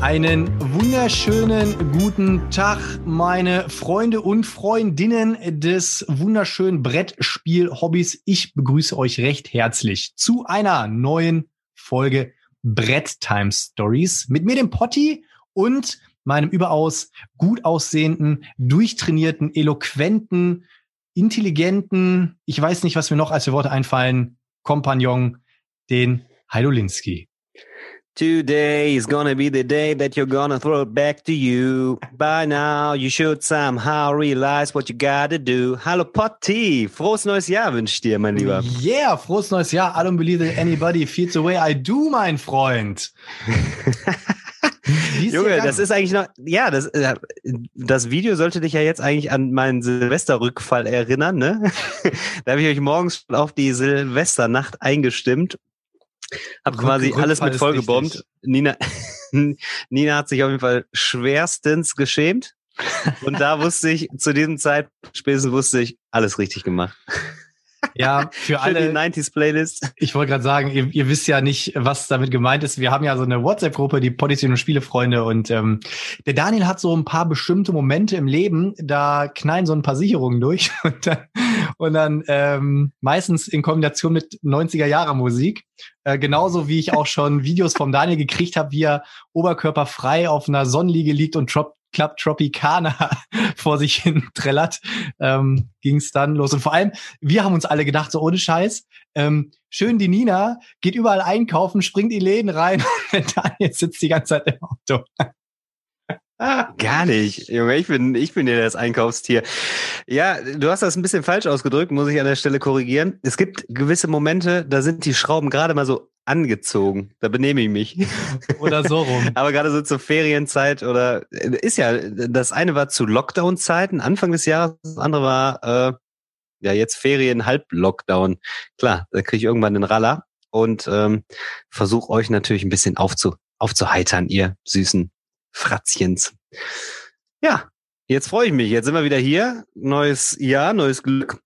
Einen wunderschönen guten Tag, meine Freunde und Freundinnen des wunderschönen Brettspiel-Hobbys. Ich begrüße euch recht herzlich zu einer neuen Folge Brett Time Stories mit mir, dem Potti und meinem überaus gut aussehenden, durchtrainierten, eloquenten, intelligenten, ich weiß nicht, was mir noch als für Worte einfallen, Kompagnon, den Heidolinski. Today is gonna be the day that you're gonna throw it back to you. By now, you should somehow realize what you gotta do. Hallo Potti, frohes neues Jahr wünsche ich dir, mein Lieber. Yeah, frohes neues Jahr. I don't believe that anybody feels the way I do, mein Freund. Junge, das ist eigentlich noch, ja, das, äh, das Video sollte dich ja jetzt eigentlich an meinen Silvesterrückfall erinnern, ne? da habe ich euch morgens auf die Silvesternacht eingestimmt hab quasi alles mit vollgebombt. Nina, Nina hat sich auf jeden Fall schwerstens geschämt. Und da wusste ich, zu diesem Zeitpunkt spätestens wusste ich, alles richtig gemacht. Ja, für alle. Für die 90s Playlist. Ich wollte gerade sagen, ihr, ihr, wisst ja nicht, was damit gemeint ist. Wir haben ja so eine WhatsApp-Gruppe, die Potenzial und Spielefreunde. Und ähm, der Daniel hat so ein paar bestimmte Momente im Leben, da knallen so ein paar Sicherungen durch. Und dann, und dann ähm, meistens in Kombination mit 90er-Jahre-Musik. Äh, genauso wie ich auch schon Videos vom Daniel gekriegt habe, wie er oberkörperfrei auf einer Sonnenliege liegt und Drop Club Tropicana vor sich hin trällert, ähm, ging es dann los. Und vor allem, wir haben uns alle gedacht, so ohne Scheiß, ähm, schön die Nina geht überall einkaufen, springt in die Läden rein und Daniel sitzt die ganze Zeit im Auto. Gar nicht, Junge. Ich bin, ich bin ja das Einkaufstier. Ja, du hast das ein bisschen falsch ausgedrückt, muss ich an der Stelle korrigieren. Es gibt gewisse Momente, da sind die Schrauben gerade mal so angezogen. Da benehme ich mich. Oder so rum. Aber gerade so zur Ferienzeit oder ist ja, das eine war zu Lockdown-Zeiten, Anfang des Jahres, das andere war äh, ja jetzt Ferien, Halb-Lockdown. Klar, da kriege ich irgendwann den Raller und ähm, versuche euch natürlich ein bisschen aufzu, aufzuheitern, ihr süßen Fratzchens. Ja, jetzt freue ich mich. Jetzt sind wir wieder hier. Neues Jahr, neues Glück.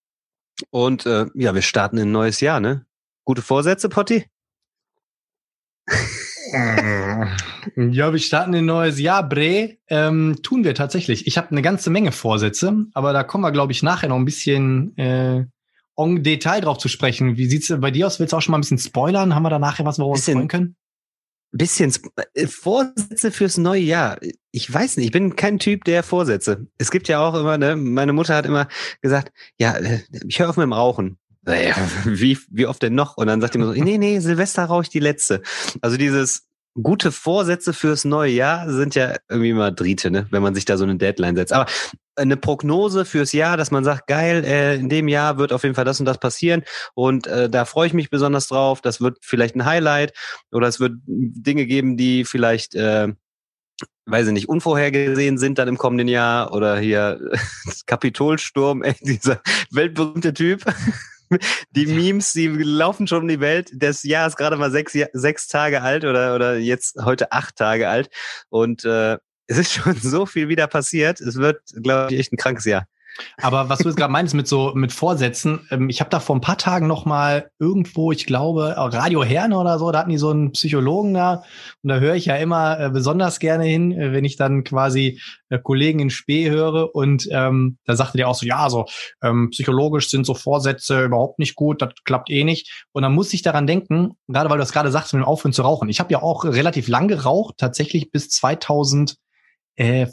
Und äh, ja, wir starten in ein neues Jahr, ne? Gute Vorsätze, Potti? ja, wir starten ein neues Jahr, Bre. Ähm, tun wir tatsächlich. Ich habe eine ganze Menge Vorsätze, aber da kommen wir, glaube ich, nachher noch ein bisschen äh, en Detail drauf zu sprechen. Wie sieht's bei dir aus? Willst du auch schon mal ein bisschen spoilern? Haben wir da nachher was, wo wir uns freuen können? Bisschen äh, Vorsätze fürs neue Jahr. Ich weiß nicht, ich bin kein Typ der Vorsätze. Es gibt ja auch immer, ne, meine Mutter hat immer gesagt, ja, äh, ich höre auf mit dem Rauchen. Naja, wie, wie oft denn noch? Und dann sagt immer so, nee, nee, Silvester rauche ich die letzte. Also dieses gute Vorsätze fürs neue Jahr sind ja irgendwie immer Driete, ne? wenn man sich da so eine Deadline setzt. Aber eine Prognose fürs Jahr, dass man sagt, geil, äh, in dem Jahr wird auf jeden Fall das und das passieren und äh, da freue ich mich besonders drauf. Das wird vielleicht ein Highlight oder es wird Dinge geben, die vielleicht, äh, weiß ich nicht, unvorhergesehen sind dann im kommenden Jahr oder hier Kapitolsturm, ey, dieser weltberühmte Typ. Die Memes, die laufen schon um die Welt. Das Jahr ist gerade mal sechs, sechs Tage alt oder, oder jetzt heute acht Tage alt. Und äh, es ist schon so viel wieder passiert. Es wird, glaube ich, echt ein krankes Jahr. Aber was du jetzt gerade meinst mit so mit Vorsätzen, ähm, ich habe da vor ein paar Tagen noch mal irgendwo, ich glaube Radio Herne oder so, da hatten die so einen Psychologen da. Und da höre ich ja immer äh, besonders gerne hin, äh, wenn ich dann quasi äh, Kollegen in Spee höre. Und ähm, da sagte der auch so, ja, so ähm, psychologisch sind so Vorsätze überhaupt nicht gut, das klappt eh nicht. Und dann muss ich daran denken, gerade weil du das gerade sagst mit dem Aufhören zu rauchen. Ich habe ja auch relativ lang geraucht, tatsächlich bis 2000 äh,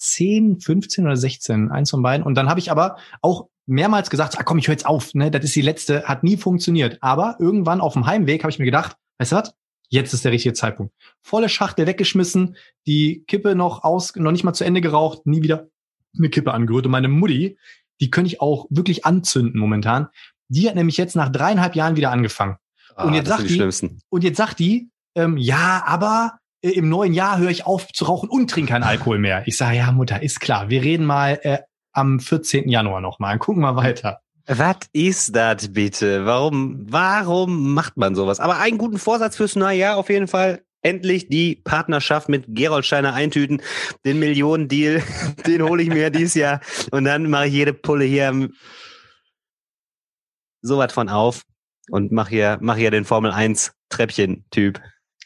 15, 15 oder 16, eins von beiden. Und dann habe ich aber auch mehrmals gesagt, ah, komm, ich höre jetzt auf, ne, das ist die letzte, hat nie funktioniert. Aber irgendwann auf dem Heimweg habe ich mir gedacht, weißt du was? Jetzt ist der richtige Zeitpunkt. Volle Schachtel weggeschmissen, die Kippe noch aus, noch nicht mal zu Ende geraucht, nie wieder eine Kippe angerührt. Und meine Mutti, die könnte ich auch wirklich anzünden momentan. Die hat nämlich jetzt nach dreieinhalb Jahren wieder angefangen. Ah, und jetzt sagt die, die und jetzt sagt die, ähm, ja, aber im neuen Jahr höre ich auf zu rauchen und trinke keinen Alkohol mehr. Ich sage, ja, Mutter, ist klar. Wir reden mal äh, am 14. Januar nochmal. Gucken wir weiter. Was ist das bitte? Warum, warum macht man sowas? Aber einen guten Vorsatz fürs neue Jahr auf jeden Fall. Endlich die Partnerschaft mit Gerold Steiner eintüten. Den Millionen-Deal, den hole ich mir dieses Jahr. Und dann mache ich jede Pulle hier so was von auf und mach hier, mach hier den Formel 1 Treppchen-Typ.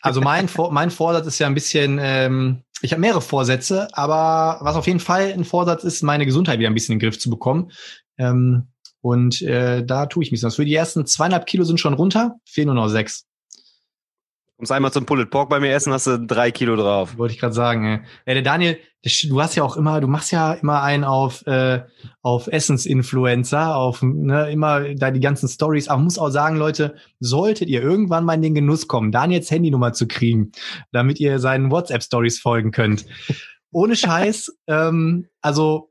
Also mein, mein Vorsatz ist ja ein bisschen, ähm, ich habe mehrere Vorsätze, aber was auf jeden Fall ein Vorsatz ist, meine Gesundheit wieder ein bisschen in den Griff zu bekommen. Ähm, und äh, da tue ich mich was. Für die ersten zweieinhalb Kilo sind schon runter, fehlen nur noch sechs. Kommst einmal zum Pulled Pork bei mir essen, hast du drei Kilo drauf. Wollte ich gerade sagen. Ey. Ja, der Daniel, du hast ja auch immer, du machst ja immer einen auf äh, auf Essensinfluencer, auf ne, immer da die ganzen Stories. Aber muss auch sagen, Leute, solltet ihr irgendwann mal in den Genuss kommen, Daniels Handynummer zu kriegen, damit ihr seinen WhatsApp Stories folgen könnt. Ohne Scheiß, ähm, also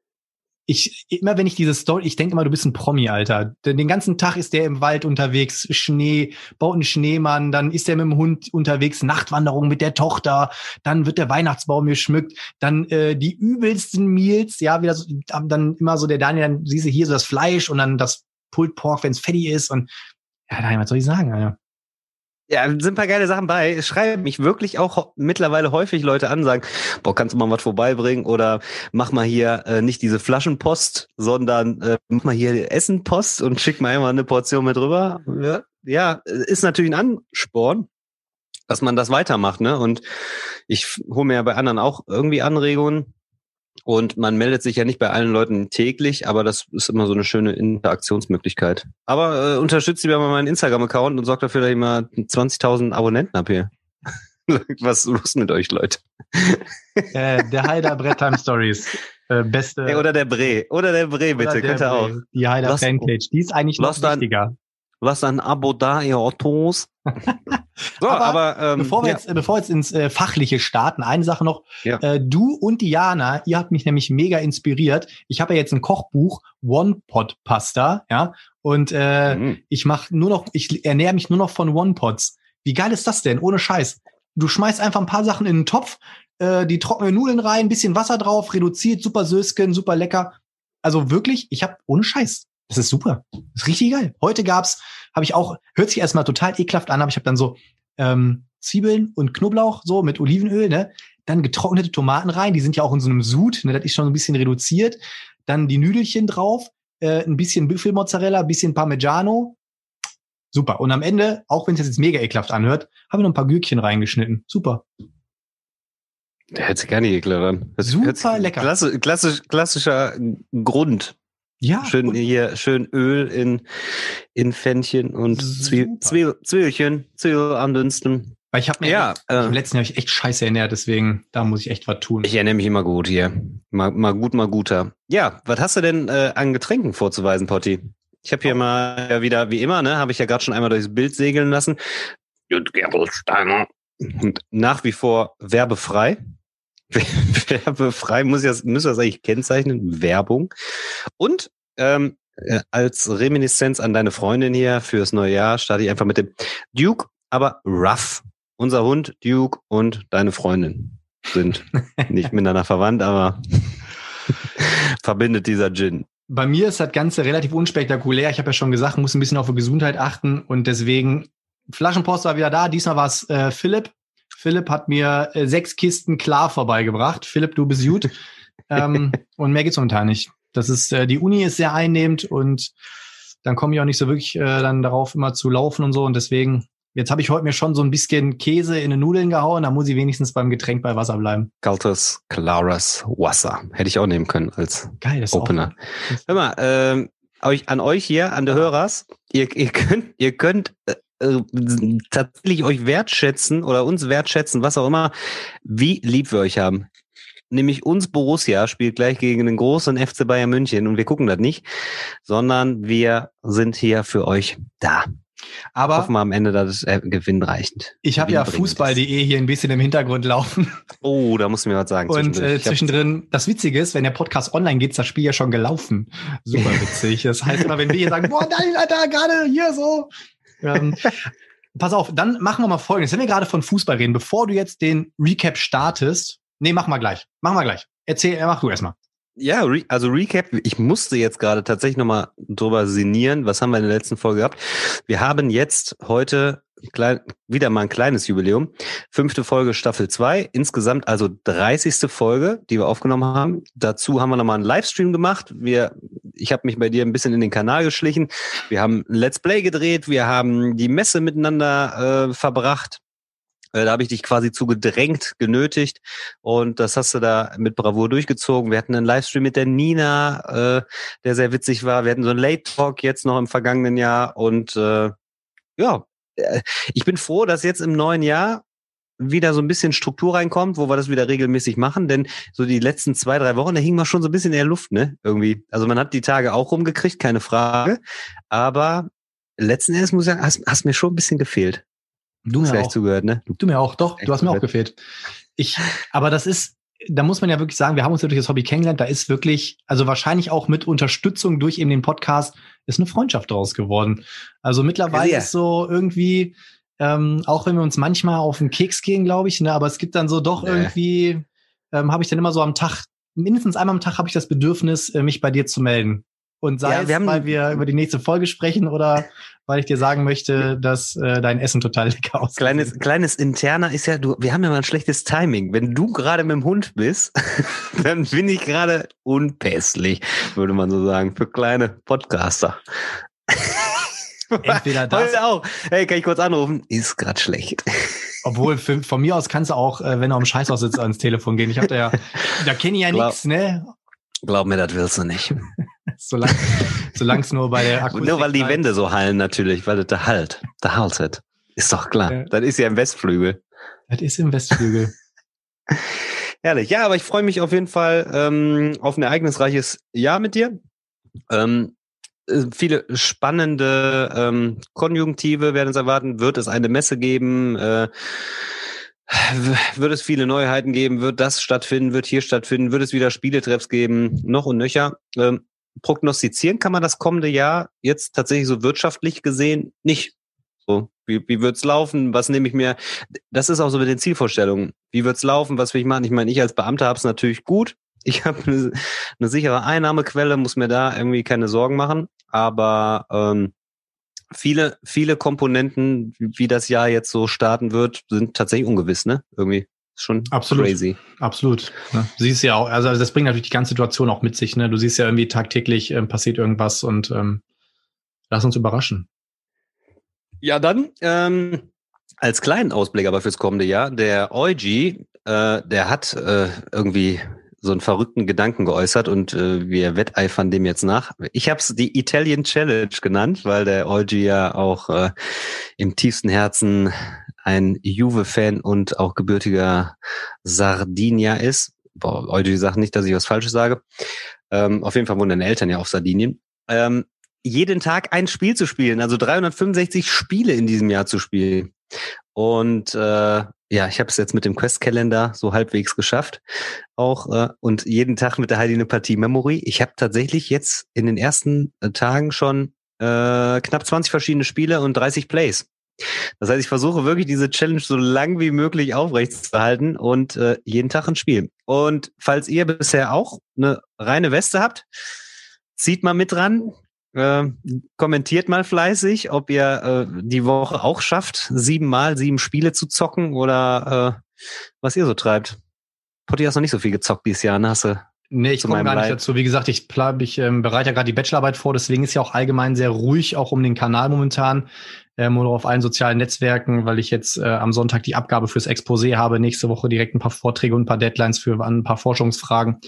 ich, immer wenn ich diese Story, ich denke immer, du bist ein Promi, Alter. Den, ganzen Tag ist der im Wald unterwegs, Schnee, baut einen Schneemann, dann ist er mit dem Hund unterwegs, Nachtwanderung mit der Tochter, dann wird der Weihnachtsbaum geschmückt, dann äh, die übelsten Meals, ja, wieder so, dann immer so der Daniel, dann siehst du hier so das Fleisch und dann das Pulled Pork, wenn es fettig ist und ja, Daniel, was soll ich sagen, Alter? Ja, sind ein paar geile Sachen bei. Schreiben mich wirklich auch mittlerweile häufig Leute an, sagen, boah, kannst du mal was vorbeibringen oder mach mal hier äh, nicht diese Flaschenpost, sondern äh, mach mal hier Essenpost und schick mal einmal eine Portion mit rüber. Ja, ja, ist natürlich ein Ansporn, dass man das weitermacht, ne? Und ich hole mir ja bei anderen auch irgendwie Anregungen. Und man meldet sich ja nicht bei allen Leuten täglich, aber das ist immer so eine schöne Interaktionsmöglichkeit. Aber äh, unterstützt lieber mal meinen Instagram-Account und sorgt dafür, dass ich mal 20.000 Abonnenten habe hier. Was ist los mit euch, Leute? Äh, der Heider Brettheim Stories. Äh, beste. Hey, oder der Bre. Oder der Bre, bitte. Könnt ihr auch. Die Heider Fancage. Die ist eigentlich noch wichtiger. Lass ein Abo da, ihr Ottos. so, aber, aber ähm, bevor, wir ja. jetzt, bevor wir jetzt ins äh, Fachliche starten, eine Sache noch. Ja. Äh, du und Diana, ihr habt mich nämlich mega inspiriert. Ich habe ja jetzt ein Kochbuch, One Pot Pasta, ja. Und äh, mhm. ich mache nur noch, ich ernähre mich nur noch von One Pots. Wie geil ist das denn? Ohne Scheiß. Du schmeißt einfach ein paar Sachen in den Topf, äh, die trockenen Nudeln rein, bisschen Wasser drauf, reduziert, super Sösken, super lecker. Also wirklich, ich habe ohne Scheiß das ist super. Das ist richtig geil. Heute gab's, habe ich auch, hört sich erstmal total ekelhaft an, aber ich habe dann so ähm, Zwiebeln und Knoblauch so mit Olivenöl, ne? Dann getrocknete Tomaten rein, die sind ja auch in so einem Sud, ne? Das ist schon ein bisschen reduziert. Dann die Nüdelchen drauf, äh, ein bisschen Büffelmozzarella, ein bisschen Parmigiano. Super. Und am Ende, auch wenn es jetzt mega ekelhaft anhört, haben wir noch ein paar Gürkchen reingeschnitten. Super. Der hört sich gar nicht ekelhaft an. Super lecker. Klassisch, klassisch, klassischer Grund ja. Schön hier, schön Öl in, in Fännchen und Zwiebel, Zwiebel, Zwiebelchen, Zwiebel andünsten. Weil ich habe mir ja, äh, im letzten Jahr ich echt scheiße ernährt, deswegen da muss ich echt was tun. Ich ernähre mich immer gut hier. Mal, mal gut, mal guter. Ja, was hast du denn äh, an Getränken vorzuweisen, Potti? Ich habe hier oh. mal ja wieder, wie immer, ne, habe ich ja gerade schon einmal durchs Bild segeln lassen. Und nach wie vor werbefrei. Werbefrei muss ja, müssen das eigentlich kennzeichnen. Werbung. Und ähm, äh, als Reminiszenz an deine Freundin hier fürs neue Jahr starte ich einfach mit dem Duke, aber Ruff. Unser Hund Duke und deine Freundin sind nicht miteinander verwandt, aber verbindet dieser Gin. Bei mir ist das Ganze relativ unspektakulär. Ich habe ja schon gesagt, muss ein bisschen auf die Gesundheit achten und deswegen Flaschenpost war wieder da. Diesmal war es äh, Philipp, Philipp hat mir äh, sechs Kisten klar vorbeigebracht. Philipp, du bist gut. ähm, und mehr geht's momentan nicht. Das ist, äh, die Uni ist sehr einnehmend und dann komme ich auch nicht so wirklich äh, dann darauf immer zu laufen und so. Und deswegen, jetzt habe ich heute mir schon so ein bisschen Käse in den Nudeln gehauen, da muss ich wenigstens beim Getränk bei Wasser bleiben. Kaltes, klares Wasser. Hätte ich auch nehmen können als Geil, das Opener. Auch, Hör mal, ähm, euch, an euch hier, an der Hörers, ihr, ihr könnt, ihr könnt äh, äh, tatsächlich euch wertschätzen oder uns wertschätzen, was auch immer, wie lieb wir euch haben. Nämlich uns Borussia spielt gleich gegen den großen FC Bayern München und wir gucken das nicht, sondern wir sind hier für euch da. Aber hoffen wir am Ende, dass es äh, gewinnreichend. Ich habe ja Fußball.de hier ein bisschen im Hintergrund laufen. Oh, da muss mir was sagen. Und zwischendrin, äh, zwischendrin das Witzige ist, wenn der Podcast online geht, ist das Spiel ja schon gelaufen. Super witzig. Das heißt immer, wenn wir hier sagen, boah, nein, Alter, gerade hier so, ähm, pass auf, dann machen wir mal folgendes. Wenn wir gerade von Fußball reden, bevor du jetzt den Recap startest, nee, mach mal gleich. Mach mal gleich. Erzähl, mach du erstmal. Ja, also Recap, ich musste jetzt gerade tatsächlich nochmal drüber sinnieren, was haben wir in der letzten Folge gehabt. Wir haben jetzt heute klein, wieder mal ein kleines Jubiläum. Fünfte Folge Staffel 2, insgesamt also 30. Folge, die wir aufgenommen haben. Dazu haben wir nochmal einen Livestream gemacht. Wir, ich habe mich bei dir ein bisschen in den Kanal geschlichen. Wir haben ein Let's Play gedreht, wir haben die Messe miteinander äh, verbracht. Äh, da habe ich dich quasi zu gedrängt, genötigt und das hast du da mit Bravour durchgezogen. Wir hatten einen Livestream mit der Nina, äh, der sehr witzig war. Wir hatten so einen Late Talk jetzt noch im vergangenen Jahr und äh, ja, äh, ich bin froh, dass jetzt im neuen Jahr wieder so ein bisschen Struktur reinkommt, wo wir das wieder regelmäßig machen, denn so die letzten zwei, drei Wochen, da hing man schon so ein bisschen in der Luft, ne? Irgendwie. Also man hat die Tage auch rumgekriegt, keine Frage. Aber letzten Endes muss ich sagen, hast, hast mir schon ein bisschen gefehlt. Du mir auch. zugehört, ne? Du mir auch, doch, du hast mir auch gefehlt. Ich, aber das ist, da muss man ja wirklich sagen, wir haben uns ja durch das Hobby kennengelernt, da ist wirklich, also wahrscheinlich auch mit Unterstützung durch eben den Podcast, ist eine Freundschaft daraus geworden. Also mittlerweile ja. ist so irgendwie, ähm, auch wenn wir uns manchmal auf den Keks gehen, glaube ich, ne, aber es gibt dann so doch nee. irgendwie, ähm, habe ich dann immer so am Tag, mindestens einmal am Tag habe ich das Bedürfnis, äh, mich bei dir zu melden. Und sei ja, es, wir weil wir über die nächste Folge sprechen oder weil ich dir sagen möchte, dass äh, dein Essen total lecker aussieht. Kleines, kleines interner ist ja, du, wir haben ja mal ein schlechtes Timing. Wenn du gerade mit dem Hund bist, dann bin ich gerade unpässlich, würde man so sagen, für kleine Podcaster. Entweder das. Heute auch. Hey, kann ich kurz anrufen? Ist gerade schlecht. Obwohl, für, von mir aus kannst du auch, äh, wenn du am Scheißhaus sitzt, ans Telefon gehen. Ich hab da ja, da kenne ich ja nichts, ne? Glaub mir, das willst du nicht. solange es nur bei der Akustik Nur weil die Wände so hallen natürlich, weil das da halt, da haltet. Ist doch klar. Ja. Das ist ja im Westflügel. Das ist im Westflügel. Herrlich. Ja, aber ich freue mich auf jeden Fall ähm, auf ein ereignisreiches Jahr mit dir. Ähm, äh, viele spannende ähm, Konjunktive werden uns erwarten. Wird es eine Messe geben? Äh, wird es viele Neuheiten geben, wird das stattfinden, wird hier stattfinden, wird es wieder Spieletreffs geben, noch und nöcher. Ähm, prognostizieren kann man das kommende Jahr jetzt tatsächlich so wirtschaftlich gesehen nicht. So, wie, wie wird's laufen? Was nehme ich mir? Das ist auch so mit den Zielvorstellungen. Wie wird's laufen? Was will ich machen? Ich meine, ich als Beamter habe es natürlich gut. Ich habe eine, eine sichere Einnahmequelle, muss mir da irgendwie keine Sorgen machen. Aber ähm, viele, viele Komponenten, wie das Jahr jetzt so starten wird, sind tatsächlich ungewiss, ne? Irgendwie. schon Absolut. crazy. Absolut. Ne? Du siehst ja auch, also das bringt natürlich die ganze Situation auch mit sich, ne? Du siehst ja irgendwie tagtäglich ähm, passiert irgendwas und ähm, lass uns überraschen. Ja, dann, ähm, als kleinen Ausblick aber fürs kommende Jahr, der Eugi, äh, der hat äh, irgendwie so einen verrückten Gedanken geäußert und äh, wir wetteifern dem jetzt nach. Ich habe es die Italian Challenge genannt, weil der Eugi ja auch äh, im tiefsten Herzen ein Juve-Fan und auch gebürtiger Sardinia ist. Boah, Eugi sagt nicht, dass ich was Falsches sage. Ähm, auf jeden Fall wohnen deine Eltern ja auf Sardinien. Ähm, jeden Tag ein Spiel zu spielen, also 365 Spiele in diesem Jahr zu spielen. Und äh, ja, ich habe es jetzt mit dem Questkalender so halbwegs geschafft. Auch äh, und jeden Tag mit der Heidi eine Partie Memory. Ich habe tatsächlich jetzt in den ersten äh, Tagen schon äh, knapp 20 verschiedene Spiele und 30 Plays. Das heißt, ich versuche wirklich diese Challenge so lang wie möglich aufrechtzuerhalten und äh, jeden Tag ein Spiel. Und falls ihr bisher auch eine reine Weste habt, zieht mal mit dran. Äh, kommentiert mal fleißig, ob ihr äh, die Woche auch schafft, siebenmal sieben Spiele zu zocken oder äh, was ihr so treibt. Potti hast noch nicht so viel gezockt dieses Jahr, ne? Hast du Nee, ich komme gar nicht Leid. dazu. Wie gesagt, ich, ich ähm, bereite ja gerade die Bachelorarbeit vor, deswegen ist ja auch allgemein sehr ruhig, auch um den Kanal momentan ähm, oder auf allen sozialen Netzwerken, weil ich jetzt äh, am Sonntag die Abgabe fürs Exposé habe, nächste Woche direkt ein paar Vorträge und ein paar Deadlines für ein paar Forschungsfragen.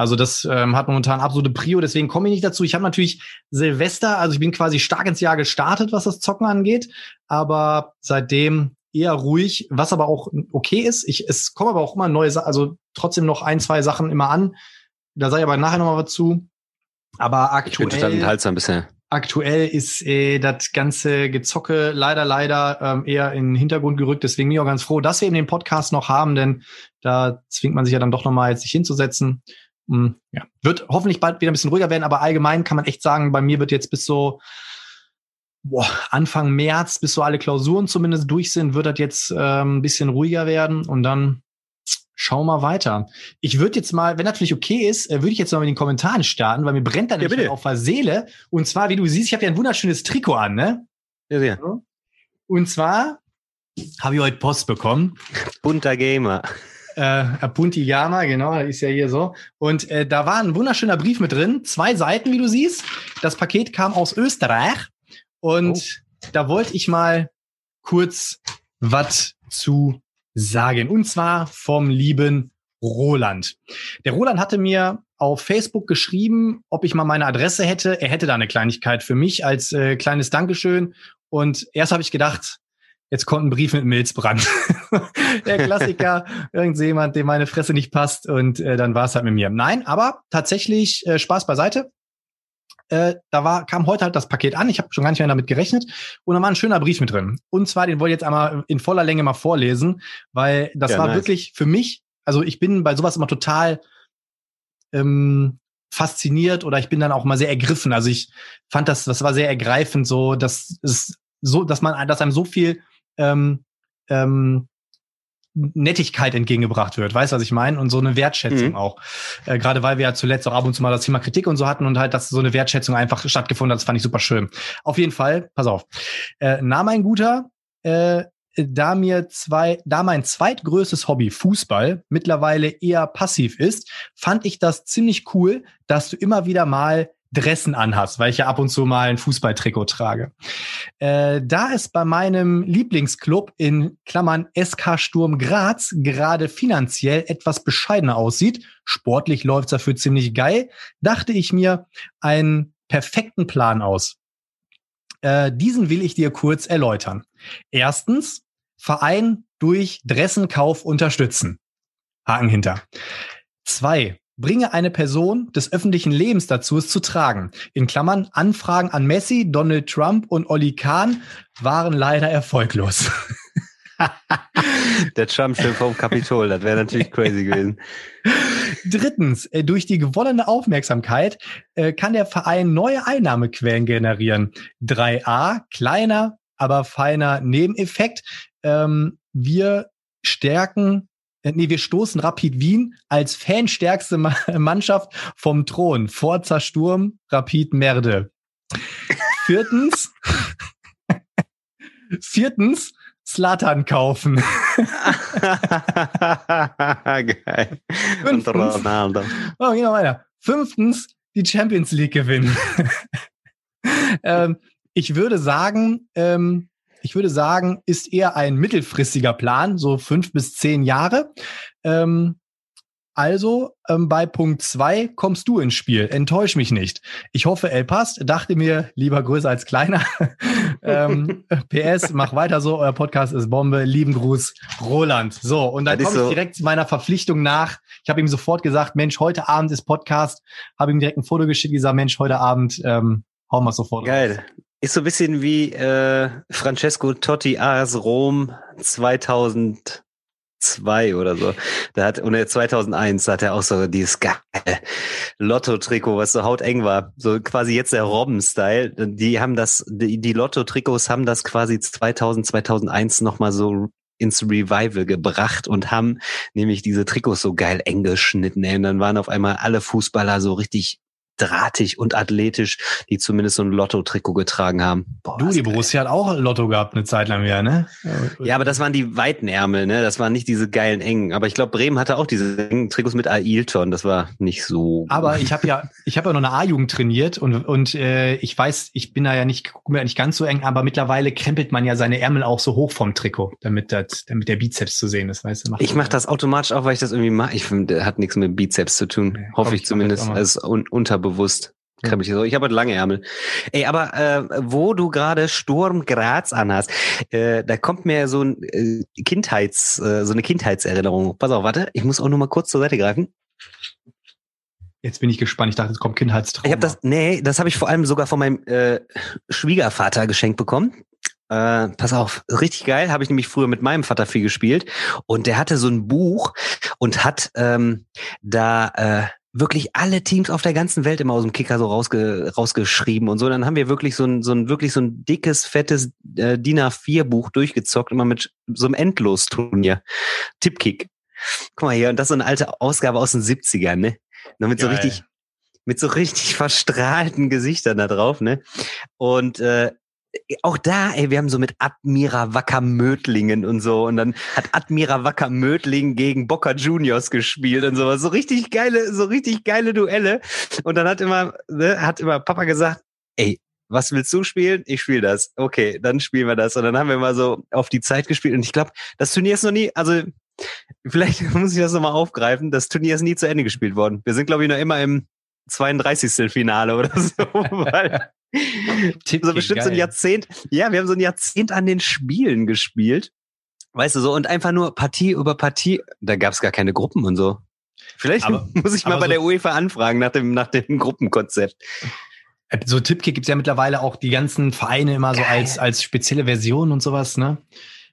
Also das ähm, hat momentan absolute Prio, deswegen komme ich nicht dazu. Ich habe natürlich Silvester, also ich bin quasi stark ins Jahr gestartet, was das Zocken angeht, aber seitdem eher ruhig, was aber auch okay ist. Ich, es kommen aber auch immer neue, also trotzdem noch ein, zwei Sachen immer an. Da sage ich aber nachher noch mal was zu. Aber aktuell. Ich bin total bisher. Aktuell ist äh, das ganze Gezocke leider, leider ähm, eher in den Hintergrund gerückt. Deswegen bin ich auch ganz froh, dass wir eben den Podcast noch haben, denn da zwingt man sich ja dann doch nochmal jetzt sich hinzusetzen. Hm, ja. Wird hoffentlich bald wieder ein bisschen ruhiger werden, aber allgemein kann man echt sagen, bei mir wird jetzt bis so boah, Anfang März, bis so alle Klausuren zumindest durch sind, wird das jetzt ähm, ein bisschen ruhiger werden und dann schau mal weiter. Ich würde jetzt mal, wenn natürlich okay ist, äh, würde ich jetzt mal mit den Kommentaren starten, weil mir brennt da Ja, nämlich auf der Seele. Und zwar, wie du siehst, ich habe ja ein wunderschönes Trikot an, ne? Ja, ja. Und zwar habe ich heute Post bekommen. Bunter Gamer. Äh, Punti Yama, genau, ist ja hier so. Und äh, da war ein wunderschöner Brief mit drin. Zwei Seiten, wie du siehst. Das Paket kam aus Österreich. Und da wollte ich mal kurz was zu sagen. Und zwar vom lieben Roland. Der Roland hatte mir auf Facebook geschrieben, ob ich mal meine Adresse hätte. Er hätte da eine Kleinigkeit für mich als äh, kleines Dankeschön. Und erst habe ich gedacht, jetzt kommt ein Brief mit Milzbrand. Der Klassiker, irgendjemand, dem meine Fresse nicht passt und äh, dann war es halt mit mir. Nein, aber tatsächlich äh, Spaß beiseite. Äh, da war, kam heute halt das Paket an. Ich habe schon gar nicht mehr damit gerechnet. Und da war ein schöner Brief mit drin. Und zwar, den wollte ich jetzt einmal in voller Länge mal vorlesen, weil das Ja, war nice. wirklich für mich, also ich bin bei sowas immer total ähm, fasziniert oder ich bin dann auch mal sehr ergriffen. Also ich fand das, das war sehr ergreifend, so, dass es so, dass man, dass einem so viel ähm, ähm, Nettigkeit entgegengebracht wird, weißt du, was ich meine? Und so eine Wertschätzung Mhm. auch. Äh, Gerade weil wir ja zuletzt auch ab und zu mal das Thema Kritik und so hatten und halt, dass so eine Wertschätzung einfach stattgefunden hat, das fand ich super schön. Auf jeden Fall, pass auf. Äh, na, mein Guter, äh, da mir zwei, da mein zweitgrößtes Hobby Fußball mittlerweile eher passiv ist, fand ich das ziemlich cool, dass du immer wieder mal Dressen anhast, weil ich ja ab und zu mal ein Fußballtrikot trage. Äh, da es bei meinem Lieblingsclub in Klammern SK Sturm Graz gerade finanziell etwas bescheidener aussieht, sportlich läuft's dafür ziemlich geil, dachte ich mir einen perfekten Plan aus. Äh, diesen will ich dir kurz erläutern. Erstens, Verein durch Dressenkauf unterstützen. Haken hinter. Zwei, bringe eine Person des öffentlichen Lebens dazu, es zu tragen. In Klammern, Anfragen an Messi, Donald Trump und Olli Kahn waren leider erfolglos. Der Trump-Schild vom Kapitol, das wäre natürlich crazy gewesen. Drittens, äh, durch die gewonnene Aufmerksamkeit äh, kann der Verein neue Einnahmequellen generieren. 3a, kleiner, aber feiner Nebeneffekt. Ähm, wir stärken, nee, wir stoßen Rapid Wien als fanstärkste Ma Mannschaft vom Thron. Forza Sturm, Rapid Merde. Viertens, viertens, Slatan kaufen. Geil. Und Fünftens, Ronaldo. Oh, gehen wir weiter. Fünftens, die Champions League gewinnen. ähm, ich würde sagen, ähm, ich würde sagen, ist eher ein mittelfristiger Plan, so fünf bis zehn Jahre. Ähm, also ähm, bei Punkt zwei kommst du ins Spiel. Enttäusch mich nicht. Ich hoffe, El passt. Dachte mir, lieber größer als kleiner. ähm, PS, mach weiter so. Euer Podcast ist Bombe. Lieben Gruß, Roland. So, und dann komme ich so- direkt meiner Verpflichtung nach. Ich habe ihm sofort gesagt, Mensch, heute Abend ist Podcast. Habe ihm direkt ein Foto geschickt, dieser Mensch, heute Abend ähm, hauen wir sofort. raus. Ist so ein bisschen wie äh, Francesco Totti AS Rom 2002 oder so. Da hat, und 2001 hat er auch so dieses geile Lotto-Trikot, was so hauteng war. So quasi jetzt der Robben-Style. Die haben das, die, die Lotto-Trikots haben das quasi 2000, 2001 nochmal so ins Revival gebracht und haben nämlich diese Trikots so geil eng geschnitten. Ey. Und dann waren auf einmal alle Fußballer so richtig drahtig und athletisch, die zumindest so ein Lotto-Trikot getragen haben. Boah, Du, die geil. Borussia hat auch Lotto gehabt eine Zeit lang ja, ne? Ja, aber das waren die weiten Ärmel, ne? Das waren nicht diese geilen engen. Aber ich glaube, Bremen hatte auch diese engen Trikots mit Ailton. Das war nicht so. Aber ich habe ja, ich habe ja noch eine A-Jugend trainiert und und äh, ich weiß, ich bin da ja nicht, guck mir nicht ganz so eng, aber mittlerweile krempelt man ja seine Ärmel auch so hoch vom Trikot, damit das, damit der Bizeps zu sehen ist, weißt du? Ich mache das automatisch auch, weil ich das irgendwie mache. Ich finde, hat nichts mit Bizeps zu tun. Nee, Hoffe ich ich zumindest. ist un unterbewusst. Ja. Krempel ich so. Ich habe halt lange Ärmel. Ey, aber äh, wo du gerade Sturm Graz anhast, äh, da kommt mir so ein äh, Kindheits, äh, so eine Kindheitserinnerung. Pass auf, warte, ich muss auch nur mal kurz zur Seite greifen. Jetzt bin ich gespannt. Ich dachte, es kommt Kindheitstrauma. Ich habe das, nee, das habe ich vor allem sogar von meinem äh, Schwiegervater geschenkt bekommen. Äh, pass auf, richtig geil, habe ich nämlich früher mit meinem Vater viel gespielt und der hatte so ein Buch und hat ähm, da äh, wirklich alle Teams auf der ganzen Welt immer aus dem Kicker so rausge rausgeschrieben und so. Dann haben wir wirklich so ein, so ein wirklich so ein dickes, fettes äh, DIN A4 Buch durchgezockt, immer mit so einem Endlosturnier. Tippkick. Guck mal hier, und das ist so eine alte Ausgabe aus den 70ern, ne? Noch mit so Geil. richtig, mit so richtig verstrahlten Gesichtern da drauf, ne? Und äh, auch da, ey, wir haben so mit Admira Wacker Mödlingen und so. Und dann hat Admira Wacker Mödlingen gegen Boca Juniors gespielt und sowas. So richtig geile, so richtig geile Duelle. Und dann hat immer, ne, hat immer Papa gesagt, ey, was willst du spielen? Ich spiele das. Okay, dann spielen wir das. Und dann haben wir mal so auf die Zeit gespielt. Und ich glaube, das Turnier ist noch nie, also vielleicht muss ich das nochmal aufgreifen. Das Turnier ist nie zu Ende gespielt worden. Wir sind, glaube ich, noch immer im 32. Finale oder so. Weil Tipp so bestimmt so ein geil. Jahrzehnt. Ja, wir haben so ein Jahrzehnt an den Spielen gespielt. Weißt du so, und einfach nur Partie über Partie. Da gab es gar keine Gruppen und so. Vielleicht Aber- muss ich mal bei so- der UEFA anfragen nach dem, nach dem Gruppenkonzept. Äh, So Tippkick gibt's ja mittlerweile auch die ganzen Vereine immer so Geil. als, als spezielle Version und sowas, ne?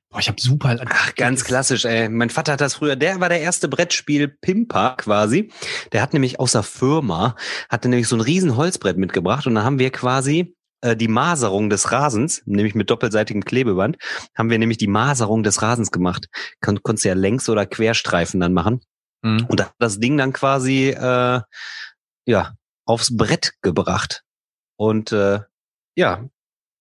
Boah, ich habe super. Ach, ganz klassisch, ey. Mein Vater hat das früher, der war der erste Brettspiel-Pimper quasi. Der hat nämlich außer Firma, hatte nämlich so ein riesen Holzbrett mitgebracht und dann haben wir quasi äh, die Maserung des Rasens, nämlich mit doppelseitigem Klebeband, haben wir nämlich die Maserung des Rasens gemacht. Kon konntest ja Längs- oder Querstreifen dann machen. Mhm. Und hat das Ding dann quasi äh, ja aufs Brett gebracht. Und äh, ja,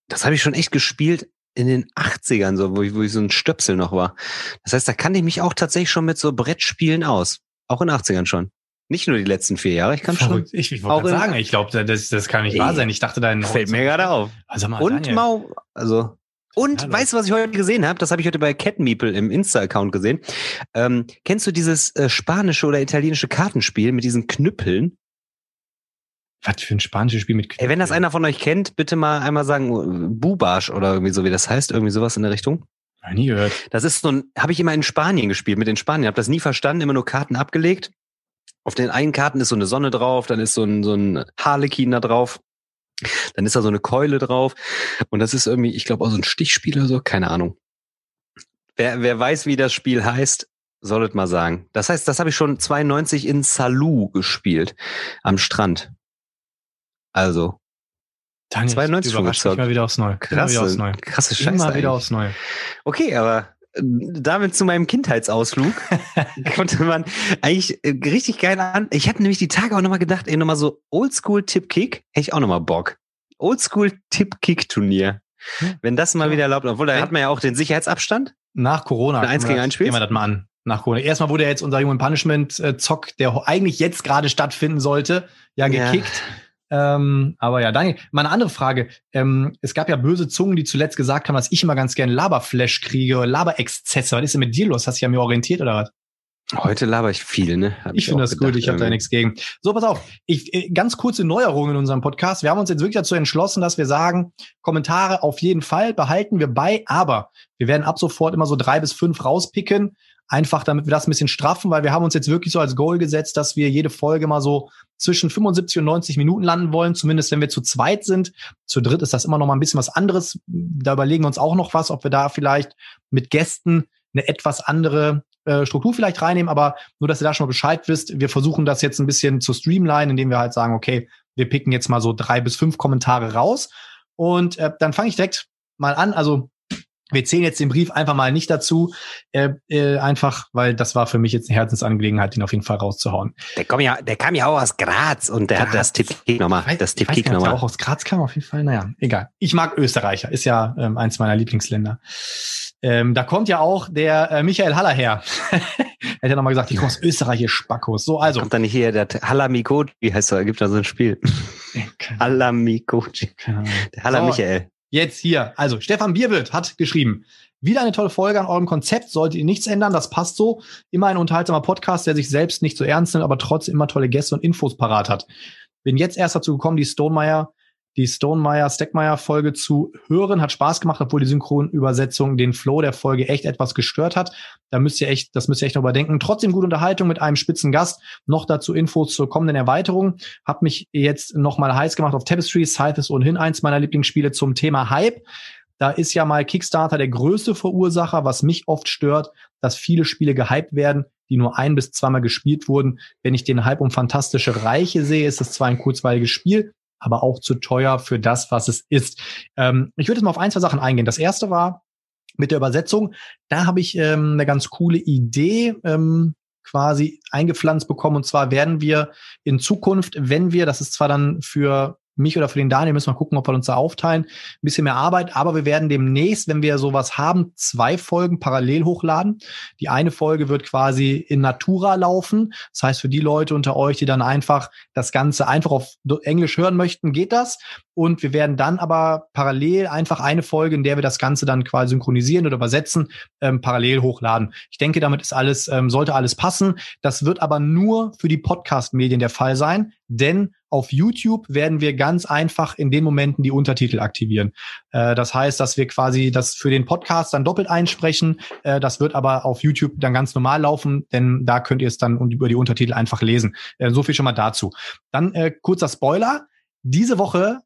das habe ich schon echt gespielt in den 80ern, so, wo ich, wo ich so ein Stöpsel noch war. Das heißt, da kannte ich mich auch tatsächlich schon mit so Brettspielen aus. Auch in den 80ern schon. Nicht nur die letzten vier Jahre, ich kann Verrückt. Ich, ich Auch wollte sagen, ich glaube, das, das kann nicht Ey, wahr sein. Ich dachte, dein schon. Fällt mir gerade auf. Also mal, Und Daniel, Mau, also. Und Hallo. weißt du, was ich heute gesehen habe? Das habe ich heute bei Cat Meeple im Insta-Account gesehen. Ähm, kennst du dieses äh, spanische oder italienische Kartenspiel mit diesen Knüppeln? Was für ein spanisches Spiel mit Ey, wenn das einer von euch kennt, bitte mal einmal sagen, äh, Bubasch oder irgendwie so, wie das heißt, irgendwie sowas in der Richtung. Hab nie gehört. Das ist so ein, habe ich immer in Spanien gespielt, mit den Spaniern, habe das nie verstanden, immer nur Karten abgelegt. Auf den einen Karten ist so eine Sonne drauf, dann ist so ein, so ein Harlekin da drauf. Dann ist da so eine Keule drauf. Und das ist irgendwie, ich glaube, auch so ein Stichspiel oder so, keine Ahnung. Wer, wer weiß, wie das Spiel heißt, soll es mal sagen. Das heißt, das habe ich schon 92 in Salou gespielt, am Strand. Also, Daniel, 92 du überraschst mich mal wieder aufs Neue. Immer wieder aufs Neue. krasse Scheiße. Immer wieder eigentlich. aufs Neue. Okay, aber äh, damit zu meinem Kindheitsausflug konnte man eigentlich äh, richtig geil an. Ich hatte nämlich die Tage auch nochmal gedacht, ey, nochmal so Oldschool-Tipp-Kick, hätte ich auch nochmal Bock. Oldschool-Tipp-Kick-Turnier. Hm. Wenn das mal Ja. wieder erlaubt, obwohl da Wenn- hat man ja auch den Sicherheitsabstand. Nach Corona. Ein Eins gegen Eins Spiel? Gehen wir das mal an. Nach Corona. Erstmal wurde ja jetzt unser Human Punishment äh, Zock, der eigentlich jetzt gerade stattfinden sollte, ja Ja. Ähm, aber ja, Daniel, mal eine andere Frage. Ähm, es gab ja böse Zungen, die zuletzt gesagt haben, dass ich immer ganz gerne Laberflash kriege, Laberexzesse. Was ist denn mit dir los? Hast du dich an mir orientiert oder was? Heute laber ich viel, ne? Hab Ich finde auch das gut, gedacht, ich habe da nichts gegen. So, pass auf. Ich, äh, ganz kurze Neuerung in unserem Podcast. Wir haben uns jetzt wirklich dazu entschlossen, dass wir sagen, Kommentare auf jeden Fall behalten wir bei, aber wir werden ab sofort immer so drei bis fünf rauspicken. Einfach damit wir das ein bisschen straffen, weil wir haben uns jetzt wirklich so als Goal gesetzt, dass wir jede Folge mal so zwischen 75 und 90 Minuten landen wollen, zumindest wenn wir zu zweit sind. Zu dritt ist das immer noch mal ein bisschen was anderes. Da überlegen wir uns auch noch was, ob wir da vielleicht mit Gästen eine etwas andere äh, Struktur vielleicht reinnehmen, aber nur, dass ihr da schon mal Bescheid wisst. Wir versuchen das jetzt ein bisschen zu streamline, indem wir halt sagen, okay, wir picken jetzt mal so drei bis fünf Kommentare raus. Und äh, dann fange ich direkt mal an. Also wir zählen jetzt den Brief einfach mal nicht dazu, äh, äh, einfach, weil das war für mich jetzt eine Herzensangelegenheit, den auf jeden Fall rauszuhauen. Der, kam ja, der kam ja auch aus Graz und der hat Graz. das Tipp-Kick nochmal. Das Tipp-Kick ob der nochmal. auch aus Graz kam auf jeden Fall. Naja, egal. Ich mag Österreicher, ist ja ähm, eins meiner Lieblingsländer. Ähm, da kommt ja auch der äh, Michael Haller her. er hat ja nochmal gesagt, ich komme aus Österreich, ihr Spackos. So, also. Kommt da nicht hier der Halamikoji, wie heißt er? Gibt da so ein Spiel. Halamikoji. Ahnung. Der Haller So. Michael. Jetzt hier. Also, Stefan Bierwild hat geschrieben. Wieder eine tolle Folge an eurem Konzept. Solltet ihr nichts ändern, das passt so. Immer ein unterhaltsamer Podcast, der sich selbst nicht so ernst nimmt, aber trotzdem immer tolle Gäste und Infos parat hat. Bin jetzt erst dazu gekommen, die Stonemeyer, die Stonemeyer Steckmeyer Folge zu hören. Hat Spaß gemacht, obwohl die Synchronübersetzung den Flow der Folge echt etwas gestört hat. Da müsst ihr echt, das müsst ihr echt noch überdenken. Trotzdem gute Unterhaltung mit einem spitzen Gast. Noch dazu Infos zur kommenden Erweiterung. Hab mich jetzt noch mal heiß gemacht auf Tapestry. Scythe ist ohnehin eins meiner Lieblingsspiele zum Thema Hype. Da ist ja mal Kickstarter der größte Verursacher, was mich oft stört, dass viele Spiele gehypt werden, die nur ein bis zweimal gespielt wurden. Wenn ich den Hype um fantastische Reiche sehe, ist es zwar ein kurzweiliges Spiel, aber auch zu teuer für das, was es ist. Ähm, ich würde jetzt mal auf ein, zwei Sachen eingehen. Das erste war, mit der Übersetzung. Da habe ich ähm, eine ganz coole Idee ähm, quasi eingepflanzt bekommen. Und zwar werden wir in Zukunft, wenn wir, das ist zwar dann für mich oder für den Daniel müssen wir gucken, ob wir uns da aufteilen. Ein bisschen mehr Arbeit, aber wir werden demnächst, wenn wir sowas haben, zwei Folgen parallel hochladen. Die eine Folge wird quasi in Natura laufen. Das heißt, für die Leute unter euch, die dann einfach das Ganze einfach auf Englisch hören möchten, geht das. Und wir werden dann aber parallel einfach eine Folge, in der wir das Ganze dann quasi synchronisieren oder übersetzen, ähm, parallel hochladen. Ich denke, damit ist alles, ähm, sollte alles passen. Das wird aber nur für die Podcast-Medien der Fall sein, denn auf YouTube werden wir ganz einfach in den Momenten die Untertitel aktivieren. Äh, das heißt, dass wir quasi das für den Podcast dann doppelt einsprechen. Äh, das wird aber auf YouTube dann ganz normal laufen, denn da könnt ihr es dann über die Untertitel einfach lesen. Äh, so viel schon mal dazu. Dann äh, kurzer Spoiler. Diese Woche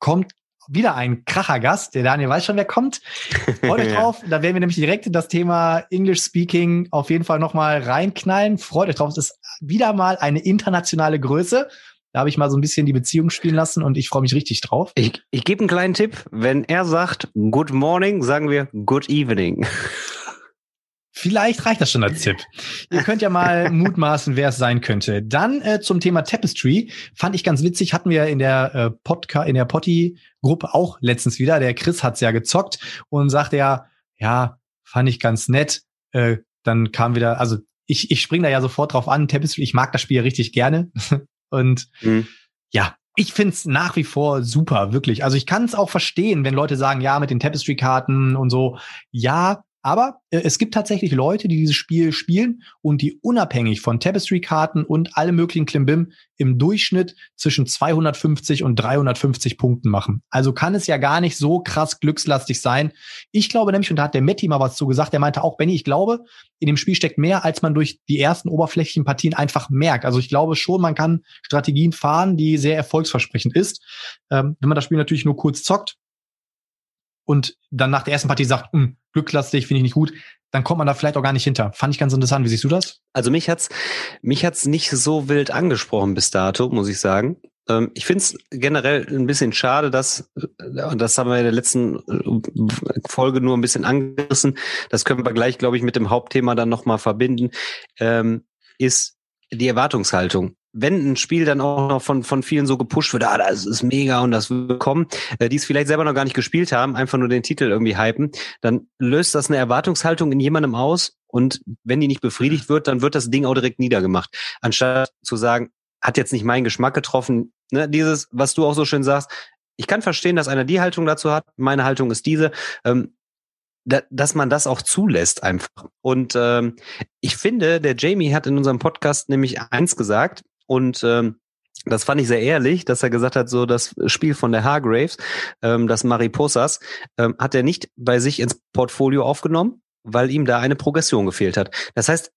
kommt wieder ein Krachergast. Der Daniel weiß schon, wer kommt. Freut euch drauf. Da werden wir nämlich direkt das Thema English Speaking auf jeden Fall nochmal reinknallen. Freut euch drauf. Es ist wieder mal eine internationale Größe. Da habe ich mal so ein bisschen die Beziehung spielen lassen und ich freue mich richtig drauf. Ich, ich gebe einen kleinen Tipp. Wenn er sagt Good Morning, sagen wir Good Evening. Vielleicht reicht das schon als Tipp. Ihr könnt ja mal mutmaßen, wer es sein könnte. Dann äh, zum Thema Tapestry fand ich ganz witzig, hatten wir in der äh, Podcast in der Potti Gruppe auch letztens wieder. Der Chris hat's ja gezockt und sagte ja, ja, fand ich ganz nett. Äh, dann kam wieder, also ich ich spring da ja sofort drauf an. Tapestry, ich mag das Spiel ja richtig gerne und mhm. ja, ich find's nach wie vor super, wirklich. Also ich kann es auch verstehen, wenn Leute sagen, ja, mit den Tapestry-Karten und so. Ja, aber äh, es gibt tatsächlich Leute, die dieses Spiel spielen und die unabhängig von Tapestry-Karten und allem möglichen Klimbim im Durchschnitt zwischen 250 und 350 Punkten machen. Also kann es ja gar nicht so krass glückslastig sein. Ich glaube nämlich, und da hat der Metti mal was zu gesagt, der meinte auch, Benny, ich glaube, in dem Spiel steckt mehr, als man durch die ersten oberflächlichen Partien einfach merkt. Also ich glaube schon, man kann Strategien fahren, die sehr erfolgsversprechend ist. Ähm, wenn man das Spiel natürlich nur kurz zockt, und dann nach der ersten Partie sagt, hm, glücklastig, finde ich nicht gut, dann kommt man da vielleicht auch gar nicht hinter. Fand ich ganz interessant. Wie siehst du das? Also mich hat's, mich hat's nicht so wild angesprochen bis dato, muss ich sagen. Ähm, ich finde es generell ein bisschen schade, dass, äh, und das haben wir in der letzten äh, Folge nur ein bisschen angerissen, das können wir gleich, glaube ich, mit dem Hauptthema dann nochmal verbinden, ähm, ist die Erwartungshaltung wenn ein Spiel dann auch noch von, von vielen so gepusht wird, ah, das ist mega und das wird kommen, äh, die es vielleicht selber noch gar nicht gespielt haben, einfach nur den Titel irgendwie hypen, dann löst das eine Erwartungshaltung in jemandem aus und wenn die nicht befriedigt wird, dann wird das Ding auch direkt niedergemacht. Anstatt zu sagen, hat jetzt nicht meinen Geschmack getroffen, ne, dieses, was du auch so schön sagst, ich kann verstehen, dass einer die Haltung dazu hat, meine Haltung ist diese, ähm, da, dass man das auch zulässt einfach. Und ähm, ich finde, der Jamie hat in unserem Podcast nämlich eins gesagt, und ähm, das fand ich sehr ehrlich, dass er gesagt hat, so das Spiel von der Hargraves, ähm, das Mariposas, ähm, hat er nicht bei sich ins Portfolio aufgenommen, weil ihm da eine Progression gefehlt hat. Das heißt,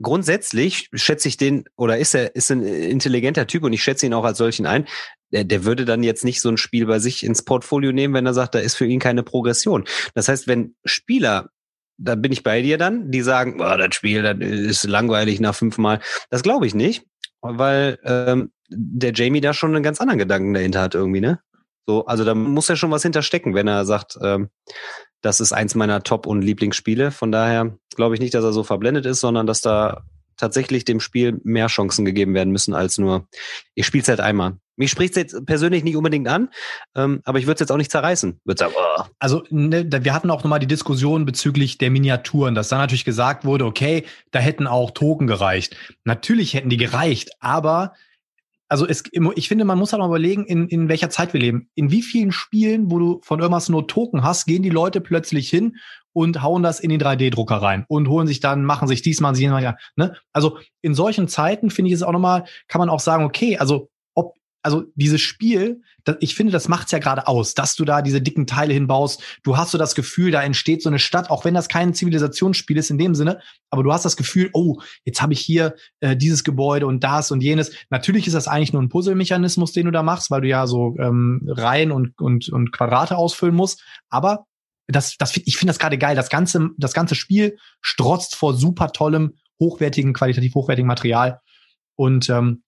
grundsätzlich schätze ich den, oder ist er, ist ein intelligenter Typ und ich schätze ihn auch als solchen ein, der, der würde dann jetzt nicht so ein Spiel bei sich ins Portfolio nehmen, wenn er sagt, da ist für ihn keine Progression. Das heißt, wenn Spieler da bin ich bei dir dann, die sagen, oh, das Spiel das ist langweilig nach fünfmal. Das glaube ich nicht weil ähm, der Jamie da schon einen ganz anderen Gedanken dahinter hat irgendwie, ne? So, also da muss ja schon was hinterstecken, wenn er sagt, ähm, das ist eins meiner Top- und Lieblingsspiele. Von daher glaube ich nicht, dass er so verblendet ist, sondern dass da tatsächlich dem Spiel mehr Chancen gegeben werden müssen als nur, ich spiele es halt einmal. Mich spricht es jetzt persönlich nicht unbedingt an, ähm, aber ich würde es jetzt auch nicht zerreißen. Würde sagen, oh. Also ne, wir hatten auch nochmal die Diskussion bezüglich der Miniaturen, dass da natürlich gesagt wurde, okay, da hätten auch Token gereicht. Natürlich hätten die gereicht, aber also es, ich finde, man muss halt mal überlegen, in, in welcher Zeit wir leben. In wie vielen Spielen, wo du von irgendwas nur Token hast, gehen die Leute plötzlich hin und hauen das in den 3D-Drucker rein und holen sich dann, machen sich diesmal, sie ja, ne? Also in solchen Zeiten finde ich es auch nochmal, kann man auch sagen, okay, also also dieses Spiel, ich finde, das macht's ja gerade aus, dass du da diese dicken Teile hinbaust. Du hast so das Gefühl, da entsteht so eine Stadt, auch wenn das kein Zivilisationsspiel ist in dem Sinne, aber du hast das Gefühl, oh, jetzt habe ich hier äh, dieses Gebäude und das und jenes. Natürlich ist das eigentlich nur ein Puzzlemechanismus, den du da machst, weil du ja so ähm, Reihen und, und, und Quadrate ausfüllen musst. Aber das, das, ich finde das gerade geil. Das ganze, das ganze Spiel strotzt vor super tollem, hochwertigen, qualitativ hochwertigen Material. Und ähm,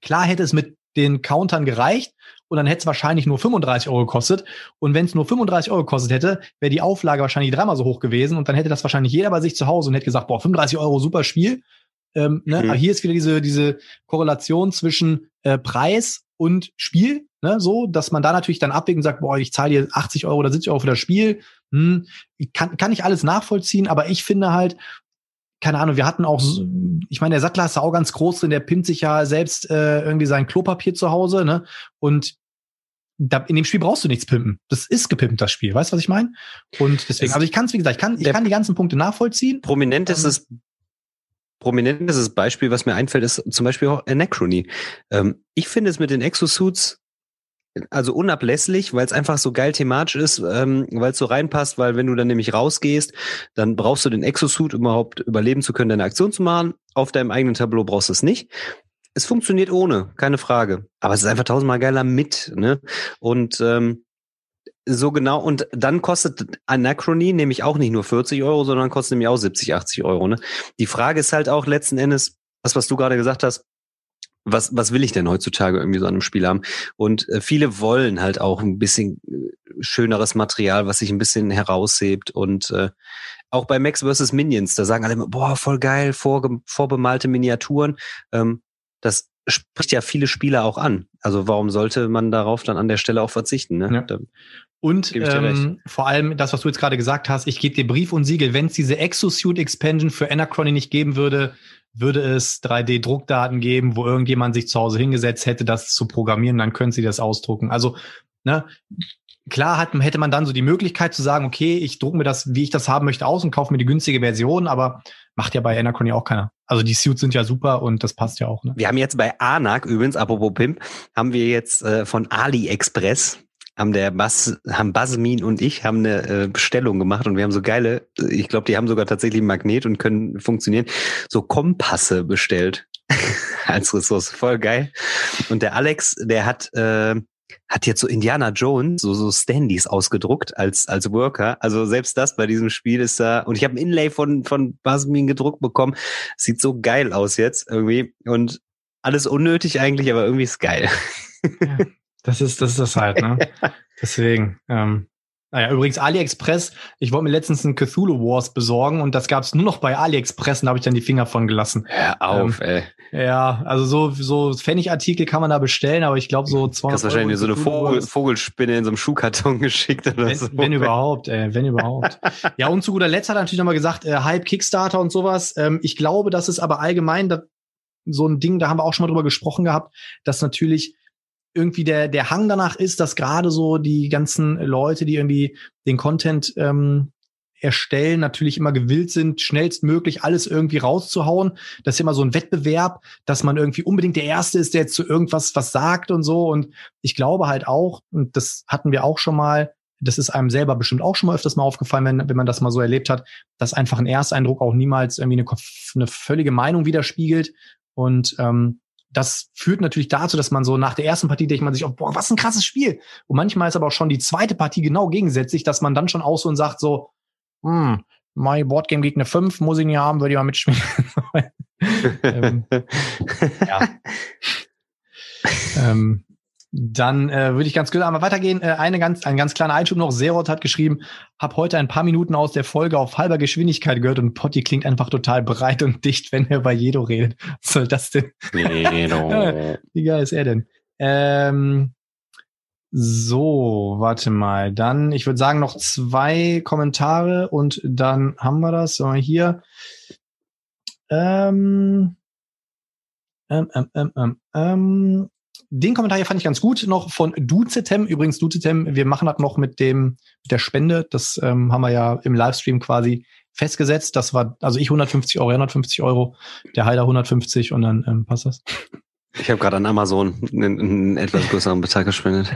klar hätte es mit den Countern gereicht und dann hätte es wahrscheinlich nur 35 Euro gekostet. Und wenn es nur 35 Euro gekostet hätte, wäre die Auflage wahrscheinlich dreimal so hoch gewesen und dann hätte das wahrscheinlich jeder bei sich zu Hause und hätte gesagt, boah, 35 Euro, super Spiel. Ähm, ne? Mhm. Aber hier ist wieder diese, diese Korrelation zwischen äh, Preis und Spiel, ne? so, dass man da natürlich dann abwägt und sagt, boah, ich zahle hier 80 Euro oder 70 Euro für das Spiel. Hm, kann, kann ich alles nachvollziehen, aber ich finde halt, keine Ahnung, wir hatten auch, ich meine, der Sattler ist ja auch ganz groß drin, der pimmt sich ja selbst äh, irgendwie sein Klopapier zu Hause, ne? Und da, in dem Spiel brauchst du nichts pimpen. Das ist gepimpt, das Spiel. Weißt du, was ich meine? Und deswegen, also ich kann es, wie gesagt, ich kann, ich kann die ganzen Punkte nachvollziehen. Prominentestes, ähm, prominentestes Beispiel, was mir einfällt, ist zum Beispiel auch Anachrony. Ähm, ich finde es mit den Exosuits also unablässlich, weil es einfach so geil thematisch ist, ähm, weil es so reinpasst, weil wenn du dann nämlich rausgehst, dann brauchst du den Exosuit, überhaupt überleben zu können, deine Aktion zu machen. Auf deinem eigenen Tableau brauchst du es nicht. Es funktioniert ohne, keine Frage. Aber es ist einfach tausendmal geiler mit, ne? Und ähm, so genau, und dann kostet Anachrony nämlich auch nicht nur 40 Euro, sondern kostet nämlich auch 70, 80 Euro. Ne? Die Frage ist halt auch letzten Endes, das, was du gerade gesagt hast, was, was will ich denn heutzutage irgendwie so an einem Spiel haben? Und äh, viele wollen halt auch ein bisschen äh, schöneres Material, was sich ein bisschen heraushebt. Und äh, auch bei Max vs. Minions, da sagen alle immer, boah, voll geil, vorge vorbemalte Miniaturen. Ähm, das spricht ja viele Spieler auch an. Also warum sollte man darauf dann an der Stelle auch verzichten? Ne? Ja. Da, und ähm, vor allem das, was du jetzt gerade gesagt hast, ich gebe dir Brief und Siegel, wenn es diese Exosuit Expansion für Anachrony nicht geben würde, würde es 3D-Druckdaten geben, wo irgendjemand sich zu Hause hingesetzt hätte, das zu programmieren, dann können sie das ausdrucken. Also, ne, klar hat, hätte man dann so die Möglichkeit zu sagen, okay, ich drucke mir das, wie ich das haben möchte, aus und kaufe mir die günstige Version, aber macht ja bei Anachrony auch keiner. Also die Suits sind ja super und das passt ja auch. Ne? Wir haben jetzt bei Anak übrigens, apropos Pimp, haben wir jetzt äh, von AliExpress haben der Bas, haben Basmin und ich haben eine äh, Bestellung gemacht und wir haben so geile, ich glaube, die haben sogar tatsächlich einen Magnet und können funktionieren, so Kompasse bestellt als Ressource. Voll geil. Und der Alex, der hat, äh, hat jetzt so Indiana Jones, so, so Standys ausgedruckt als, als Worker. Also selbst das bei diesem Spiel ist da, und ich habe ein Inlay von, von Basmin gedruckt bekommen. Sieht so geil aus jetzt irgendwie. Und alles unnötig eigentlich, aber irgendwie ist geil. Ja. Das ist, das ist das halt, ne? Deswegen. Ähm, naja, übrigens AliExpress, ich wollte mir letztens ein Cthulhu Wars besorgen und das gab es nur noch bei AliExpress und da habe ich dann die Finger von gelassen. Hör auf, ähm, ey. Ja, also so, so Pfennigartikel kann man da bestellen, aber ich glaube so 200 Hast wahrscheinlich so eine Vogel, Vogelspinne in so einem Schuhkarton geschickt oder wenn, so. Wenn überhaupt, ey, wenn überhaupt. ja, und zu guter Letzt hat er natürlich nochmal gesagt, äh, Hype Kickstarter und sowas. Ähm, ich glaube, das ist aber allgemein so ein Ding, da haben wir auch schon mal drüber gesprochen gehabt, dass natürlich irgendwie der, der Hang danach ist, dass gerade so die ganzen Leute, die irgendwie den Content ähm, erstellen, natürlich immer gewillt sind, schnellstmöglich alles irgendwie rauszuhauen. Das ist immer so ein Wettbewerb, dass man irgendwie unbedingt der Erste ist, der jetzt zu irgendwas was sagt und so. Und ich glaube halt auch, und das hatten wir auch schon mal, das ist einem selber bestimmt auch schon mal öfters mal aufgefallen, wenn, wenn man das mal so erlebt hat, dass einfach ein Ersteindruck auch niemals irgendwie eine, eine völlige Meinung widerspiegelt. Und ähm, das führt natürlich dazu, dass man so nach der ersten Partie denkt man sich, oh, boah, was ein krasses Spiel. Und manchmal ist aber auch schon die zweite Partie genau gegensätzlich, dass man dann schon aus und sagt so, hm, my Boardgame Gegner 5 muss ich nicht haben, würde ich mal mitspielen. ähm, ja. ähm, dann äh, würde ich ganz kurz einmal weitergehen. Äh, eine ganz, ein ganz kleiner Einschub noch. Serot hat geschrieben, hab heute ein paar Minuten aus der Folge auf halber Geschwindigkeit gehört und Potti klingt einfach total breit und dicht, wenn er bei Jedo redet. Was soll das denn? Jedo. Wie geil ist er denn? Ähm, so, warte mal. Dann, ich würde sagen, noch zwei Kommentare und dann haben wir das. So, hier. Ähm, ähm, ähm, ähm, ähm, ähm den Kommentar hier fand ich ganz gut noch von Duzetem. Übrigens, Duzetem, wir machen das noch mit dem, mit der Spende. Das ähm, haben wir ja im Livestream quasi festgesetzt. Das war, also ich 150 Euro, 150 Euro, der Heiler 150 und dann ähm, passt das. Ich habe gerade an Amazon einen, einen etwas größeren Betrag gespendet.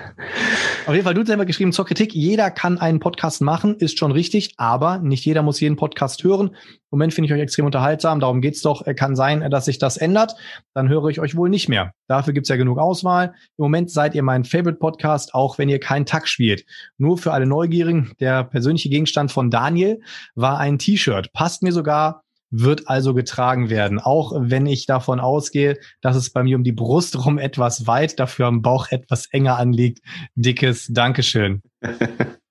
Auf jeden Fall, du hast selber geschrieben zur Kritik, jeder kann einen Podcast machen, ist schon richtig, aber nicht jeder muss jeden Podcast hören. Im Moment finde ich euch extrem unterhaltsam, darum geht's doch. Kann sein, dass sich das ändert. Dann höre ich euch wohl nicht mehr. Dafür gibt's ja genug Auswahl. Im Moment seid ihr mein Favorite Podcast, auch wenn ihr keinen Tag spielt. Nur für alle Neugierigen, der persönliche Gegenstand von Daniel war ein T-Shirt. Passt mir sogar wird also getragen werden. Auch wenn ich davon ausgehe, dass es bei mir um die Brust rum etwas weit, dafür am Bauch etwas enger anliegt. Dickes Dankeschön.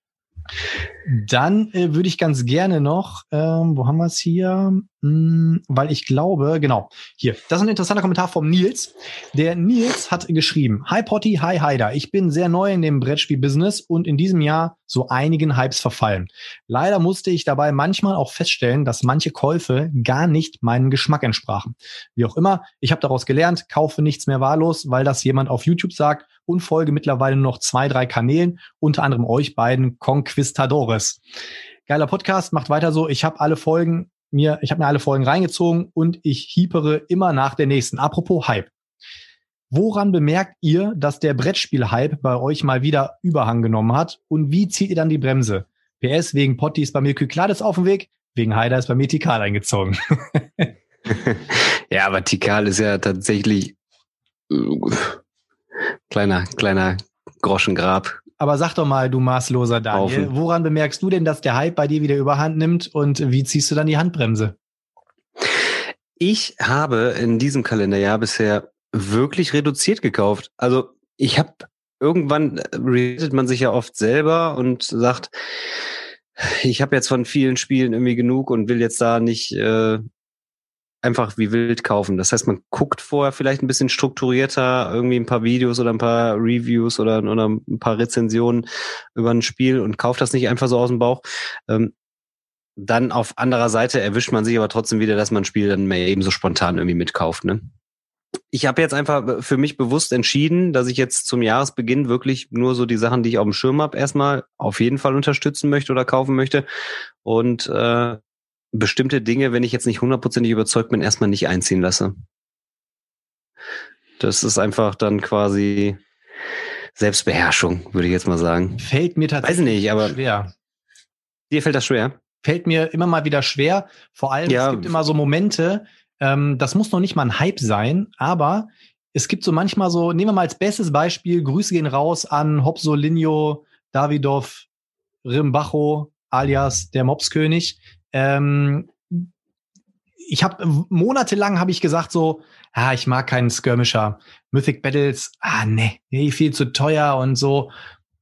Dann äh, würde ich ganz gerne noch, ähm, wo haben wir es hier? Hm, weil ich glaube, genau, hier, das ist ein interessanter Kommentar vom Nils. Der Nils hat geschrieben, Hi Potty, hi Haider, ich bin sehr neu in dem Brettspiel-Business und in diesem Jahr so einigen Hypes verfallen. Leider musste ich dabei manchmal auch feststellen, dass manche Käufe gar nicht meinem Geschmack entsprachen. Wie auch immer, ich habe daraus gelernt, kaufe nichts mehr wahllos, weil das jemand auf YouTube sagt und folge mittlerweile noch zwei, drei Kanälen, unter anderem euch beiden Conquistadores. Geiler Podcast, macht weiter so. Ich habe alle Folgen mir, ich habe mir alle Folgen reingezogen und ich hiepere immer nach der nächsten. Apropos Hype. Woran bemerkt ihr, dass der Brettspiel-Hype bei euch mal wieder Überhang genommen hat? Und wie zieht ihr dann die Bremse? PS, wegen Potti ist bei mir Kyklades auf dem Weg, wegen Haider ist bei mir Tikal eingezogen. ja, aber Tikal ist ja tatsächlich äh, kleiner, kleiner Groschengrab. Aber sag doch mal, du maßloser Daniel, Aufen. woran bemerkst du denn, dass der Hype bei dir wieder überhand nimmt und wie ziehst du dann die Handbremse? Ich habe in diesem Kalenderjahr bisher wirklich reduziert gekauft. Also ich habe irgendwann redet man sich ja oft selber und sagt, ich habe jetzt von vielen Spielen irgendwie genug und will jetzt da nicht äh, einfach wie wild kaufen. Das heißt, man guckt vorher vielleicht ein bisschen strukturierter irgendwie ein paar Videos oder ein paar Reviews oder, oder ein paar Rezensionen über ein Spiel und kauft das nicht einfach so aus dem Bauch. Ähm, dann auf anderer Seite erwischt man sich aber trotzdem wieder, dass man ein Spiel dann mehr ebenso spontan irgendwie mitkauft. Ne? Ich habe jetzt einfach für mich bewusst entschieden, dass ich jetzt zum Jahresbeginn wirklich nur so die Sachen, die ich auf dem Schirm habe, erstmal auf jeden Fall unterstützen möchte oder kaufen möchte. Und äh, bestimmte Dinge, wenn ich jetzt nicht hundertprozentig überzeugt bin, erstmal nicht einziehen lasse. Das ist einfach dann quasi Selbstbeherrschung, würde ich jetzt mal sagen. Fällt mir tatsächlich Weiß nicht, aber schwer. Dir fällt das schwer? Fällt mir immer mal wieder schwer. Vor allem, ja. es gibt immer so Momente, ähm, das muss noch nicht mal ein Hype sein, aber es gibt so manchmal so, nehmen wir mal als bestes Beispiel, Grüße gehen raus an Hopsolinho, Davidov, Rimbacho, alias der Mopskönig. Ähm, ich habe monatelang habe ich gesagt so, ah, ich mag keinen Skirmisher. Mythic Battles, ah nee, nee, viel zu teuer und so.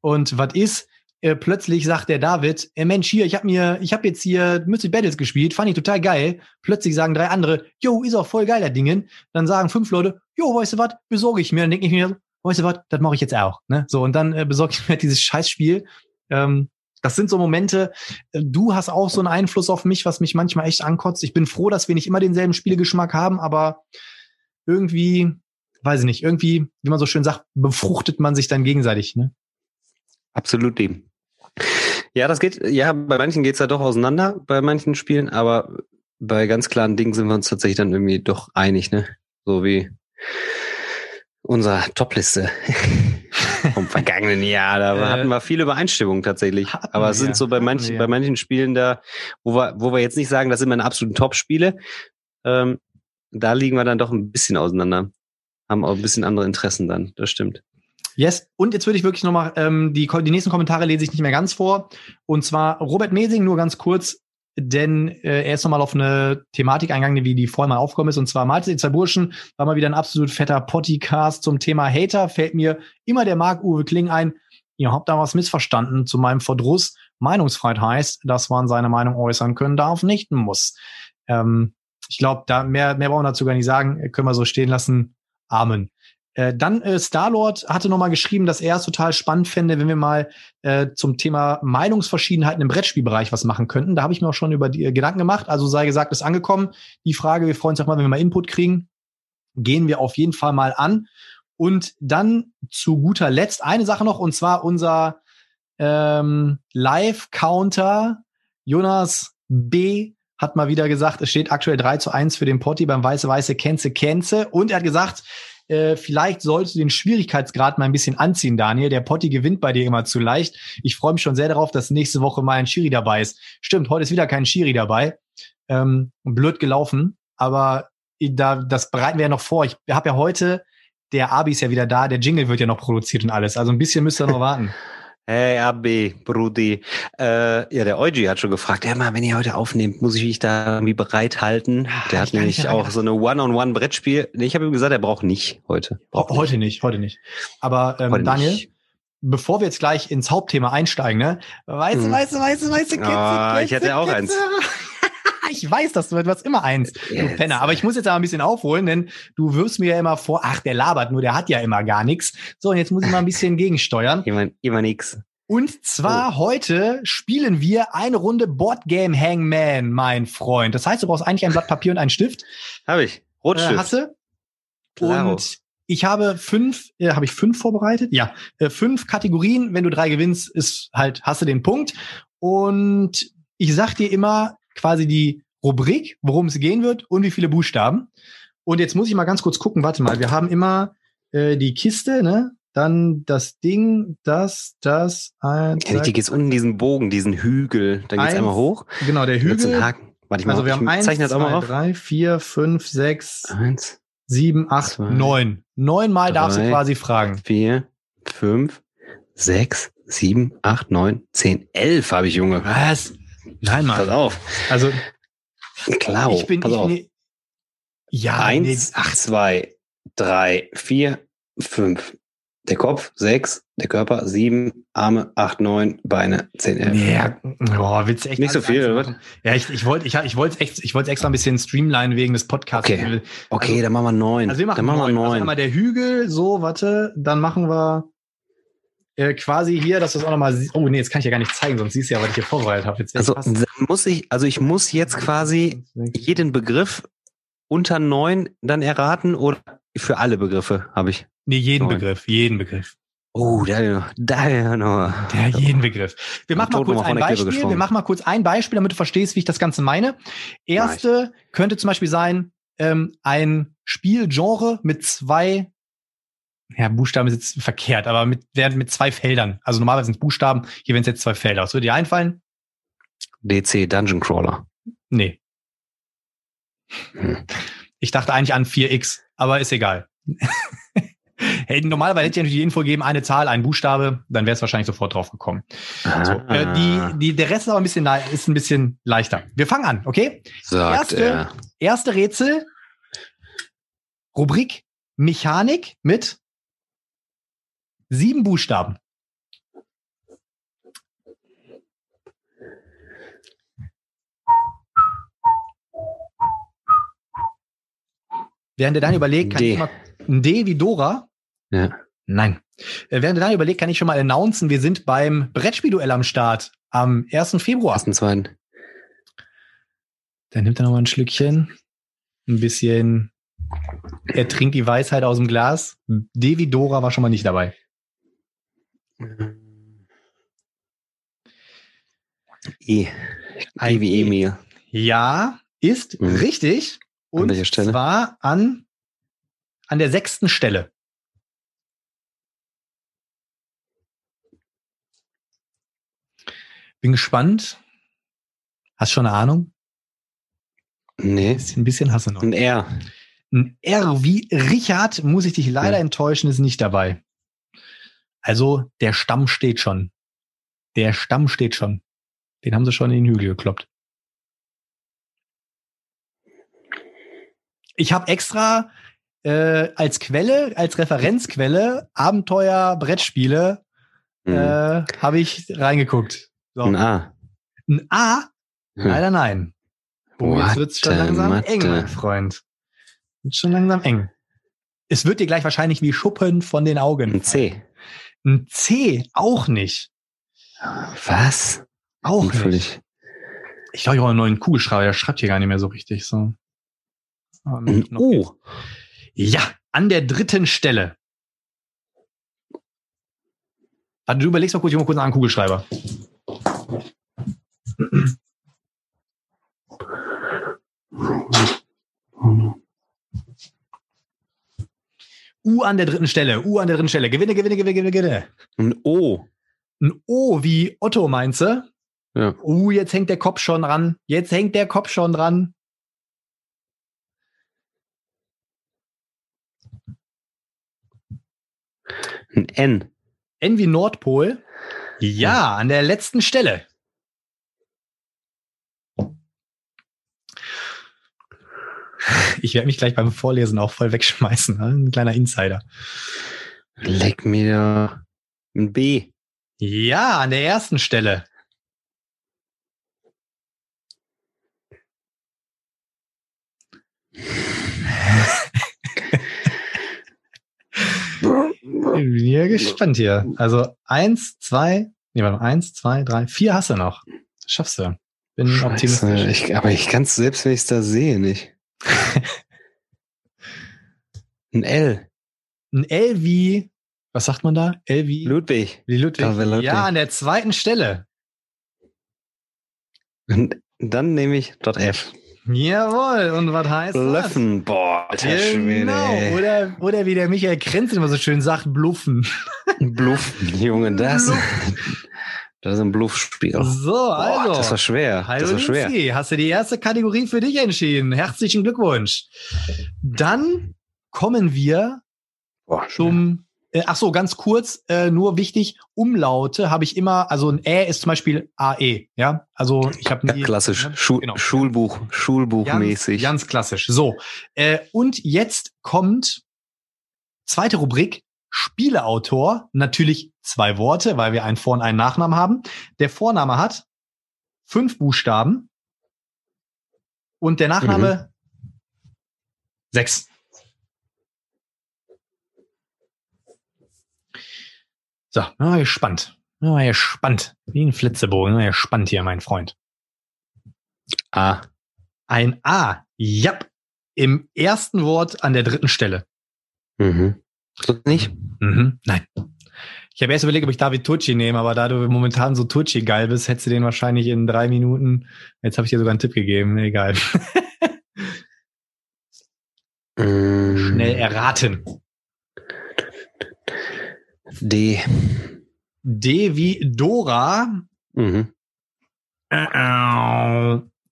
Und was ist? Äh, plötzlich sagt der David, äh, Mensch, hier, ich habe mir, ich habe jetzt hier Mythic Battles gespielt, fand ich total geil. Plötzlich sagen drei andere, yo, ist auch voll geiler Dingen. Dann sagen fünf Leute, yo, weißt du was, besorge ich mir. Dann denke ich mir, weißt du was, das mache ich jetzt auch. Ne? So, und dann äh, besorge ich mir dieses Scheißspiel. Ähm, das sind so Momente, äh, du hast auch so einen Einfluss auf mich, was mich manchmal echt ankotzt. Ich bin froh, dass wir nicht immer denselben Spielgeschmack haben, aber irgendwie, weiß ich nicht, irgendwie, wie man so schön sagt, befruchtet man sich dann gegenseitig. Ne? Absolut dem. Ja, das geht, ja, bei manchen geht's ja doch auseinander, bei manchen Spielen, aber bei ganz klaren Dingen sind wir uns tatsächlich dann irgendwie doch einig, ne? So wie unser Topliste. vom vergangenen Jahr. Da äh, hatten wir viele Übereinstimmungen tatsächlich. Aber es sind so bei manchen, bei manchen Spielen da, wo wir, wo wir jetzt nicht sagen, das sind meine absoluten Top-Spiele. Ähm, da liegen wir dann doch ein bisschen auseinander. Haben auch ein bisschen andere Interessen dann. Das stimmt. Yes. Und jetzt würde ich wirklich nochmal, ähm, die, die nächsten Kommentare lese ich nicht mehr ganz vor. Und zwar Robert Mesing, nur ganz kurz denn äh, er ist nochmal auf eine Thematik eingegangen, wie die vorhin mal aufgekommen ist. Und zwar Malte, die zwei Burschen, war mal wieder ein absolut fetter Podcast zum Thema Hater. Fällt mir immer der Marc-Uwe Kling ein. Ihr habt da was missverstanden zu meinem Verdruss. Meinungsfreiheit heißt, dass man seine Meinung äußern können darf, nicht muss. Ähm, ich glaube, da mehr, mehr brauchen wir dazu gar nicht sagen. Können wir so stehen lassen. Amen. Äh, dann äh, Starlord hatte nochmal geschrieben, dass er es total spannend fände, wenn wir mal äh, zum Thema Meinungsverschiedenheiten im Brettspielbereich was machen könnten. Da habe ich mir auch schon über die äh, Gedanken gemacht. Also sei gesagt, ist angekommen. Die Frage, wir freuen uns auch mal, wenn wir mal Input kriegen, gehen wir auf jeden Fall mal an. Und dann zu guter Letzt eine Sache noch, und zwar unser ähm, Live-Counter Jonas B hat mal wieder gesagt, es steht aktuell 3 zu 1 für den Potti beim Weiße-Weiße Kenze Kenze. Und er hat gesagt, äh, vielleicht sollst du den Schwierigkeitsgrad mal ein bisschen anziehen, Daniel. Der Potti gewinnt bei dir immer zu leicht. Ich freue mich schon sehr darauf, dass nächste Woche mal ein Schiri dabei ist. Stimmt, heute ist wieder kein Schiri dabei. Ähm, blöd gelaufen, aber da, das bereiten wir ja noch vor. Ich habe ja heute, der Abi ist ja wieder da, der Jingle wird ja noch produziert und alles. Also ein bisschen müsst ihr noch warten. Hey, AB, Brudi. Äh, ja, der Eugi hat schon gefragt, ja mal, wenn ihr heute aufnehmt, muss ich mich da irgendwie bereithalten? Ah, Der ich hat nämlich nicht auch so eine One-on-One-Brettspiel. Nee, Ich habe ihm gesagt, er braucht nicht heute. Braucht Heute nicht, heute nicht. Aber ähm, Heute Daniel, nicht. bevor wir jetzt gleich ins Hauptthema einsteigen, ne? Weißt du, Hm. weißt du, weißt du, weißt du, Ah, ich Kitze, hätte auch Kitze. eins. Ich weiß, dass du, hast immer eins, du. Penner. Aber ich muss jetzt aber ein bisschen aufholen, denn du wirfst mir ja immer vor, ach, der labert nur, der hat ja immer gar nichts. So, und jetzt muss ich mal ein bisschen gegensteuern. Immer, immer nix. Und zwar heute spielen wir eine Runde Boardgame Hangman, mein Freund. Das heißt, du brauchst eigentlich ein Blatt Papier und einen Stift. Habe ich. Äh, Rotstift. hast du? Klaro. Und ich habe fünf, äh, habe ich fünf vorbereitet? Ja, äh, fünf Kategorien. Wenn du drei gewinnst, ist halt, hast du den Punkt. Und ich sag dir immer quasi die Rubrik, worum es gehen wird und wie viele Buchstaben. Und jetzt muss ich mal ganz kurz gucken. Warte mal, wir haben immer äh, die Kiste, ne? Dann das Ding, das, das, eins, Ja, die geht's unten diesen Bogen, diesen Hügel. Dann geht's Eins, einmal hoch. genau, der Hügel. Haken. Warte ich mal. Also wir haben eins, zwei, auf. drei, vier, fünf, sechs, Eins, sieben, acht, zwei, neun. Neunmal darfst du quasi fragen. vier, fünf, sechs, sieben, acht, neun, zehn, elf habe ich, Junge. Was? Nein, Pass Mann. auf. Also Klar. ich bin Pass ich, auf. nee, ja, Eins, nee, ach, zwei, drei, vier, fünf. Der Kopf, sechs. Der Körper, sieben. Arme, acht, neun. Beine, zehn, elf. ja, boah, willst du echt Nicht so viel, oder was? Ja, ich, ich wollte ich, ich wollte echt ich wollte extra ein bisschen streamline wegen des Podcasts. Okay. Okay, Also- dann machen wir neun. Also wir machen dann machen neun. wir Also neun. einmal der Hügel, so, warte, dann machen wir äh, quasi hier, dass du es auch nochmal siehst. Oh nee, jetzt kann ich ja gar nicht zeigen, sonst siehst du ja, was ich hier vorbereitet habe. Also muss ich, also ich muss jetzt quasi jeden Begriff unter neun dann erraten oder für alle Begriffe habe ich. Nee, jeden neun. Begriff, jeden Begriff. Oh, da da ja noch. Ja, jeden Begriff. Wir machen mal kurz ein der Beispiel. Wir machen mal kurz ein Beispiel, damit du verstehst, wie ich das Ganze meine. Erste könnte zum Beispiel sein, ähm, ein Spielgenre mit zwei, ja, Buchstaben ist jetzt verkehrt, aber mit, werden mit zwei Feldern. Also normalerweise sind es Buchstaben, hier werden es jetzt zwei Felder. Was würde dir einfallen? DC Dungeon Crawler. Nee. Hm. Ich dachte eigentlich an 4x, aber ist egal. hey, normalerweise hätte ich natürlich die Info gegeben, eine Zahl, ein Buchstabe, dann wäre es wahrscheinlich sofort drauf gekommen. So, Ah, äh, die, die, der Rest ist aber ein bisschen, ist ein bisschen leichter. Wir fangen an, okay? sagt erste- er. Erste Rätsel. Rubrik Mechanik mit sieben Buchstaben. Während ihr dann überlegt, kann D. ich mal ein D wie Dora? Ja. Nein. Äh, Während ihr dann überlegt, kann ich schon mal announcen, wir sind beim Brettspielduell am Start am 1. Februar. Ersten, zweiten. Dann nimmt er noch mal ein Schlückchen. Ein bisschen. Er trinkt die Weisheit aus dem Glas. Devi Dora war schon mal nicht dabei. E. Ein E wie E. Emil. Ja, ist Mhm. richtig. An Und welcher Stelle? zwar an, an der sechsten Stelle. Bin gespannt. Hast schon eine Ahnung? Nee. Ein bisschen hast du noch. Ein R. Ein R wie Richard, muss ich dich leider Ja. enttäuschen, ist nicht dabei. Also, der Stamm steht schon. Der Stamm steht schon. Den haben sie schon in den Hügel gekloppt. Ich habe extra äh, als Quelle, als Referenzquelle Abenteuer, Brettspiele, Hm. äh, habe ich reingeguckt. So. Ein A. Ein A? Hm. Leider nein. Oh, jetzt wird's schon langsam Matte. eng, mein Freund. Wird schon langsam eng. Es wird dir gleich wahrscheinlich wie Schuppen von den Augen. Ein C. Ein C auch nicht. Was? Auch nicht. Völlig. Ich glaube, ich brauche einen neuen Kugelschreiber. Der schreibt hier gar nicht mehr so richtig. So. Aber Ein noch O. geht's. Ja, an der dritten Stelle. Also du überlegst mal kurz, ich mal kurz einen Kugelschreiber. U an der dritten Stelle. U an der dritten Stelle. Gewinne, gewinne, gewinne, gewinne, gewinne. Ein O. Ein O wie Otto meinst du? Ja. Uh, jetzt hängt der Kopf schon dran. Jetzt hängt der Kopf schon dran. Ein N. N wie Nordpol. Ja, an der letzten Stelle. Ich werde mich gleich beim Vorlesen auch voll wegschmeißen. Ne? Ein kleiner Insider. Leck mir ein B. Ja, an der ersten Stelle. Ich bin ja gespannt hier. Also eins, zwei, nee, warte mal, eins, zwei, drei, vier hast du noch. Schaffst du. Bin Scheiße, optimistisch. ich, aber ich kann es selbst, wenn ich es da sehe, nicht. Ein L. Ein L wie, was sagt man da? L wie? Ludwig. Wie Ludwig. Ludwig. Ja, an der zweiten Stelle. Und dann nehme ich dort F. Jawohl. Und was heißt das? Bluffen. Boah, alter Schwede. Genau. ey. Oder, oder wie der Michael Krenz immer so schön sagt, bluffen. Bluffen, Junge, das, das ist ein Bluffspiel. So, Boah, also. das war schwer. Hallo Das war schwer. Linski, hast du die erste Kategorie für dich entschieden. Herzlichen Glückwunsch. Dann kommen wir Boah, zum, äh, ach so, ganz kurz, äh, nur wichtig, Umlaute habe ich immer, also ein Ä ist zum Beispiel AE, ja, also ich habe Ja, nie. klassisch. ne? Schu Genau. Schulbuch, Ganz, Schulbuchmäßig. ganz klassisch. So, äh, und jetzt kommt zweite Rubrik, Spieleautor, natürlich zwei Worte, weil wir einen Vor- und einen Nachnamen haben. Der Vorname hat fünf Buchstaben und der Nachname sechs. So, na, gespannt. Na, gespannt. Wie ein Flitzebogen. Na, gespannt hier, mein Freund. A. Ein A. Ja. Im ersten Wort an der dritten Stelle. Mhm. So nicht? Mhm. Nein. Ich habe erst überlegt, ob ich David Tucci nehme, aber da du momentan so Tucci geil bist, hättest du den wahrscheinlich in drei Minuten. Jetzt habe ich dir sogar einen Tipp gegeben. Egal. Mm, Schnell erraten. D. D wie Dora. Mhm. Da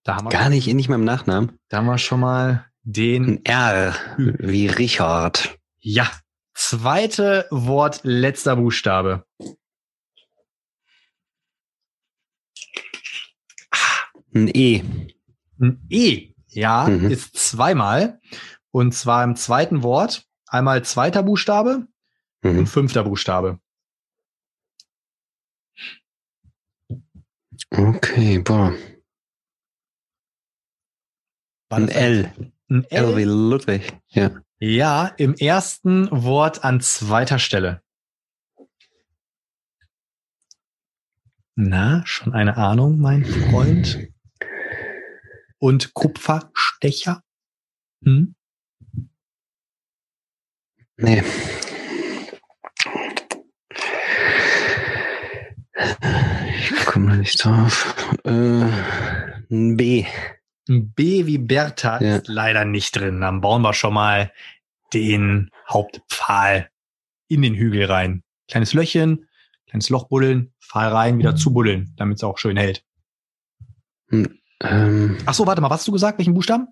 haben wir, Gar nicht, nicht mal im Nachnamen. da haben wir schon mal den. Ein R. Wie Richard. Ja. Zweite Wort, letzter Buchstabe. Ein E. Ein E, ja, Mhm. ist zweimal. Und zwar im zweiten Wort. Einmal zweiter Buchstabe und Mhm. fünfter Buchstabe. Okay, boah. Ein L. Ein L wie L? Ludwig. Ja. Ja, im ersten Wort an zweiter Stelle. Na, schon eine Ahnung, mein Freund. Und Kupferstecher? Hm? Nee. Ich komme nicht drauf. Äh, B. Ein B wie Bertha Ja. ist leider nicht drin. Dann bauen wir schon mal den Hauptpfahl in den Hügel rein. Kleines Löchchen, kleines Loch buddeln, Pfahl rein, wieder zubuddeln, damit es auch schön hält. Ähm, Ach so, warte mal, was hast du gesagt? Welchen Buchstaben?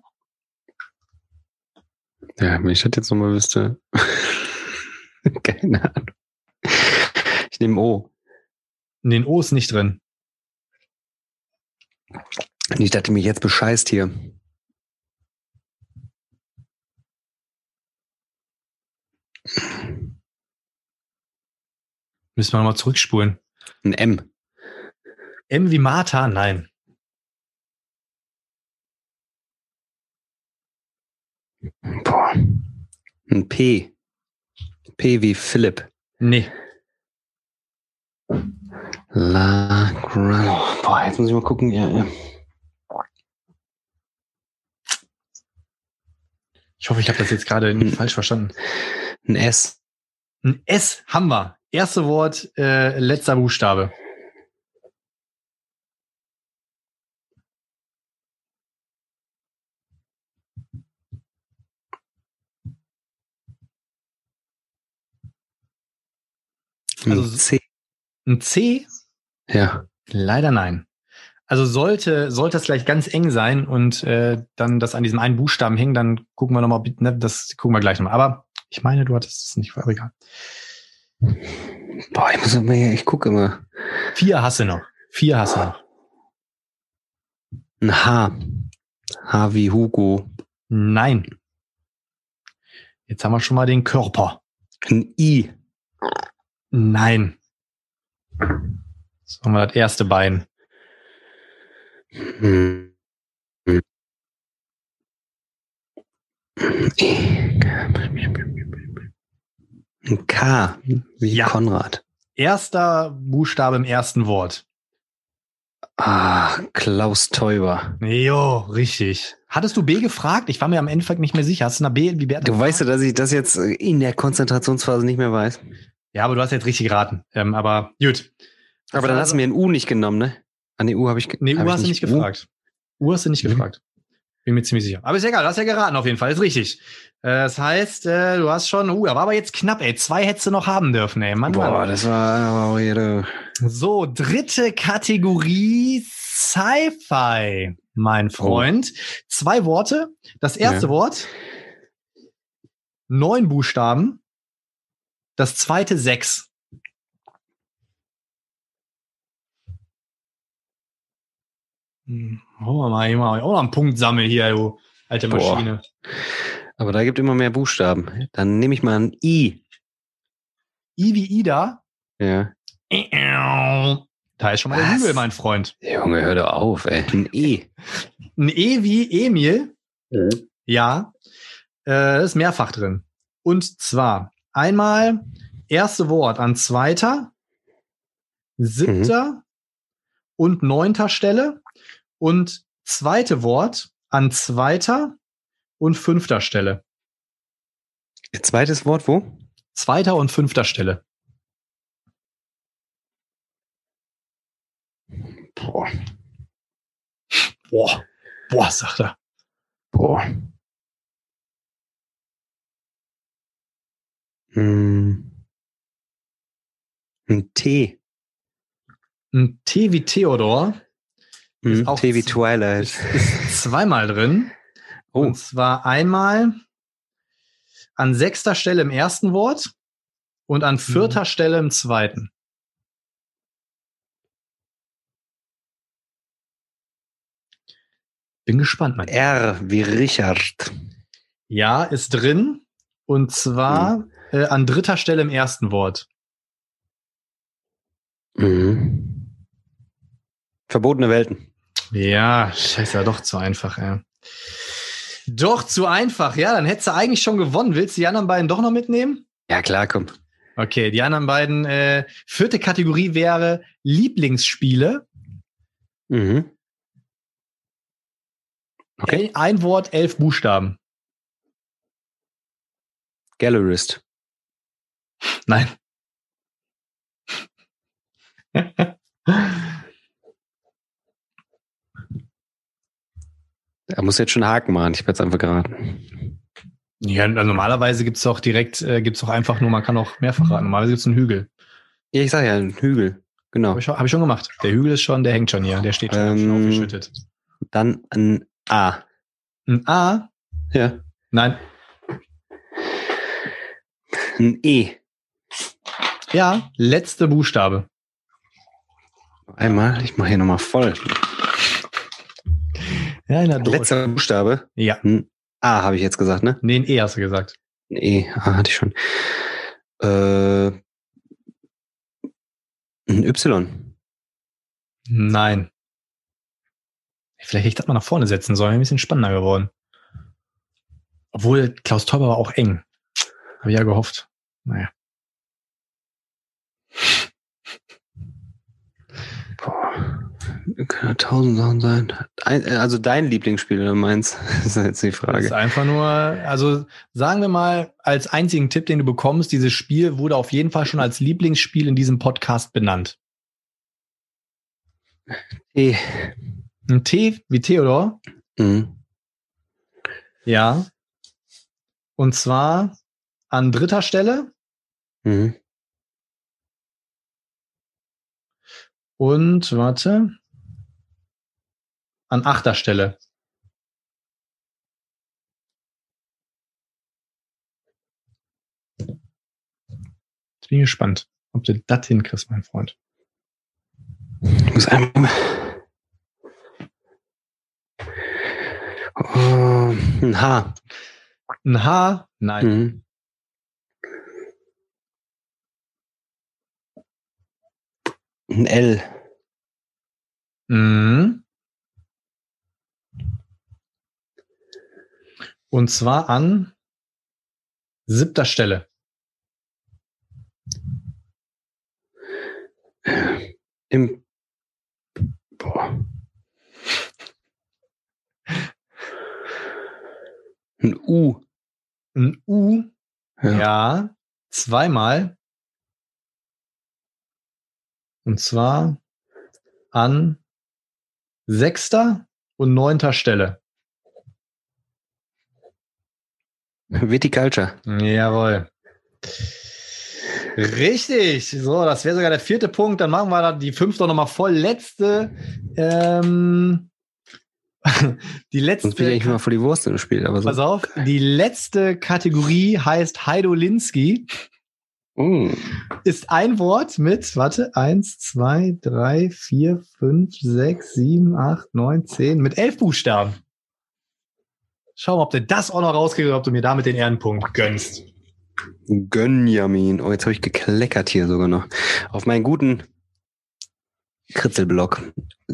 ja, wenn ich das jetzt nochmal wüsste. Keine Ahnung. Ich nehme O. Den O ist nicht drin. Nicht, dass du mich jetzt bescheißt hier. Müssen wir nochmal zurückspulen. Ein M. M wie Martha? Nein. Boah. Ein P. P wie Philipp. Nee. La Boah, jetzt muss ich mal gucken. Ja, ja. Ich hoffe, ich habe das jetzt gerade nicht falsch verstanden. Ein S. Ein S haben wir. Erste Wort, äh, letzter Buchstabe. Ein Also- C. Ein C? Ja. Leider nein. Also sollte, sollte das gleich ganz eng sein und äh, dann das an diesem einen Buchstaben hängen, dann gucken wir nochmal, ne, das gucken wir gleich nochmal. Aber ich meine, du hattest es nicht, aber egal. Boah, ich muss immer, ich gucke immer. Vier hast du noch. Vier hast du noch. Ein H. H wie Hugo. Nein. Jetzt haben wir schon mal den Körper. Ein I. Nein. So haben wir das erste Bein. Ein K, wie Ja. Konrad. Erster Buchstabe im ersten Wort. Ah, Klaus Teuber. Jo, richtig. Hattest du B gefragt? Ich war mir am Endeffekt nicht mehr sicher. Hast du nach B wie Bert? Du weißt ja, dass ich das jetzt in der Konzentrationsphase nicht mehr weiß. Ja, aber du hast jetzt richtig geraten. Ähm, aber gut. Aber dann hast du mir ein U nicht genommen, ne? An die U habe ich Nee, hab U ich hast du nicht gefragt. U hast du nicht Mhm. gefragt. Bin mir ziemlich sicher. Aber ist egal, du hast ja geraten auf jeden Fall. Ist richtig. Äh, das heißt, äh, du hast schon, uh, da war aber jetzt knapp, ey. Zwei hättest du noch haben dürfen, ey. Mann, Boah, Mann. das war aber jede. So, dritte Kategorie Sci-Fi, mein Freund. Zwei Worte. Das erste Ja. Wort, neun Buchstaben. Das zweite sechs. Hm, Wollen wir mal, mal auch noch einen Punkt sammeln hier, du alte Boah. Maschine. Aber da gibt immer mehr Buchstaben. Dann nehme ich mal ein I. I wie Ida. Ja. Da ist schon mal der Was? Hügel, mein Freund. Junge, hör doch auf, ey. Ein E. Ein E wie Emil. Ja, äh, das ist mehrfach drin. Und zwar einmal erste Wort an zweiter, siebter und neunter Stelle und zweite Wort an zweiter und fünfter Stelle. Zweites Wort wo? Zweiter und fünfter Stelle. Boah. Boah, boah, sagt er. Boah. Hm. Ein T. Ein T wie Theodor Hm. auch T wie z- Twilight. ist, ist zweimal drin. Oh, Und zwar einmal an sechster Stelle im ersten Wort und an vierter Stelle im zweiten. Bin gespannt, mein. R wie Richard. Ja, ist drin. Und zwar äh, an dritter Stelle im ersten Wort. Mhm. Verbotene Welten. Ja, scheiße, doch zu einfach, ey. Doch zu einfach, ja, dann hättest du eigentlich schon gewonnen. Willst du die anderen beiden doch noch mitnehmen? Ja, klar, komm. Okay, die anderen beiden. Äh, vierte Kategorie wäre Lieblingsspiele. Mhm. Okay. Ein, ein Wort, elf Buchstaben. Gallerist. Nein. Er muss jetzt schon Haken machen. Ich werde es einfach geraten. ja, also normalerweise gibt's doch direkt, äh, gibt's doch einfach nur, man kann auch mehrfach raten. Normalerweise gibt's einen Hügel. Ja, ich sag ja, ein Hügel. Genau. Habe ich, schon- hab ich schon gemacht. Der Hügel ist schon, der hängt schon hier. Der steht schon, ich schon Ähm, aufgeschüttet. Dann ein A. Ein A? Ja. Nein. Ein E. Ja, letzte Buchstabe. Einmal. Ich mache hier nochmal voll. Ja, in der Dose. Letzter Buchstabe. Ja. A habe ich jetzt gesagt, ne? Nee, ein E hast du gesagt. Ein E. A hatte ich schon. Äh, ein Y. Nein. Vielleicht hätte ich das mal nach vorne setzen sollen. Ein bisschen spannender geworden. Obwohl, Klaus Teuber war auch eng. Habe ich ja gehofft. Naja. Boah. Kann ja tausend Sachen sein. Ein, äh, also dein Lieblingsspiel oder meins? Ist jetzt die Das ist Frage. einfach nur, also sagen wir mal, als einzigen Tipp, den du bekommst, dieses Spiel wurde auf jeden Fall schon als Lieblingsspiel in diesem Podcast benannt. E. Ein T wie Theodor. Mhm. Ja. Und zwar an dritter Stelle Mhm. Und warte. An achter Stelle. Jetzt bin ich gespannt. ob du das hinkriegst, mein Freund. Ich muss einmal. Oh, ein H. Ein H? Nein. Mhm. Ein L. Mhm. Und zwar an siebter Stelle. Im. Boah. Ein U. Ein U, Ja. ja, zweimal. Und zwar an sechster und neunter Stelle. Viticulture. Jawohl. Richtig. So, das wäre sogar der vierte Punkt. Dann machen wir da die fünfte nochmal voll. Letzte. Ähm, die letzte. Sonst bin ich eigentlich mal vor die Wurst gespielt, aber so. Pass auf, die letzte Kategorie heißt Heidolinski. Mm. Ist ein Wort mit, warte, eins, zwei, drei, vier, fünf, sechs, sieben, acht, neun, zehn, mit elf Buchstaben. Schau mal, ob du das auch noch rauskriegst oder ob du mir damit den Ehrenpunkt gönnst. Gönjamin. Oh, jetzt habe ich gekleckert hier sogar noch. Auf meinen guten Kritzelblock.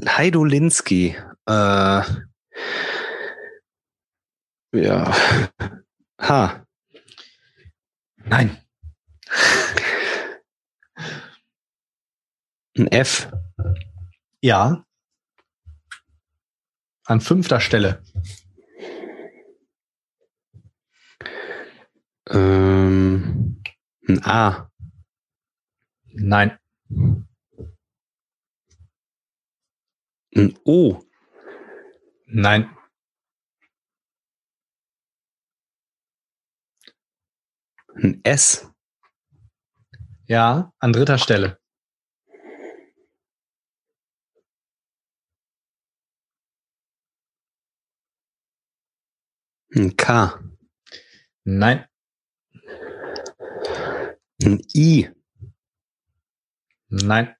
Heidolinski. Äh, ja. H. Nein. Ein F. Ja. An fünfter Stelle. Ähm, ein A. Nein. Ein O. Nein. Ein S. Ja, an dritter Stelle. Ein K. Nein. Ein I. Nein.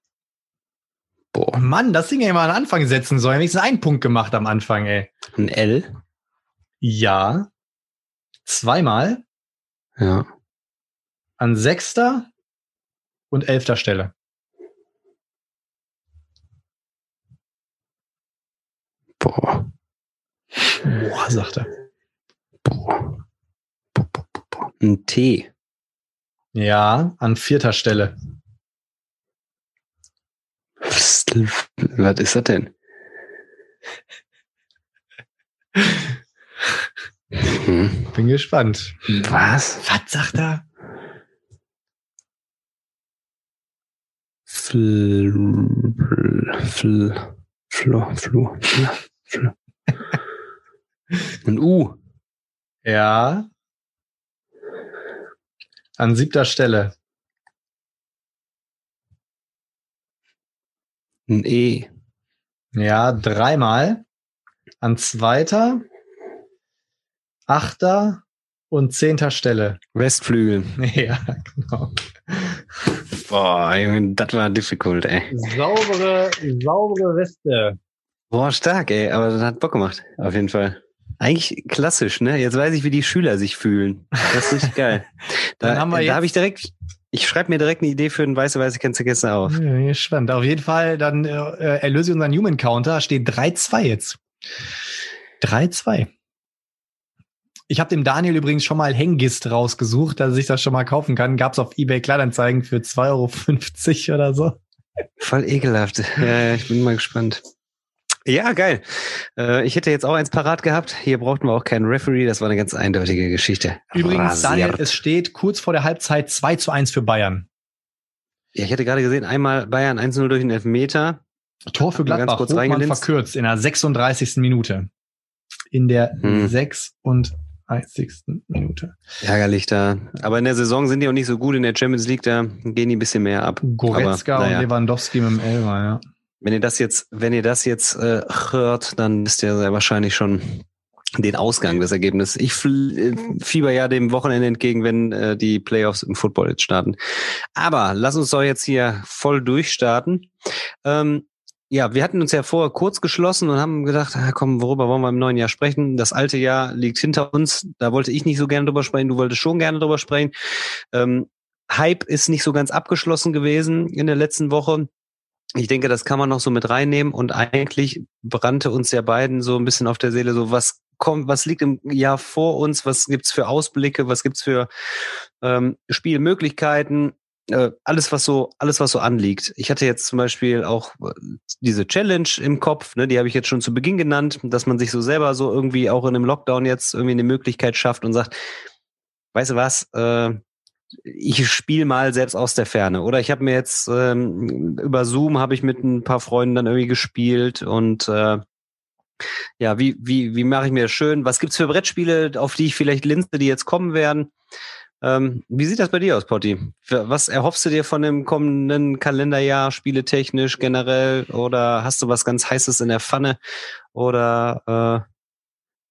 Boah. Mann, das Ding ja immer an Anfang setzen sollen. Wenigstens einen Punkt gemacht am Anfang, ey. Ein L. Ja. Zweimal Ja. an sechster und elfter Stelle. Boah. Boah, sagt er. Boah. Boah, boah, boah, boah. Ein T. Ja, an vierter Stelle. Was was ist das denn? Hm. Bin gespannt. Was? Was sagt er? Fl, fl, fl, fl, fl. Ein U. Ja. An siebter Stelle. Ein E. Ja, dreimal. An zweiter, achter und zehnter Stelle. Westflügel. Ja, genau. Boah, das war difficult, ey. Saubere, saubere Weste. Boah, stark, ey. Aber das hat Bock gemacht. Auf jeden Fall. Eigentlich klassisch, ne? Jetzt weiß ich, wie die Schüler sich fühlen. Das ist richtig geil. Da, Dann haben wir da habe ich direkt, ich schreibe mir direkt eine Idee für ein weiße, weiße Kennst gestern auf. Ja, gespannt. Auf jeden Fall, dann äh, erlöse ich unseren Human Counter. Steht 3-2 jetzt. 3-2. Ich habe dem Daniel übrigens schon mal Hengist rausgesucht, dass er sich das schon mal kaufen kann. Gab's auf eBay Kleinanzeigen für 2,50 Euro oder so. Voll ekelhaft. Ja, ich bin mal gespannt. Ja, geil. Äh, ich hätte jetzt auch eins parat gehabt. Hier brauchten wir auch keinen Referee. Das war eine ganz eindeutige Geschichte. Übrigens, Daniel, Rasiert. es steht kurz vor der Halbzeit 2 zu 1 für Bayern. Ja, ich hatte gerade gesehen, einmal Bayern 1-0 durch den Elfmeter. Tor für Mal ganz Gladbach, kurz Hofmann verkürzt in der 36. Minute. In der Hm. 36. Minute. Ärgerlich da. Aber in der Saison sind die auch nicht so gut. In der Champions League, da gehen die ein bisschen mehr ab. Goretzka Aber, naja. und Lewandowski mit dem Elfer, ja. Wenn ihr das jetzt, wenn ihr das jetzt äh, hört, dann ist der sehr wahrscheinlich schon den Ausgang des Ergebnisses. Ich äh, fieber ja dem Wochenende entgegen, wenn äh, die Playoffs im Football jetzt starten. Aber lass uns doch jetzt hier voll durchstarten. Ähm, ja, wir hatten uns ja vorher kurz geschlossen und haben gedacht, ah, komm, worüber wollen wir im neuen Jahr sprechen? Das alte Jahr liegt hinter uns. Da wollte ich nicht so gerne drüber sprechen. Du wolltest schon gerne drüber sprechen. Ähm, Hype ist nicht so ganz abgeschlossen gewesen in der letzten Woche. Ich denke, das kann man noch so mit reinnehmen und eigentlich brannte uns ja beiden so ein bisschen auf der Seele, so was kommt, was liegt im Jahr vor uns, was gibt's für Ausblicke, was gibt's für ähm, Spielmöglichkeiten, äh, alles was so alles was so anliegt. Ich hatte jetzt zum Beispiel auch äh, diese Challenge im Kopf, ne, die habe ich jetzt schon zu Beginn genannt, dass man sich so selber so irgendwie auch in einem Lockdown jetzt irgendwie eine Möglichkeit schafft und sagt, weißt du was, äh, ich spiele mal selbst aus der Ferne. Oder ich habe mir jetzt ähm, über Zoom habe ich mit ein paar Freunden dann irgendwie gespielt und äh, ja, wie, wie, wie mache ich mir das schön? Was gibt's für Brettspiele, auf die ich vielleicht linse, die jetzt kommen werden? Ähm, wie sieht das bei dir aus, Potti? Was erhoffst du dir von dem kommenden Kalenderjahr, spieletechnisch generell? Oder hast du was ganz Heißes in der Pfanne? Oder äh,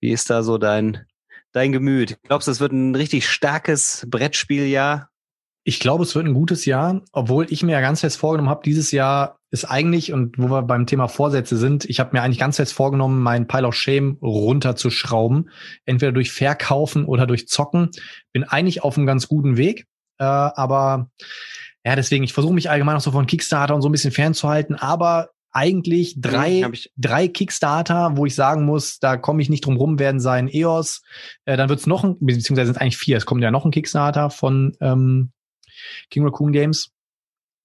wie ist da so dein, dein Gemüt? Glaubst du, es wird ein richtig starkes Brettspieljahr? Ich glaube, es wird ein gutes Jahr, obwohl ich mir ja ganz fest vorgenommen habe, dieses Jahr ist eigentlich, und wo wir beim Thema Vorsätze sind, ich habe mir eigentlich ganz fest vorgenommen, meinen Pile of Shame runterzuschrauben, entweder durch Verkaufen oder durch Zocken. Bin eigentlich auf einem ganz guten Weg, äh, aber ja, deswegen, ich versuche mich allgemein auch so von Kickstarter und so ein bisschen fernzuhalten, aber eigentlich drei, ja, drei Kickstarter, wo ich sagen muss, da komme ich nicht drum rum, werden sein EOS. Äh, dann wird's noch ein, beziehungsweise sind eigentlich vier. Es kommt ja noch ein Kickstarter von ähm, King Raccoon Games.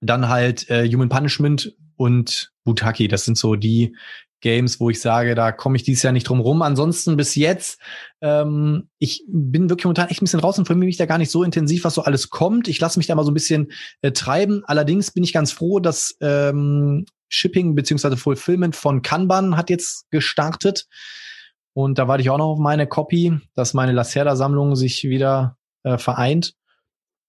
Dann halt äh, Human Punishment und Butaki. Das sind so die Games, wo ich sage, da komme ich dieses Jahr nicht drum rum. Ansonsten bis jetzt, ähm, ich bin wirklich momentan echt ein bisschen raus und informiere mich da gar nicht so intensiv, was so alles kommt. Ich lasse mich da mal so ein bisschen äh, treiben. Allerdings bin ich ganz froh, dass ähm, Shipping beziehungsweise Fulfillment von Kanban hat jetzt gestartet. Und da warte ich auch noch auf meine Copy, dass meine Lacerda-Sammlung sich wieder äh, vereint.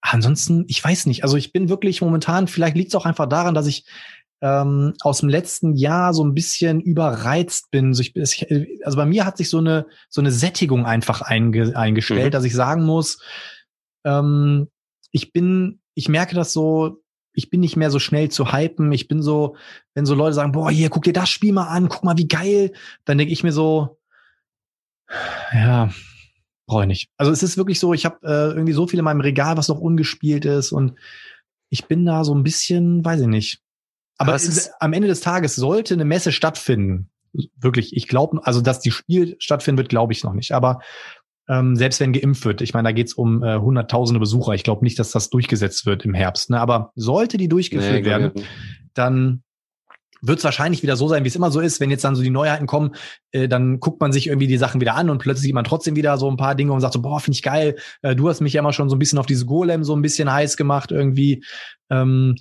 Ansonsten, ich weiß nicht. Also ich bin wirklich momentan, vielleicht liegt es auch einfach daran, dass ich ähm, aus dem letzten Jahr so ein bisschen überreizt bin. So ich, also bei mir hat sich so eine so eine Sättigung einfach einge, eingestellt, mhm. dass ich sagen muss, ähm, ich bin, ich merke das so, ich bin nicht mehr so schnell zu hypen. Ich bin so, wenn so Leute sagen, boah, hier, guck dir das Spiel mal an, guck mal, wie geil, dann denke ich mir so, ja, brauche ich nicht. Also es ist wirklich so, ich habe äh, irgendwie so viel in meinem Regal, was noch ungespielt ist und ich bin da so ein bisschen, weiß ich nicht. Aber, Aber ist, am Ende des Tages sollte eine Messe stattfinden. Wirklich, ich glaube, also dass die Spiel stattfinden wird, glaube ich noch nicht. Aber ähm, selbst wenn geimpft wird, ich meine, da geht's um äh, hunderttausende Besucher. Ich glaube nicht, dass das durchgesetzt wird im Herbst. Ne? Aber sollte die durchgeführt nee, werden, dann wird es wahrscheinlich wieder so sein, wie es immer so ist, wenn jetzt dann so die Neuheiten kommen, äh, dann guckt man sich irgendwie die Sachen wieder an und plötzlich sieht man trotzdem wieder so ein paar Dinge und sagt so, boah, finde ich geil. Äh, du hast mich ja immer schon so ein bisschen auf diese Golem so ein bisschen heiß gemacht irgendwie. Ähm,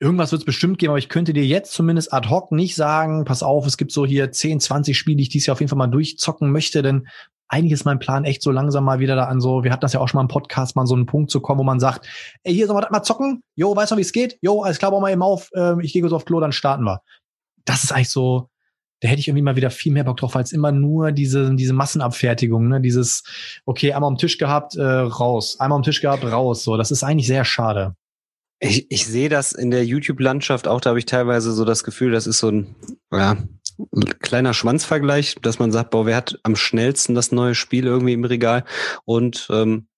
irgendwas wird es bestimmt geben, aber ich könnte dir jetzt zumindest ad hoc nicht sagen, pass auf, es gibt so hier 10, 20 Spiele, die ich dieses Jahr auf jeden Fall mal durchzocken möchte, denn eigentlich ist mein Plan echt so langsam mal wieder da an so, wir hatten das ja auch schon mal im Podcast, mal an so einen Punkt zu kommen, wo man sagt, ey, hier sollen wir mal zocken? Jo, weißt du, wie es geht? Jo, alles klar, bau mal eben auf, ähm, ich gehe kurz auf Klo, dann starten wir. Das ist eigentlich so, da hätte ich irgendwie mal wieder viel mehr Bock drauf, als immer nur diese, diese Massenabfertigung, ne? Dieses, okay, einmal am Tisch gehabt, äh, raus, einmal am Tisch gehabt, raus. So, das ist eigentlich sehr schade. Ich, ich sehe das in der YouTube-Landschaft auch, da habe ich teilweise so das Gefühl, das ist so ein, ja, kleiner Schwanzvergleich, dass man sagt, boah, wer hat am schnellsten das neue Spiel irgendwie im Regal und ähm,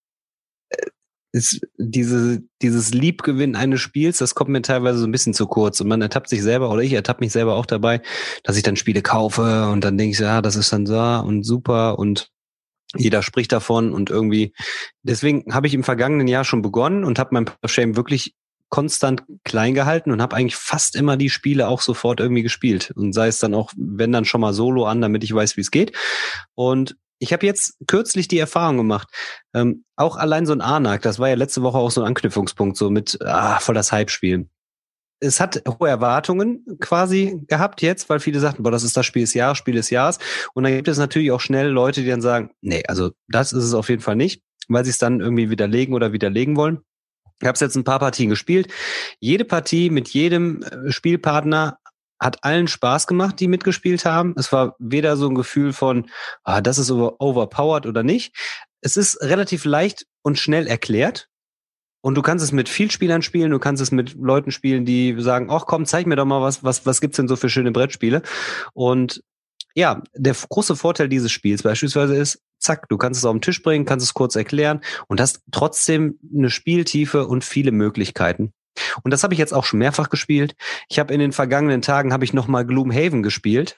ist diese, dieses Liebgewinn eines Spiels, das kommt mir teilweise so ein bisschen zu kurz. Und man ertappt sich selber, oder ich ertappe mich selber auch dabei, dass ich dann Spiele kaufe und dann denke ich, ja, das ist dann so und super und jeder spricht davon und irgendwie. Deswegen habe ich im vergangenen Jahr schon begonnen und habe mein Shame wirklich konstant klein gehalten und habe eigentlich fast immer die Spiele auch sofort irgendwie gespielt. Und sei es dann auch, wenn dann schon mal solo an, damit ich weiß, wie es geht. Und ich habe jetzt kürzlich die Erfahrung gemacht, ähm, auch allein so ein Anak, das war ja letzte Woche auch so ein Anknüpfungspunkt, so mit ah, voll das Hype-Spiel. Es hat hohe Erwartungen quasi gehabt jetzt, weil viele sagten, boah, das ist das Spiel des Jahres, Spiel des Jahres. Und dann gibt es natürlich auch schnell Leute, die dann sagen, nee, also das ist es auf jeden Fall nicht, weil sie es dann irgendwie widerlegen oder widerlegen wollen. Ich habe jetzt ein paar Partien gespielt. Jede Partie mit jedem äh, Spielpartner hat allen Spaß gemacht, die mitgespielt haben. Es war weder so ein Gefühl von, ah, das ist overpowered oder nicht. Es ist relativ leicht und schnell erklärt. Und du kannst es mit viel Spielern spielen, du kannst es mit Leuten spielen, die sagen, ach komm, zeig mir doch mal was, was, was gibt's denn so für schöne Brettspiele? Und ja, der große Vorteil dieses Spiels beispielsweise ist, zack, du kannst es auf den Tisch bringen, kannst es kurz erklären und hast trotzdem eine Spieltiefe und viele Möglichkeiten. Und das habe ich jetzt auch schon mehrfach gespielt. Ich habe in den vergangenen Tagen habe ich noch mal Gloomhaven gespielt.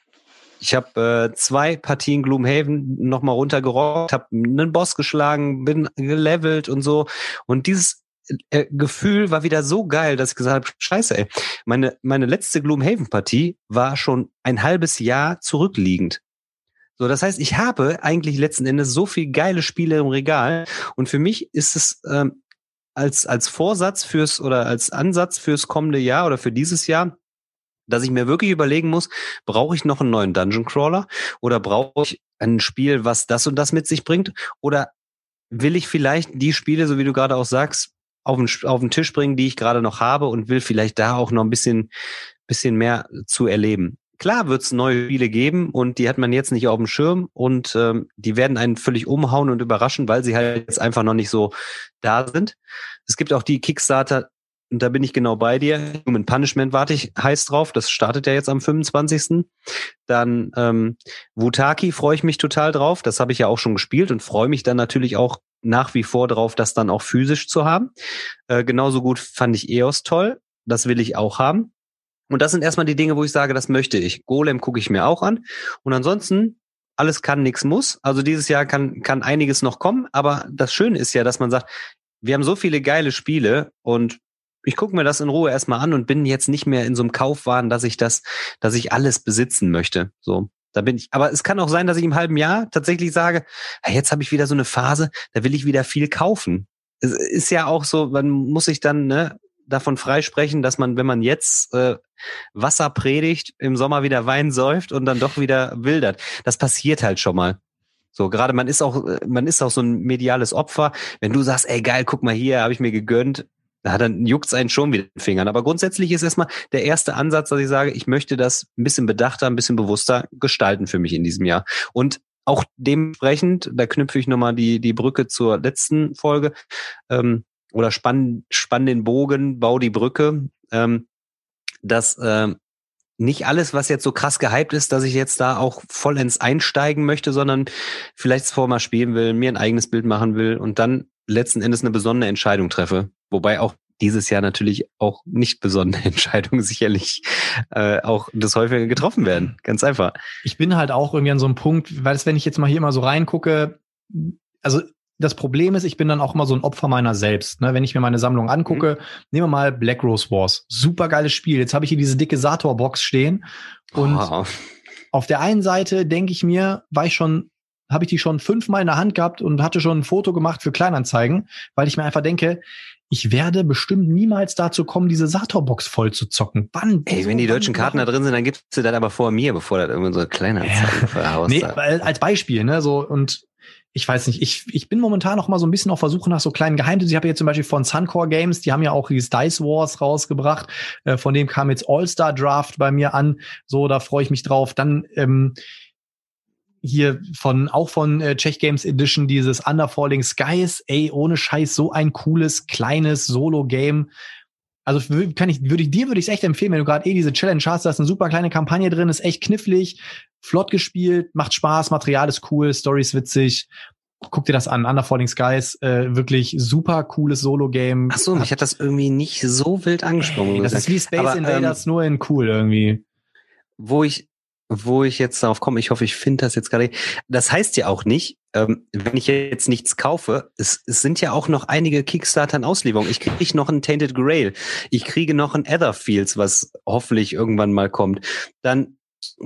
Ich habe äh, zwei Partien Gloomhaven noch mal runtergerockt, habe einen Boss geschlagen, bin gelevelt und so. Und dieses äh, Gefühl war wieder so geil, dass ich gesagt habe, scheiße, ey, meine, meine letzte Gloomhaven-Partie war schon ein halbes Jahr zurückliegend. So, das heißt, ich habe eigentlich letzten Endes so viel geile Spiele im Regal und für mich ist es ähm, als, als Vorsatz fürs oder als Ansatz fürs kommende Jahr oder für dieses Jahr, dass ich mir wirklich überlegen muss, brauche ich noch einen neuen Dungeon Crawler oder brauche ich ein Spiel, was das und das mit sich bringt oder will ich vielleicht die Spiele, so wie du gerade auch sagst, auf den, auf den Tisch bringen, die ich gerade noch habe und will vielleicht da auch noch ein bisschen, bisschen mehr zu erleben. Klar wird es neue Spiele geben und die hat man jetzt nicht auf dem Schirm und ähm, die werden einen völlig umhauen und überraschen, weil sie halt jetzt einfach noch nicht so da sind. Es gibt auch die Kickstarter, und da bin ich genau bei dir. Human Punishment warte ich heiß drauf. Das startet ja jetzt am 25. Dann ähm, Wutaki freue ich mich total drauf. Das habe ich ja auch schon gespielt und freue mich dann natürlich auch nach wie vor drauf, das dann auch physisch zu haben. Äh, genauso gut fand ich EOS toll. Das will ich auch haben. Und das sind erstmal die Dinge, wo ich sage, das möchte ich. Golem gucke ich mir auch an. Und ansonsten, alles kann, nichts muss. Also dieses Jahr kann, kann einiges noch kommen. Aber das Schöne ist ja, dass man sagt, wir haben so viele geile Spiele und ich gucke mir das in Ruhe erstmal an und bin jetzt nicht mehr in so einem Kaufwahn, dass ich das, dass ich alles besitzen möchte. So. Da bin ich. Aber es kann auch sein, dass ich im halben Jahr tatsächlich sage, jetzt habe ich wieder so eine Phase, da will ich wieder viel kaufen. Es ist ja auch so, man muss sich dann, ne, davon freisprechen, dass man, wenn man jetzt äh, Wasser predigt, im Sommer wieder Wein säuft und dann doch wieder wildert. Das passiert halt schon mal. So, gerade man ist auch, man ist auch so ein mediales Opfer. Wenn du sagst, ey geil, guck mal hier, habe ich mir gegönnt, da dann juckt's einen schon wieder den Fingern. Aber grundsätzlich ist erstmal der erste Ansatz, dass ich sage, ich möchte das ein bisschen bedachter, ein bisschen bewusster gestalten für mich in diesem Jahr. Und auch dementsprechend, da knüpfe ich nochmal die, die Brücke zur letzten Folge, ähm, oder spann, spann den Bogen, bau die Brücke, ähm, dass ähm, nicht alles, was jetzt so krass gehypt ist, dass ich jetzt da auch vollends einsteigen möchte, sondern vielleicht es vorher mal spielen will, mir ein eigenes Bild machen will und dann letzten Endes eine besondere Entscheidung treffe. Wobei auch dieses Jahr natürlich auch nicht besondere Entscheidungen sicherlich äh, auch das häufiger getroffen werden. Ganz einfach. Ich bin halt auch irgendwie an so einem Punkt, weil es, wenn ich jetzt mal hier mal so reingucke, also das Problem ist, ich bin dann auch immer so ein Opfer meiner selbst. Ne? Wenn ich mir meine Sammlung angucke, mhm. nehmen wir mal Black Rose Wars. Super geiles Spiel. Jetzt habe ich hier diese dicke Sator-Box stehen. Und oh. auf der einen Seite denke ich mir, war ich schon, habe ich die schon fünfmal in der Hand gehabt und hatte schon ein Foto gemacht für Kleinanzeigen, weil ich mir einfach denke, ich werde bestimmt niemals dazu kommen, diese Sator-Box voll zu zocken. Wann? Ey, wenn die deutschen Karten da drin sind, dann gibst du das aber vor mir, bevor das irgendwie so eine Kleinanzeige ja. nee, als Beispiel, ne, so, und ich weiß nicht, ich, ich bin momentan noch mal so ein bisschen auf Versuche nach so kleinen Geheimtipps. Ich habe jetzt zum Beispiel von Suncore Games, die haben ja auch dieses Dice Wars rausgebracht. Äh, von dem kam jetzt All-Star Draft bei mir an. So, da freue ich mich drauf. Dann ähm, hier von auch von äh, Czech Games Edition dieses Underfalling Skies. Ey, ohne Scheiß, so ein cooles kleines Solo-Game. Also kann ich, würde ich dir würde ich es echt empfehlen, wenn du gerade eh diese Challenge hast, da ist eine super kleine Kampagne drin, ist echt knifflig, flott gespielt, macht Spaß, Material ist cool, Story ist witzig. Guck dir das an, Under Falling Skies, äh, wirklich super cooles Solo-Game. Ach so, mich hat das irgendwie nicht so wild angesprochen. Ey, das ist wie Space Aber, Invaders, ähm, nur in cool irgendwie. Wo ich, wo ich jetzt darauf komme, ich hoffe, ich finde das jetzt gerade. Das heißt ja auch nicht, ähm, wenn ich jetzt nichts kaufe, es, es sind ja auch noch einige Kickstarter in Auslieferung. Ich kriege noch ein Tainted Grail. Ich kriege noch ein Etherfields, was hoffentlich irgendwann mal kommt. Dann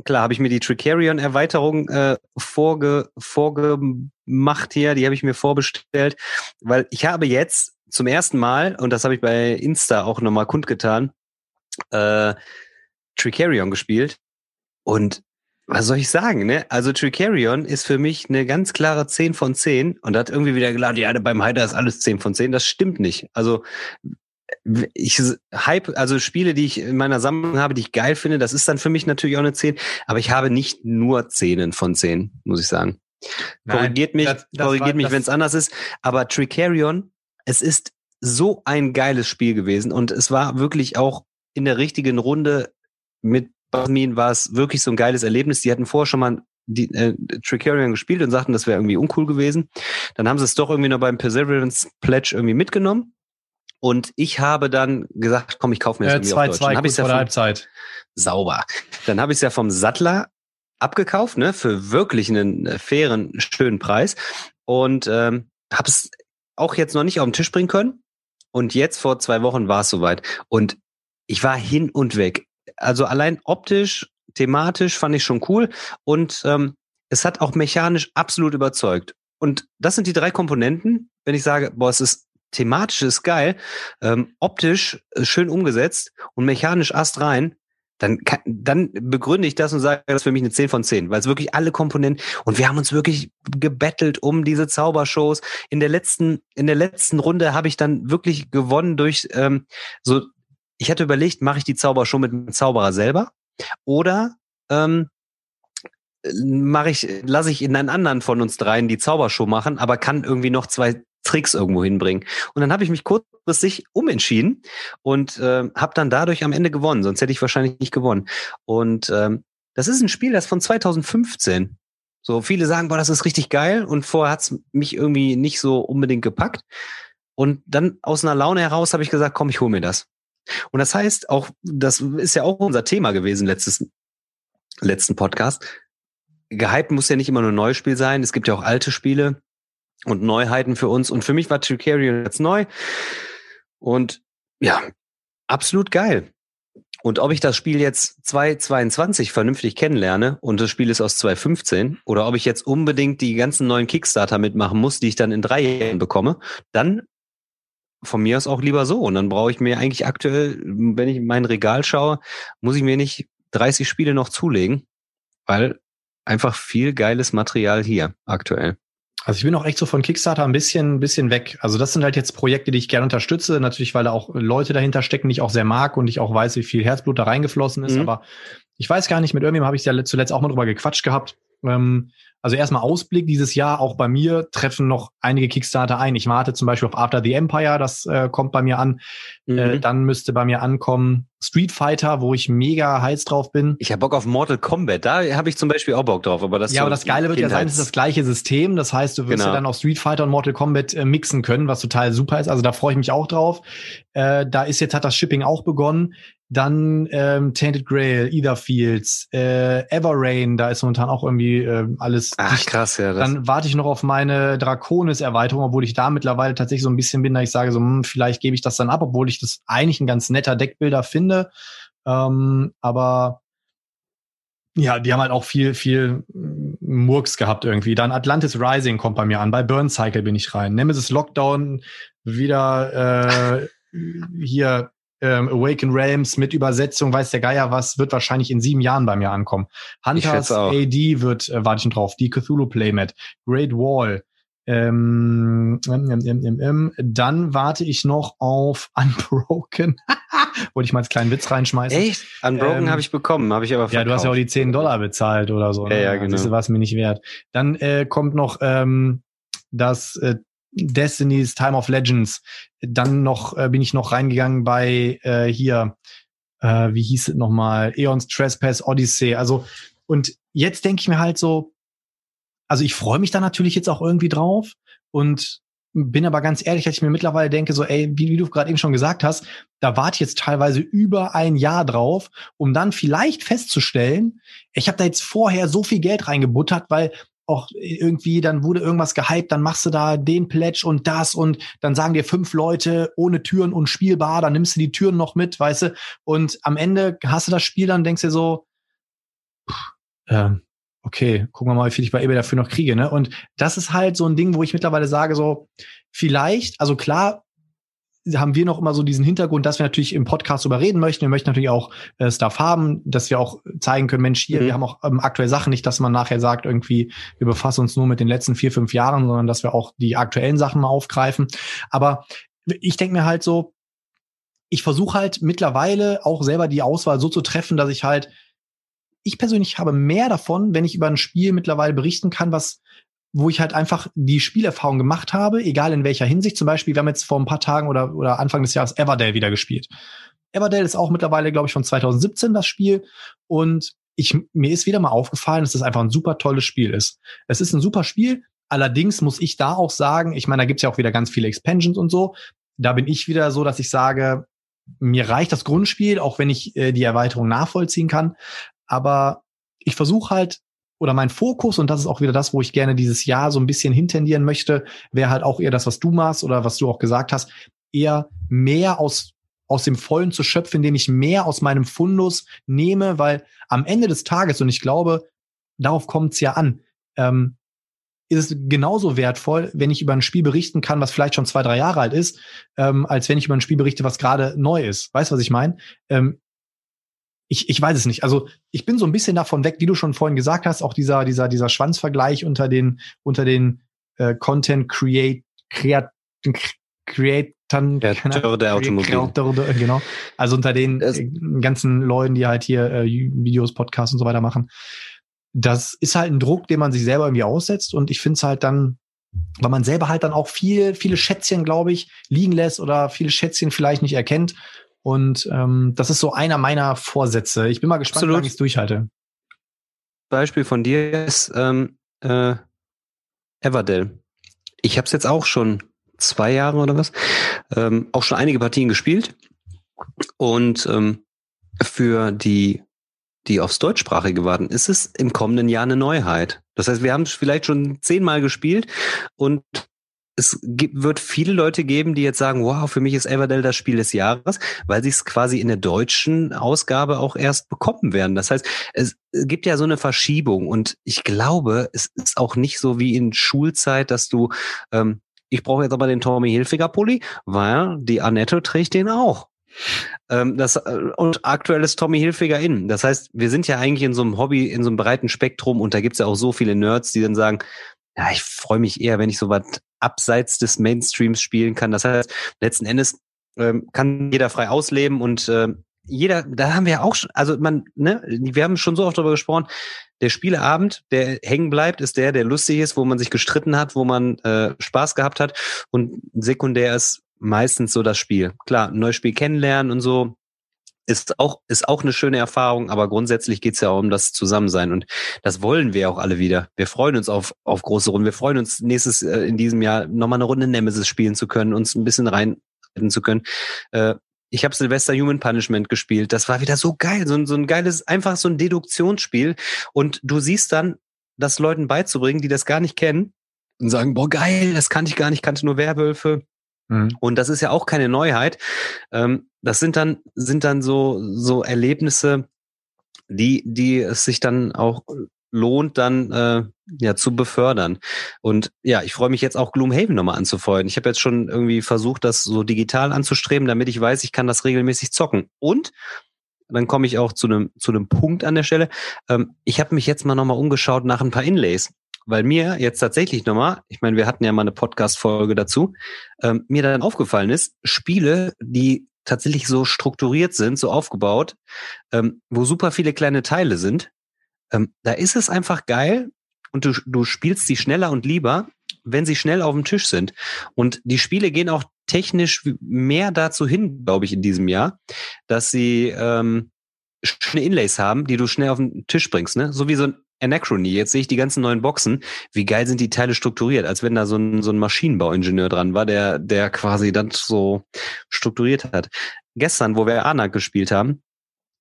klar, habe ich mir die Tricarion-Erweiterung äh, vorge, vorgemacht hier, die habe ich mir vorbestellt, weil ich habe jetzt zum ersten Mal, und das habe ich bei Insta auch nochmal kundgetan, äh, Tricarion gespielt. Und was soll ich sagen, ne? Also Tricarion ist für mich eine ganz klare 10 von 10 und hat irgendwie wieder geladen, ja, beim Heider ist alles 10 von 10. Das stimmt nicht. Also ich hype, also Spiele, die ich in meiner Sammlung habe, die ich geil finde, das ist dann für mich natürlich auch eine 10, aber ich habe nicht nur Zehnen von 10, muss ich sagen. Nein, korrigiert mich, das, das korrigiert war, mich, wenn es anders ist, aber Tricarion, es ist so ein geiles Spiel gewesen und es war wirklich auch in der richtigen Runde mit Basmin war es wirklich so ein geiles Erlebnis. Die hatten vorher schon mal die, äh, Tricarion gespielt und sagten, das wäre irgendwie uncool gewesen. Dann haben sie es doch irgendwie noch beim Perseverance Pledge irgendwie mitgenommen. Und ich habe dann gesagt, komm, ich kaufe mir das äh, zwei, auf Deutsch. Zwei, dann ich ja Halbzeit. Sauber. Dann habe ich es ja vom Sattler abgekauft, ne, für wirklich einen äh, fairen, schönen Preis. Und ähm, habe es auch jetzt noch nicht auf den Tisch bringen können. Und jetzt vor zwei Wochen war es soweit. Und ich war hin und weg. Also allein optisch thematisch fand ich schon cool und ähm, es hat auch mechanisch absolut überzeugt. Und das sind die drei Komponenten, wenn ich sage, boah, es ist thematisch ist geil, ähm, optisch äh, schön umgesetzt und mechanisch ast rein, dann, dann begründe ich das und sage, das ist für mich eine 10 von 10, weil es wirklich alle Komponenten und wir haben uns wirklich gebettelt um diese Zaubershows. In der letzten, in der letzten Runde habe ich dann wirklich gewonnen durch ähm, so, ich hatte überlegt, mache ich die Zaubershow mit dem Zauberer selber oder ähm, mache ich, lasse ich in einen anderen von uns dreien die Zaubershow machen, aber kann irgendwie noch zwei Tricks irgendwo hinbringen. Und dann habe ich mich kurzfristig umentschieden und äh, habe dann dadurch am Ende gewonnen. Sonst hätte ich wahrscheinlich nicht gewonnen. Und ähm, das ist ein Spiel, das von 2015. So viele sagen, boah, das ist richtig geil. Und vorher hat's mich irgendwie nicht so unbedingt gepackt. Und dann aus einer Laune heraus habe ich gesagt, komm, ich hole mir das. Und das heißt auch, das ist ja auch unser Thema gewesen letztes, letzten Podcast. Gehypt muss ja nicht immer nur ein neues Spiel sein. Es gibt ja auch alte Spiele und Neuheiten für uns. Und für mich war Tricarion jetzt neu. Und ja, absolut geil. Und ob ich das Spiel jetzt 2022 vernünftig kennenlerne und das Spiel ist aus 2015 oder ob ich jetzt unbedingt die ganzen neuen Kickstarter mitmachen muss, die ich dann in drei Jahren bekomme, dann von mir aus auch lieber so. Und dann brauche ich mir eigentlich aktuell, wenn ich in mein Regal schaue, muss ich mir nicht 30 Spiele noch zulegen, weil einfach viel geiles Material hier aktuell. Also ich bin auch echt so von Kickstarter ein bisschen, ein bisschen weg. Also das sind halt jetzt Projekte, die ich gerne unterstütze. Natürlich, weil da auch Leute dahinter stecken, die ich auch sehr mag und ich auch weiß, wie viel Herzblut da reingeflossen ist. Mhm. Aber ich weiß gar nicht, mit irgendjemandem habe ich ja zuletzt auch mal drüber gequatscht gehabt. Ähm, also erstmal Ausblick dieses Jahr, auch bei mir treffen noch einige Kickstarter ein. Ich warte zum Beispiel auf After the Empire, das äh, kommt bei mir an. Mhm. Äh, dann müsste bei mir ankommen Street Fighter, wo ich mega heiß drauf bin. Ich habe Bock auf Mortal Kombat, da habe ich zum Beispiel auch Bock drauf. Aber das ja, aber das Geile wird ja sein, es ist das gleiche System. Das heißt, du wirst genau. ja dann auch Street Fighter und Mortal Kombat äh, mixen können, was total super ist. Also da freue ich mich auch drauf. Äh, da ist jetzt hat das Shipping auch begonnen. Dann ähm, Tainted Grail, Etherfields, äh, Everrain, da ist momentan auch irgendwie äh, alles. Ach, dicht. krass, ja. Dann warte ich noch auf meine Draconis-Erweiterung, obwohl ich da mittlerweile tatsächlich so ein bisschen bin, da ich sage so, hm, vielleicht gebe ich das dann ab, obwohl ich das eigentlich ein ganz netter Deckbilder finde. Ähm, aber ja, die haben halt auch viel, viel Murks gehabt irgendwie. Dann Atlantis Rising kommt bei mir an. Bei Burn Cycle bin ich rein. Nemesis Lockdown wieder äh, hier ähm, Awaken Realms mit Übersetzung, weiß der Geier was, wird wahrscheinlich in sieben Jahren bei mir ankommen. Hunters AD wird, äh, warte ich drauf, die Cthulhu Playmat, Great Wall, ähm, ähm, ähm, ähm, dann warte ich noch auf Unbroken. Wollte ich mal als kleinen Witz reinschmeißen. Echt? Unbroken ähm, habe ich bekommen, habe ich aber verkauft. Ja, du hast ja auch die 10 Dollar bezahlt oder so. Ja, ne? ja genau. Das war es mir nicht wert. Dann äh, kommt noch ähm, das äh, Destiny's Time of Legends. Dann noch äh, bin ich noch reingegangen bei äh, hier, äh, wie hieß es nochmal, Eons Trespass Odyssey. Also, und jetzt denke ich mir halt so, also ich freue mich da natürlich jetzt auch irgendwie drauf und bin aber ganz ehrlich, dass ich mir mittlerweile denke, so, ey, wie, wie du gerade eben schon gesagt hast, da warte ich jetzt teilweise über ein Jahr drauf, um dann vielleicht festzustellen, ich habe da jetzt vorher so viel Geld reingebuttert, weil auch irgendwie, dann wurde irgendwas gehypt, dann machst du da den Pledge und das und dann sagen dir fünf Leute ohne Türen und spielbar, dann nimmst du die Türen noch mit, weißt du, und am Ende hast du das Spiel, dann denkst du dir so, äh, okay, gucken wir mal, wie viel ich bei eBay dafür noch kriege, ne? Und das ist halt so ein Ding, wo ich mittlerweile sage, so, vielleicht, also klar, haben wir noch immer so diesen Hintergrund, dass wir natürlich im Podcast darüber reden möchten. Wir möchten natürlich auch äh, Stuff haben, dass wir auch zeigen können, Mensch, hier, mhm. wir haben auch ähm, aktuell Sachen, nicht, dass man nachher sagt, irgendwie, wir befassen uns nur mit den letzten vier, fünf Jahren, sondern dass wir auch die aktuellen Sachen mal aufgreifen. Aber ich denke mir halt so, ich versuche halt mittlerweile auch selber die Auswahl so zu treffen, dass ich halt, ich persönlich habe mehr davon, wenn ich über ein Spiel mittlerweile berichten kann, was wo ich halt einfach die Spielerfahrung gemacht habe, egal in welcher Hinsicht. Zum Beispiel, wir haben jetzt vor ein paar Tagen oder, oder Anfang des Jahres Everdale wieder gespielt. Everdale ist auch mittlerweile, glaube ich, von 2017 das Spiel. Und ich, mir ist wieder mal aufgefallen, dass das einfach ein super tolles Spiel ist. Es ist ein super Spiel. Allerdings muss ich da auch sagen, ich meine, da gibt's ja auch wieder ganz viele Expansions und so. Da bin ich wieder so, dass ich sage, mir reicht das Grundspiel, auch wenn ich äh, die Erweiterung nachvollziehen kann. Aber ich versuche halt oder mein Fokus, und das ist auch wieder das, wo ich gerne dieses Jahr so ein bisschen hintendieren möchte, wäre halt auch eher das, was du machst oder was du auch gesagt hast, eher mehr aus, aus dem Vollen zu schöpfen, indem ich mehr aus meinem Fundus nehme, weil am Ende des Tages, und ich glaube, darauf kommt es ja an, ähm, ist es genauso wertvoll, wenn ich über ein Spiel berichten kann, was vielleicht schon zwei, drei Jahre alt ist, ähm, als wenn ich über ein Spiel berichte, was gerade neu ist. Weißt du, was ich meine? Ähm, ich, ich weiß es nicht. Also ich bin so ein bisschen davon weg, wie du schon vorhin gesagt hast, auch dieser, dieser, dieser Schwanzvergleich unter den, unter den äh, Content Create, Creat, Creatern, Kreateur der Automobil. genau. Also unter den äh, ganzen Leuten, die halt hier äh, Videos, Podcasts und so weiter machen. Das ist halt ein Druck, den man sich selber irgendwie aussetzt und ich finde es halt dann, weil man selber halt dann auch viel, viele Schätzchen, glaube ich, liegen lässt oder viele Schätzchen vielleicht nicht erkennt und ähm, das ist so einer meiner Vorsätze. Ich bin mal gespannt, wie ich es durchhalte. Beispiel von dir ist ähm, äh, Everdell. Ich habe es jetzt auch schon zwei Jahre oder was, ähm, auch schon einige Partien gespielt. Und ähm, für die, die aufs Deutschsprachige warten, ist es im kommenden Jahr eine Neuheit. Das heißt, wir haben es vielleicht schon zehnmal gespielt und es gibt, wird viele Leute geben, die jetzt sagen, wow, für mich ist Everdell das Spiel des Jahres, weil sie es quasi in der deutschen Ausgabe auch erst bekommen werden. Das heißt, es gibt ja so eine Verschiebung und ich glaube, es ist auch nicht so wie in Schulzeit, dass du, ähm, ich brauche jetzt aber den Tommy Hilfiger Pulli, weil die Annette trägt den auch. Ähm, das, äh, und aktuell ist Tommy Hilfiger in. Das heißt, wir sind ja eigentlich in so einem Hobby, in so einem breiten Spektrum und da gibt's ja auch so viele Nerds, die dann sagen, ja, ich freue mich eher, wenn ich so was abseits des Mainstreams spielen kann. Das heißt, letzten Endes ähm, kann jeder frei ausleben und äh, jeder, da haben wir auch schon, also man, ne, wir haben schon so oft darüber gesprochen, der Spieleabend, der hängen bleibt, ist der, der lustig ist, wo man sich gestritten hat, wo man äh, Spaß gehabt hat und sekundär ist meistens so das Spiel. Klar, ein neues Spiel kennenlernen und so, ist auch, ist auch eine schöne Erfahrung, aber grundsätzlich geht's ja auch um das Zusammensein und das wollen wir auch alle wieder. Wir freuen uns auf, auf große Runden. Wir freuen uns nächstes, äh, in diesem Jahr nochmal eine Runde Nemesis spielen zu können, uns ein bisschen rein zu können. Äh, ich habe Silvester Human Punishment gespielt. Das war wieder so geil, so, so ein geiles, einfach so ein Deduktionsspiel. Und du siehst dann, das Leuten beizubringen, die das gar nicht kennen und sagen, boah, geil, das kannte ich gar nicht, kannte nur Werwölfe. Mhm. Und das ist ja auch keine Neuheit. Ähm, das sind dann, sind dann so, so Erlebnisse, die, die es sich dann auch lohnt, dann äh, ja zu befördern. Und ja, ich freue mich jetzt auch Gloomhaven nochmal anzufeuern. Ich habe jetzt schon irgendwie versucht, das so digital anzustreben, damit ich weiß, ich kann das regelmäßig zocken. Und dann komme ich auch zu einem zu einem Punkt an der Stelle. Ähm, ich habe mich jetzt mal nochmal umgeschaut nach ein paar Inlays weil mir jetzt tatsächlich nochmal, ich meine, wir hatten ja mal eine Podcast-Folge dazu, ähm, mir dann aufgefallen ist, Spiele, die tatsächlich so strukturiert sind, so aufgebaut, ähm, wo super viele kleine Teile sind, ähm, da ist es einfach geil und du, du spielst sie schneller und lieber, wenn sie schnell auf dem Tisch sind. Und die Spiele gehen auch technisch mehr dazu hin, glaube ich, in diesem Jahr, dass sie ähm, schöne Inlays haben, die du schnell auf den Tisch bringst, ne? So wie so ein Anachrony. Jetzt sehe ich die ganzen neuen Boxen. Wie geil sind die Teile strukturiert, als wenn da so ein, so ein Maschinenbauingenieur dran war, der, der quasi dann so strukturiert hat. Gestern, wo wir Anak gespielt haben,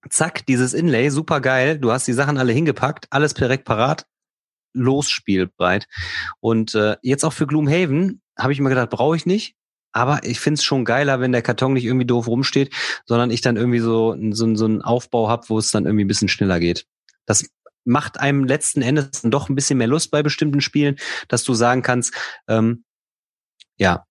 zack, dieses Inlay, super geil. Du hast die Sachen alle hingepackt, alles direkt parat, los spielbereit. Und äh, jetzt auch für Gloomhaven habe ich mir gedacht, brauche ich nicht. Aber ich find's schon geiler, wenn der Karton nicht irgendwie doof rumsteht, sondern ich dann irgendwie so, so, so einen Aufbau hab, wo es dann irgendwie ein bisschen schneller geht. Das macht einem letzten Endes doch ein bisschen mehr Lust bei bestimmten Spielen, dass du sagen kannst, ähm, ja,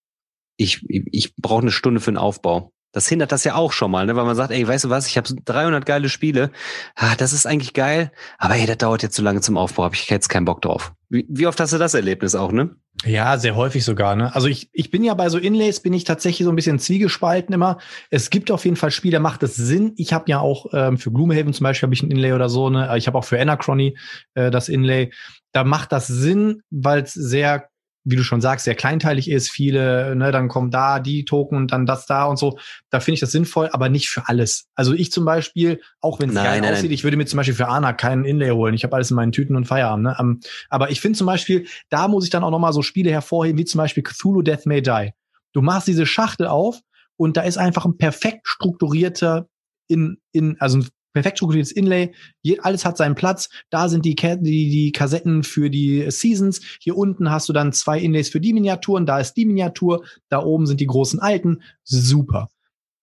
ich, ich, ich brauche eine Stunde für den Aufbau. Das hindert das ja auch schon mal, ne? weil man sagt, ey, weißt du was, ich habe 300 geile Spiele, ah, das ist eigentlich geil, aber ey, das dauert jetzt zu lange zum Aufbau, habe ich jetzt keinen Bock drauf. Wie, wie oft hast du das Erlebnis auch, ne? Ja, sehr häufig sogar. Ne? Also ich, ich bin ja bei so Inlays, bin ich tatsächlich so ein bisschen zwiegespalten immer. Es gibt auf jeden Fall Spiele, macht es Sinn. Ich habe ja auch ähm, für Gloomhaven zum Beispiel habe ich ein Inlay oder so. Ne? Ich habe auch für Anachrony äh, das Inlay. Da macht das Sinn, weil es sehr wie du schon sagst, sehr kleinteilig ist, viele, ne, dann kommen da die Token und dann das da und so. Da finde ich das sinnvoll, aber nicht für alles. Also ich zum Beispiel, auch wenn es geil nein, aussieht, nein. ich würde mir zum Beispiel für Ana keinen Inlay holen. Ich habe alles in meinen Tüten und Feierabend. Ne? Um, aber ich finde zum Beispiel, da muss ich dann auch nochmal so Spiele hervorheben, wie zum Beispiel Cthulhu Death May Die. Du machst diese Schachtel auf und da ist einfach ein perfekt strukturierter in, in, also ein perfekt strukturiertes Inlay. Je, alles hat seinen Platz. Da sind die, die, die Kassetten für die Seasons. Hier unten hast du dann zwei Inlays für die Miniaturen. Da ist die Miniatur. Da oben sind die großen alten. Super.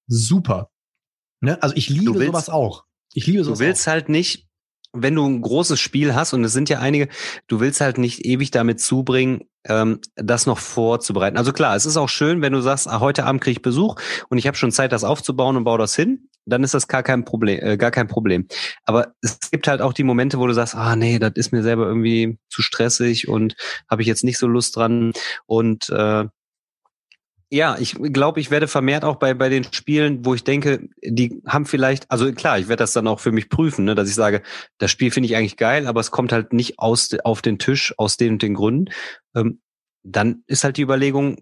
Super. Ne? Also ich liebe willst, sowas auch. Ich liebe sowas Du willst auch. halt nicht, wenn du ein großes Spiel hast, und es sind ja einige, du willst halt nicht ewig damit zubringen, ähm, das noch vorzubereiten. Also klar, es ist auch schön, wenn du sagst, ah, heute Abend kriege ich Besuch und ich habe schon Zeit, das aufzubauen und baue das hin dann ist das gar kein Problem, äh, gar kein Problem. Aber es gibt halt auch die Momente, wo du sagst, ah nee, das ist mir selber irgendwie zu stressig und habe ich jetzt nicht so Lust dran. Und äh, ja, ich glaube, ich werde vermehrt auch bei bei den Spielen, wo ich denke, die haben vielleicht, also klar, ich werde das dann auch für mich prüfen, ne, dass ich sage, das Spiel finde ich eigentlich geil, aber es kommt halt nicht aus auf den Tisch aus den und den Gründen. Ähm, dann ist halt die Überlegung,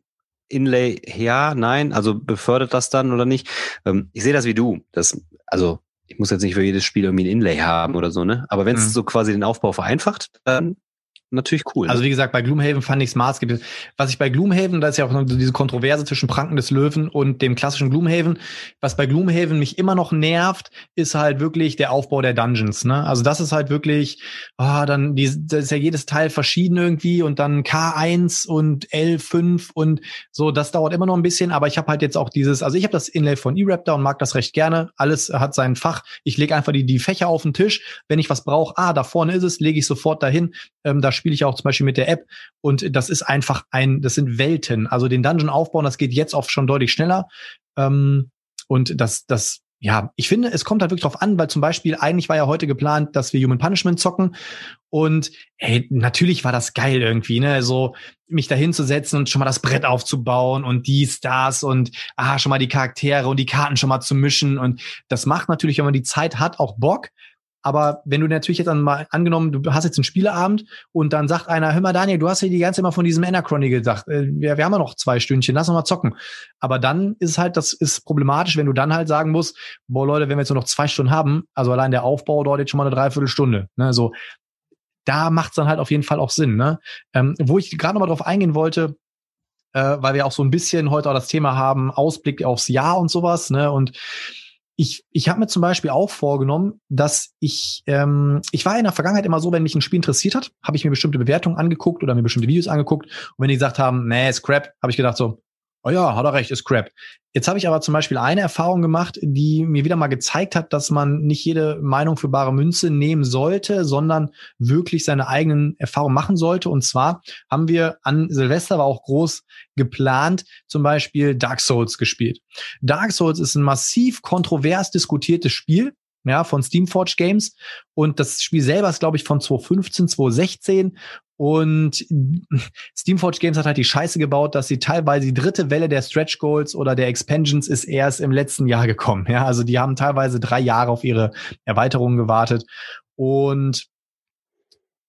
Inlay ja, nein, also befördert das dann oder nicht? Ähm, ich sehe das wie du. Das, also ich muss jetzt nicht für jedes Spiel irgendwie ein Inlay haben oder so, ne? Aber wenn es mhm. so quasi den Aufbau vereinfacht, dann natürlich cool. Also wie gesagt, bei Gloomhaven fand ich es maßgeblich. Was ich bei Gloomhaven, da ist ja auch diese Kontroverse zwischen Pranken des Löwen und dem klassischen Gloomhaven. Was bei Gloomhaven mich immer noch nervt, ist halt wirklich der Aufbau der Dungeons. Ne? Also das ist halt wirklich, ah, oh, dann die, das ist ja jedes Teil verschieden irgendwie und dann K1 und L5 und so. Das dauert immer noch ein bisschen, aber ich habe halt jetzt auch dieses, also ich habe das Inlay von E-Raptor und mag das recht gerne. Alles hat sein Fach. Ich lege einfach die die Fächer auf den Tisch. Wenn ich was brauche, ah, da vorne ist es, lege ich sofort dahin. Ähm, da spiele ich auch zum Beispiel mit der App und das ist einfach ein, das sind Welten. Also den Dungeon aufbauen, das geht jetzt auch schon deutlich schneller. Ähm, und das, das, ja, ich finde, es kommt halt wirklich drauf an, weil zum Beispiel eigentlich war ja heute geplant, dass wir Human Punishment zocken und hey, natürlich war das geil irgendwie, ne, so mich dahin zu setzen und schon mal das Brett aufzubauen und dies, das und ah, schon mal die Charaktere und die Karten schon mal zu mischen und das macht natürlich, wenn man die Zeit hat, auch Bock. Aber wenn du natürlich jetzt mal angenommen, du hast jetzt einen Spieleabend und dann sagt einer, hör mal Daniel, du hast ja die ganze Zeit mal von diesem Anachrony gesagt. Äh, wir, wir haben ja noch zwei Stündchen, lass uns mal zocken. Aber dann ist es halt, das ist problematisch, wenn du dann halt sagen musst, boah Leute, wenn wir jetzt nur noch zwei Stunden haben, also allein der Aufbau dauert jetzt schon mal eine Dreiviertelstunde. Ne, so, da macht es dann halt auf jeden Fall auch Sinn. Ne? Ähm, wo ich gerade noch mal drauf eingehen wollte, äh, weil wir auch so ein bisschen heute auch das Thema haben, Ausblick aufs Jahr und sowas, ne? Und ich, ich habe mir zum Beispiel auch vorgenommen, dass ich, ähm, ich war in der Vergangenheit immer so, wenn mich ein Spiel interessiert hat, habe ich mir bestimmte Bewertungen angeguckt oder mir bestimmte Videos angeguckt. Und wenn die gesagt haben, nee, ist crap, habe ich gedacht so, oh ja, hat er recht, ist crap. Jetzt habe ich aber zum Beispiel eine Erfahrung gemacht, die mir wieder mal gezeigt hat, dass man nicht jede Meinung für bare Münze nehmen sollte, sondern wirklich seine eigenen Erfahrungen machen sollte. Und zwar haben wir an Silvester war auch groß geplant, zum Beispiel Dark Souls gespielt. Dark Souls ist ein massiv kontrovers diskutiertes Spiel ja, von Steamforge Games. Und das Spiel selber ist, glaube ich, von 2015, 2016. Und Steamforge Games hat halt die Scheiße gebaut, dass sie teilweise die dritte Welle der Stretch Goals oder der Expansions ist erst im letzten Jahr gekommen. Ja, also die haben teilweise drei Jahre auf ihre Erweiterungen gewartet. Und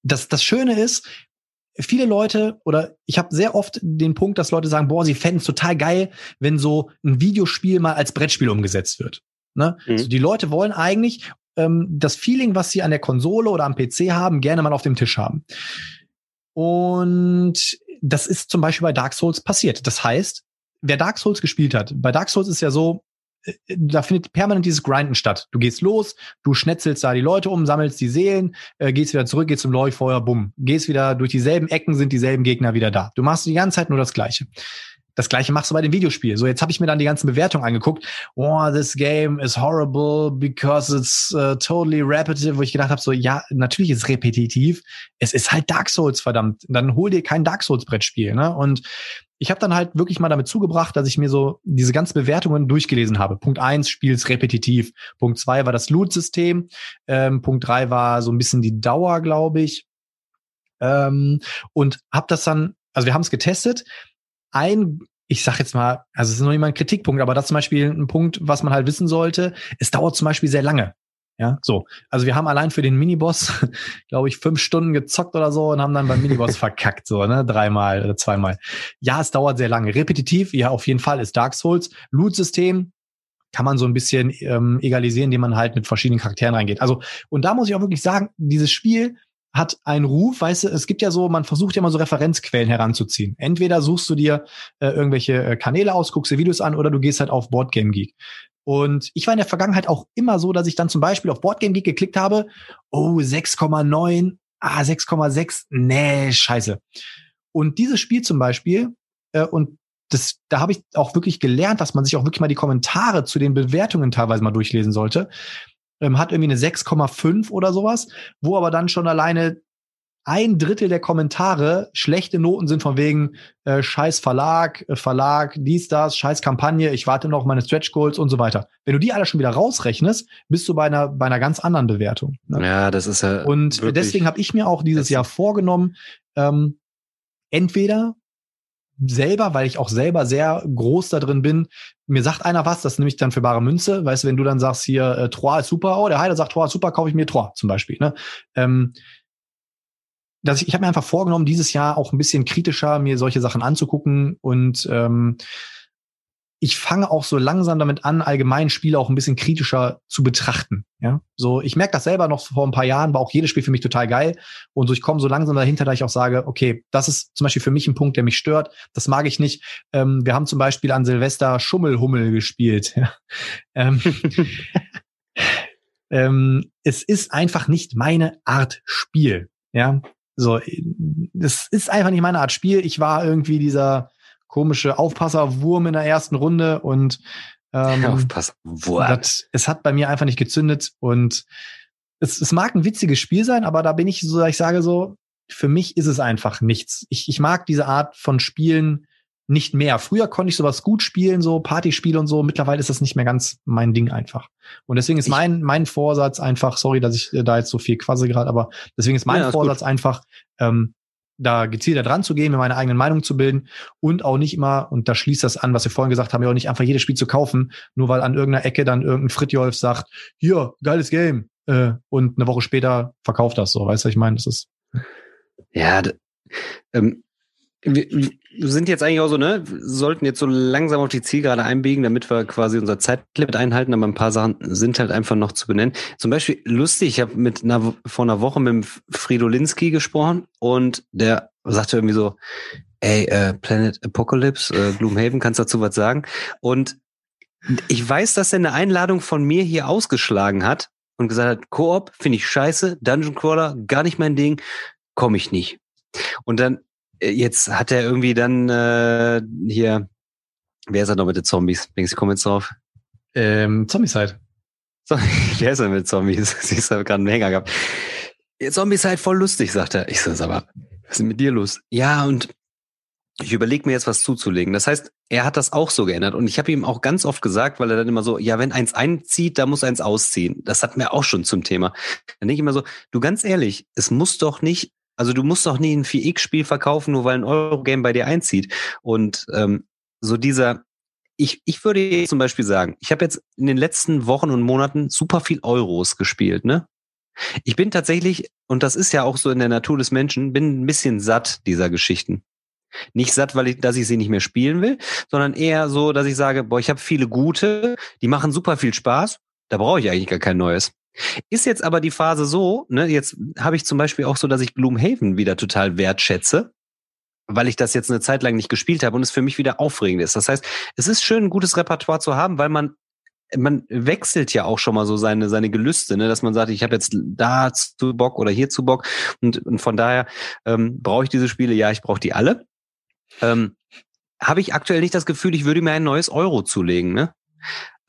das, das Schöne ist, viele Leute oder ich habe sehr oft den Punkt, dass Leute sagen, boah, sie fänden es total geil, wenn so ein Videospiel mal als Brettspiel umgesetzt wird. Ne? Mhm. Also die Leute wollen eigentlich ähm, das Feeling, was sie an der Konsole oder am PC haben, gerne mal auf dem Tisch haben. Und das ist zum Beispiel bei Dark Souls passiert. Das heißt, wer Dark Souls gespielt hat, bei Dark Souls ist ja so, äh, da findet permanent dieses Grinden statt. Du gehst los, du schnetzelst da die Leute um, sammelst die Seelen, äh, gehst wieder zurück, gehst zum Leuchtfeuer, bumm. Gehst wieder durch dieselben Ecken, sind dieselben Gegner wieder da. Du machst die ganze Zeit nur das Gleiche. Das gleiche machst du bei dem Videospiel. So, jetzt habe ich mir dann die ganzen Bewertungen angeguckt. Oh, this game is horrible because it's uh, totally repetitive, wo ich gedacht habe, so, ja, natürlich ist es repetitiv. Es ist halt Dark Souls, verdammt. Dann hol dir kein Dark Souls-Brettspiel. Ne? Und ich habe dann halt wirklich mal damit zugebracht, dass ich mir so diese ganzen Bewertungen durchgelesen habe. Punkt eins, Spiels repetitiv. Punkt zwei war das Loot-System. Ähm, Punkt drei war so ein bisschen die Dauer, glaube ich. Ähm, und habe das dann also wir haben es getestet. Ein, ich sag jetzt mal, also es ist noch nicht mal ein Kritikpunkt, aber das ist zum Beispiel ein Punkt, was man halt wissen sollte. Es dauert zum Beispiel sehr lange. Ja, so. Also wir haben allein für den Miniboss, glaube ich, fünf Stunden gezockt oder so und haben dann beim Miniboss verkackt, so, ne? Dreimal oder zweimal. Ja, es dauert sehr lange. Repetitiv, ja, auf jeden Fall ist Dark Souls. Loot-System kann man so ein bisschen ähm, egalisieren, indem man halt mit verschiedenen Charakteren reingeht. Also, und da muss ich auch wirklich sagen, dieses Spiel hat einen Ruf, weißt du, es gibt ja so, man versucht ja mal so Referenzquellen heranzuziehen. Entweder suchst du dir äh, irgendwelche äh, Kanäle aus, guckst dir Videos an oder du gehst halt auf Boardgame Geek. Und ich war in der Vergangenheit auch immer so, dass ich dann zum Beispiel auf Boardgame Geek geklickt habe, oh, 6,9, ah, 6,6, nee, scheiße. Und dieses Spiel zum Beispiel, äh, und das, da habe ich auch wirklich gelernt, dass man sich auch wirklich mal die Kommentare zu den Bewertungen teilweise mal durchlesen sollte. Ähm, hat irgendwie eine 6,5 oder sowas, wo aber dann schon alleine ein Drittel der Kommentare schlechte Noten sind von wegen äh, Scheiß Verlag, äh, Verlag, dies, das, Scheiß Kampagne, ich warte noch meine Stretch Goals und so weiter. Wenn du die alle schon wieder rausrechnest, bist du bei einer bei einer ganz anderen Bewertung. Ne? Ja, das ist ja. Und deswegen habe ich mir auch dieses Jahr vorgenommen, ähm, entweder selber, weil ich auch selber sehr groß da drin bin, mir sagt einer was, das nehme ich dann für bare Münze. Weißt du, wenn du dann sagst hier, äh, Trois ist super, oh, der Heiler sagt Trois ist super, kaufe ich mir Trois zum Beispiel. Ne? Ähm, dass ich, ich habe mir einfach vorgenommen, dieses Jahr auch ein bisschen kritischer mir solche Sachen anzugucken und ähm, ich fange auch so langsam damit an, allgemein Spiele auch ein bisschen kritischer zu betrachten. Ja, so ich merke das selber noch vor ein paar Jahren, war auch jedes Spiel für mich total geil und so ich komme so langsam dahinter, da ich auch sage, okay, das ist zum Beispiel für mich ein Punkt, der mich stört. Das mag ich nicht. Ähm, wir haben zum Beispiel an Silvester Schummelhummel gespielt. Ähm, ähm, es ist einfach nicht meine Art Spiel. Ja, so, das ist einfach nicht meine Art Spiel. Ich war irgendwie dieser komische Aufpasserwurm in der ersten Runde und ähm, Aufpasserwurm. Das, es hat bei mir einfach nicht gezündet und es, es mag ein witziges Spiel sein, aber da bin ich so, ich sage so, für mich ist es einfach nichts. Ich, ich mag diese Art von Spielen, nicht mehr. Früher konnte ich sowas gut spielen, so Partyspiele und so. Mittlerweile ist das nicht mehr ganz mein Ding einfach. Und deswegen ist mein, mein Vorsatz einfach, sorry, dass ich äh, da jetzt so viel quasse gerade, aber deswegen ist mein ja, Vorsatz gut. einfach, ähm, da gezielter dran zu gehen, mir meine eigene Meinung zu bilden und auch nicht immer, und da schließt das an, was wir vorhin gesagt haben, ja auch nicht einfach jedes Spiel zu kaufen, nur weil an irgendeiner Ecke dann irgendein Fritjolf sagt, hier, geiles Game, äh, und eine Woche später verkauft das so, weißt du, ich meine, das ist. Ja, ähm, wir sind jetzt eigentlich auch so, ne, sollten jetzt so langsam auf die Zielgerade einbiegen, damit wir quasi unser Zeitlimit einhalten, aber ein paar Sachen sind halt einfach noch zu benennen. Zum Beispiel lustig, ich habe mit einer, vor einer Woche mit Fridolinski gesprochen und der sagte irgendwie so, ey, äh, Planet Apocalypse, äh, Gloomhaven, kannst dazu was sagen? Und ich weiß, dass er eine Einladung von mir hier ausgeschlagen hat und gesagt hat, Koop finde ich scheiße, Dungeon Crawler, gar nicht mein Ding, komme ich nicht. Und dann jetzt hat er irgendwie dann äh, hier, wer ist er noch mit den Zombies? Denkst du, ich komme jetzt drauf? Ähm, Zombieside. So, wer ist er mit Zombies? Siehst du, gerade einen Hänger gehabt. Zombieside voll lustig, sagt er. Ich sag, aber was ist denn mit dir los? Ja, und ich überlege mir jetzt was zuzulegen. Das heißt, er hat das auch so geändert. Und ich habe ihm auch ganz oft gesagt, weil er dann immer so, ja, wenn eins einzieht, da muss eins ausziehen. Das hat mir auch schon zum Thema. Dann denke ich immer so, du ganz ehrlich, es muss doch nicht also du musst doch nie ein 4X-Spiel verkaufen, nur weil ein Eurogame bei dir einzieht. Und ähm, so dieser, ich, ich würde zum Beispiel sagen, ich habe jetzt in den letzten Wochen und Monaten super viel Euros gespielt, ne? Ich bin tatsächlich, und das ist ja auch so in der Natur des Menschen, bin ein bisschen satt dieser Geschichten. Nicht satt, weil ich, dass ich sie nicht mehr spielen will, sondern eher so, dass ich sage, boah, ich habe viele gute, die machen super viel Spaß, da brauche ich eigentlich gar kein neues. Ist jetzt aber die Phase so, ne, jetzt habe ich zum Beispiel auch so, dass ich Gloomhaven wieder total wertschätze, weil ich das jetzt eine Zeit lang nicht gespielt habe und es für mich wieder aufregend ist. Das heißt, es ist schön, ein gutes Repertoire zu haben, weil man man wechselt ja auch schon mal so seine seine Gelüste, ne, dass man sagt, ich habe jetzt da zu Bock oder hier zu Bock und, und von daher ähm, brauche ich diese Spiele. Ja, ich brauche die alle. Ähm, habe ich aktuell nicht das Gefühl, ich würde mir ein neues Euro zulegen. Ne?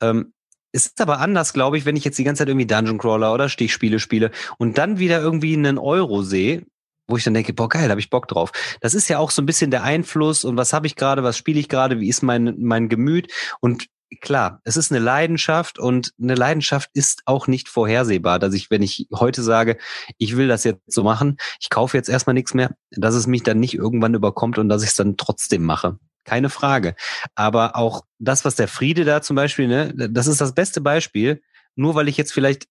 Ähm, es ist aber anders, glaube ich, wenn ich jetzt die ganze Zeit irgendwie Dungeon Crawler oder Stichspiele spiele und dann wieder irgendwie einen Euro sehe, wo ich dann denke, boah, geil, habe ich Bock drauf. Das ist ja auch so ein bisschen der Einfluss und was habe ich gerade, was spiele ich gerade, wie ist mein, mein Gemüt und klar, es ist eine Leidenschaft und eine Leidenschaft ist auch nicht vorhersehbar, dass ich, wenn ich heute sage, ich will das jetzt so machen, ich kaufe jetzt erstmal nichts mehr, dass es mich dann nicht irgendwann überkommt und dass ich es dann trotzdem mache. Keine Frage. Aber auch das, was der Friede da zum Beispiel, ne, das ist das beste Beispiel. Nur weil ich jetzt vielleicht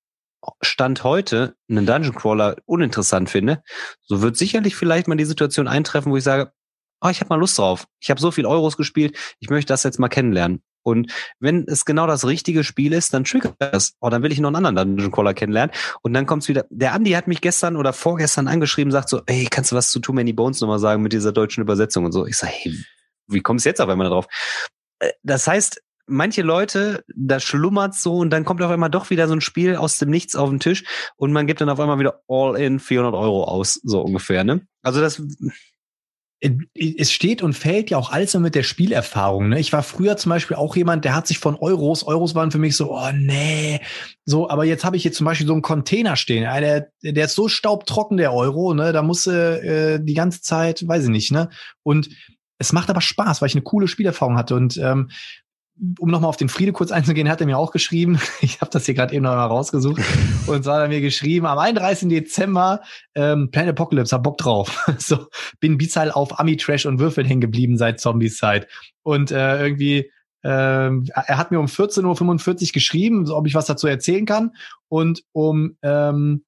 Stand heute einen Dungeon Crawler uninteressant finde, so wird sicherlich vielleicht mal die Situation eintreffen, wo ich sage, oh, ich habe mal Lust drauf. Ich habe so viel Euros gespielt, ich möchte das jetzt mal kennenlernen. Und wenn es genau das richtige Spiel ist, dann triggert das. Oh, dann will ich noch einen anderen Dungeon Crawler kennenlernen. Und dann kommt's wieder. Der Andi hat mich gestern oder vorgestern angeschrieben, sagt so, ey, kannst du was zu Too Many Bones nochmal sagen mit dieser deutschen Übersetzung und so. Ich sage, hey, wie kommst du jetzt auf einmal drauf? Äh, das heißt, manche Leute, da schlummert so und dann kommt auf einmal doch wieder so ein Spiel aus dem Nichts auf den Tisch und man gibt dann auf einmal wieder all in 400 Euro aus, so ungefähr, ne? Also das, es steht und fällt ja auch alles mit der Spielerfahrung. Ne? Ich war früher zum Beispiel auch jemand, der hat sich von Euros, Euros waren für mich so, oh nee, so, aber jetzt habe ich hier zum Beispiel so einen Container stehen, der, der ist so staubtrocken, der Euro, ne, da muss äh, die ganze Zeit, weiß ich nicht, ne, und es macht aber Spaß, weil ich eine coole Spielerfahrung hatte und ähm, um nochmal auf den Friede kurz einzugehen, hat er mir auch geschrieben, ich habe das hier gerade eben noch mal rausgesucht, und zwar hat er mir geschrieben, am 31. Dezember, ähm, Planet Apocalypse, hab Bock drauf. so, bin Bizal auf Ami-Trash und Würfeln hängen geblieben seit Zombies-Zeit. Und äh, irgendwie, ähm, er hat mir um 14.45 Uhr geschrieben, ob ich was dazu erzählen kann. Und um ähm,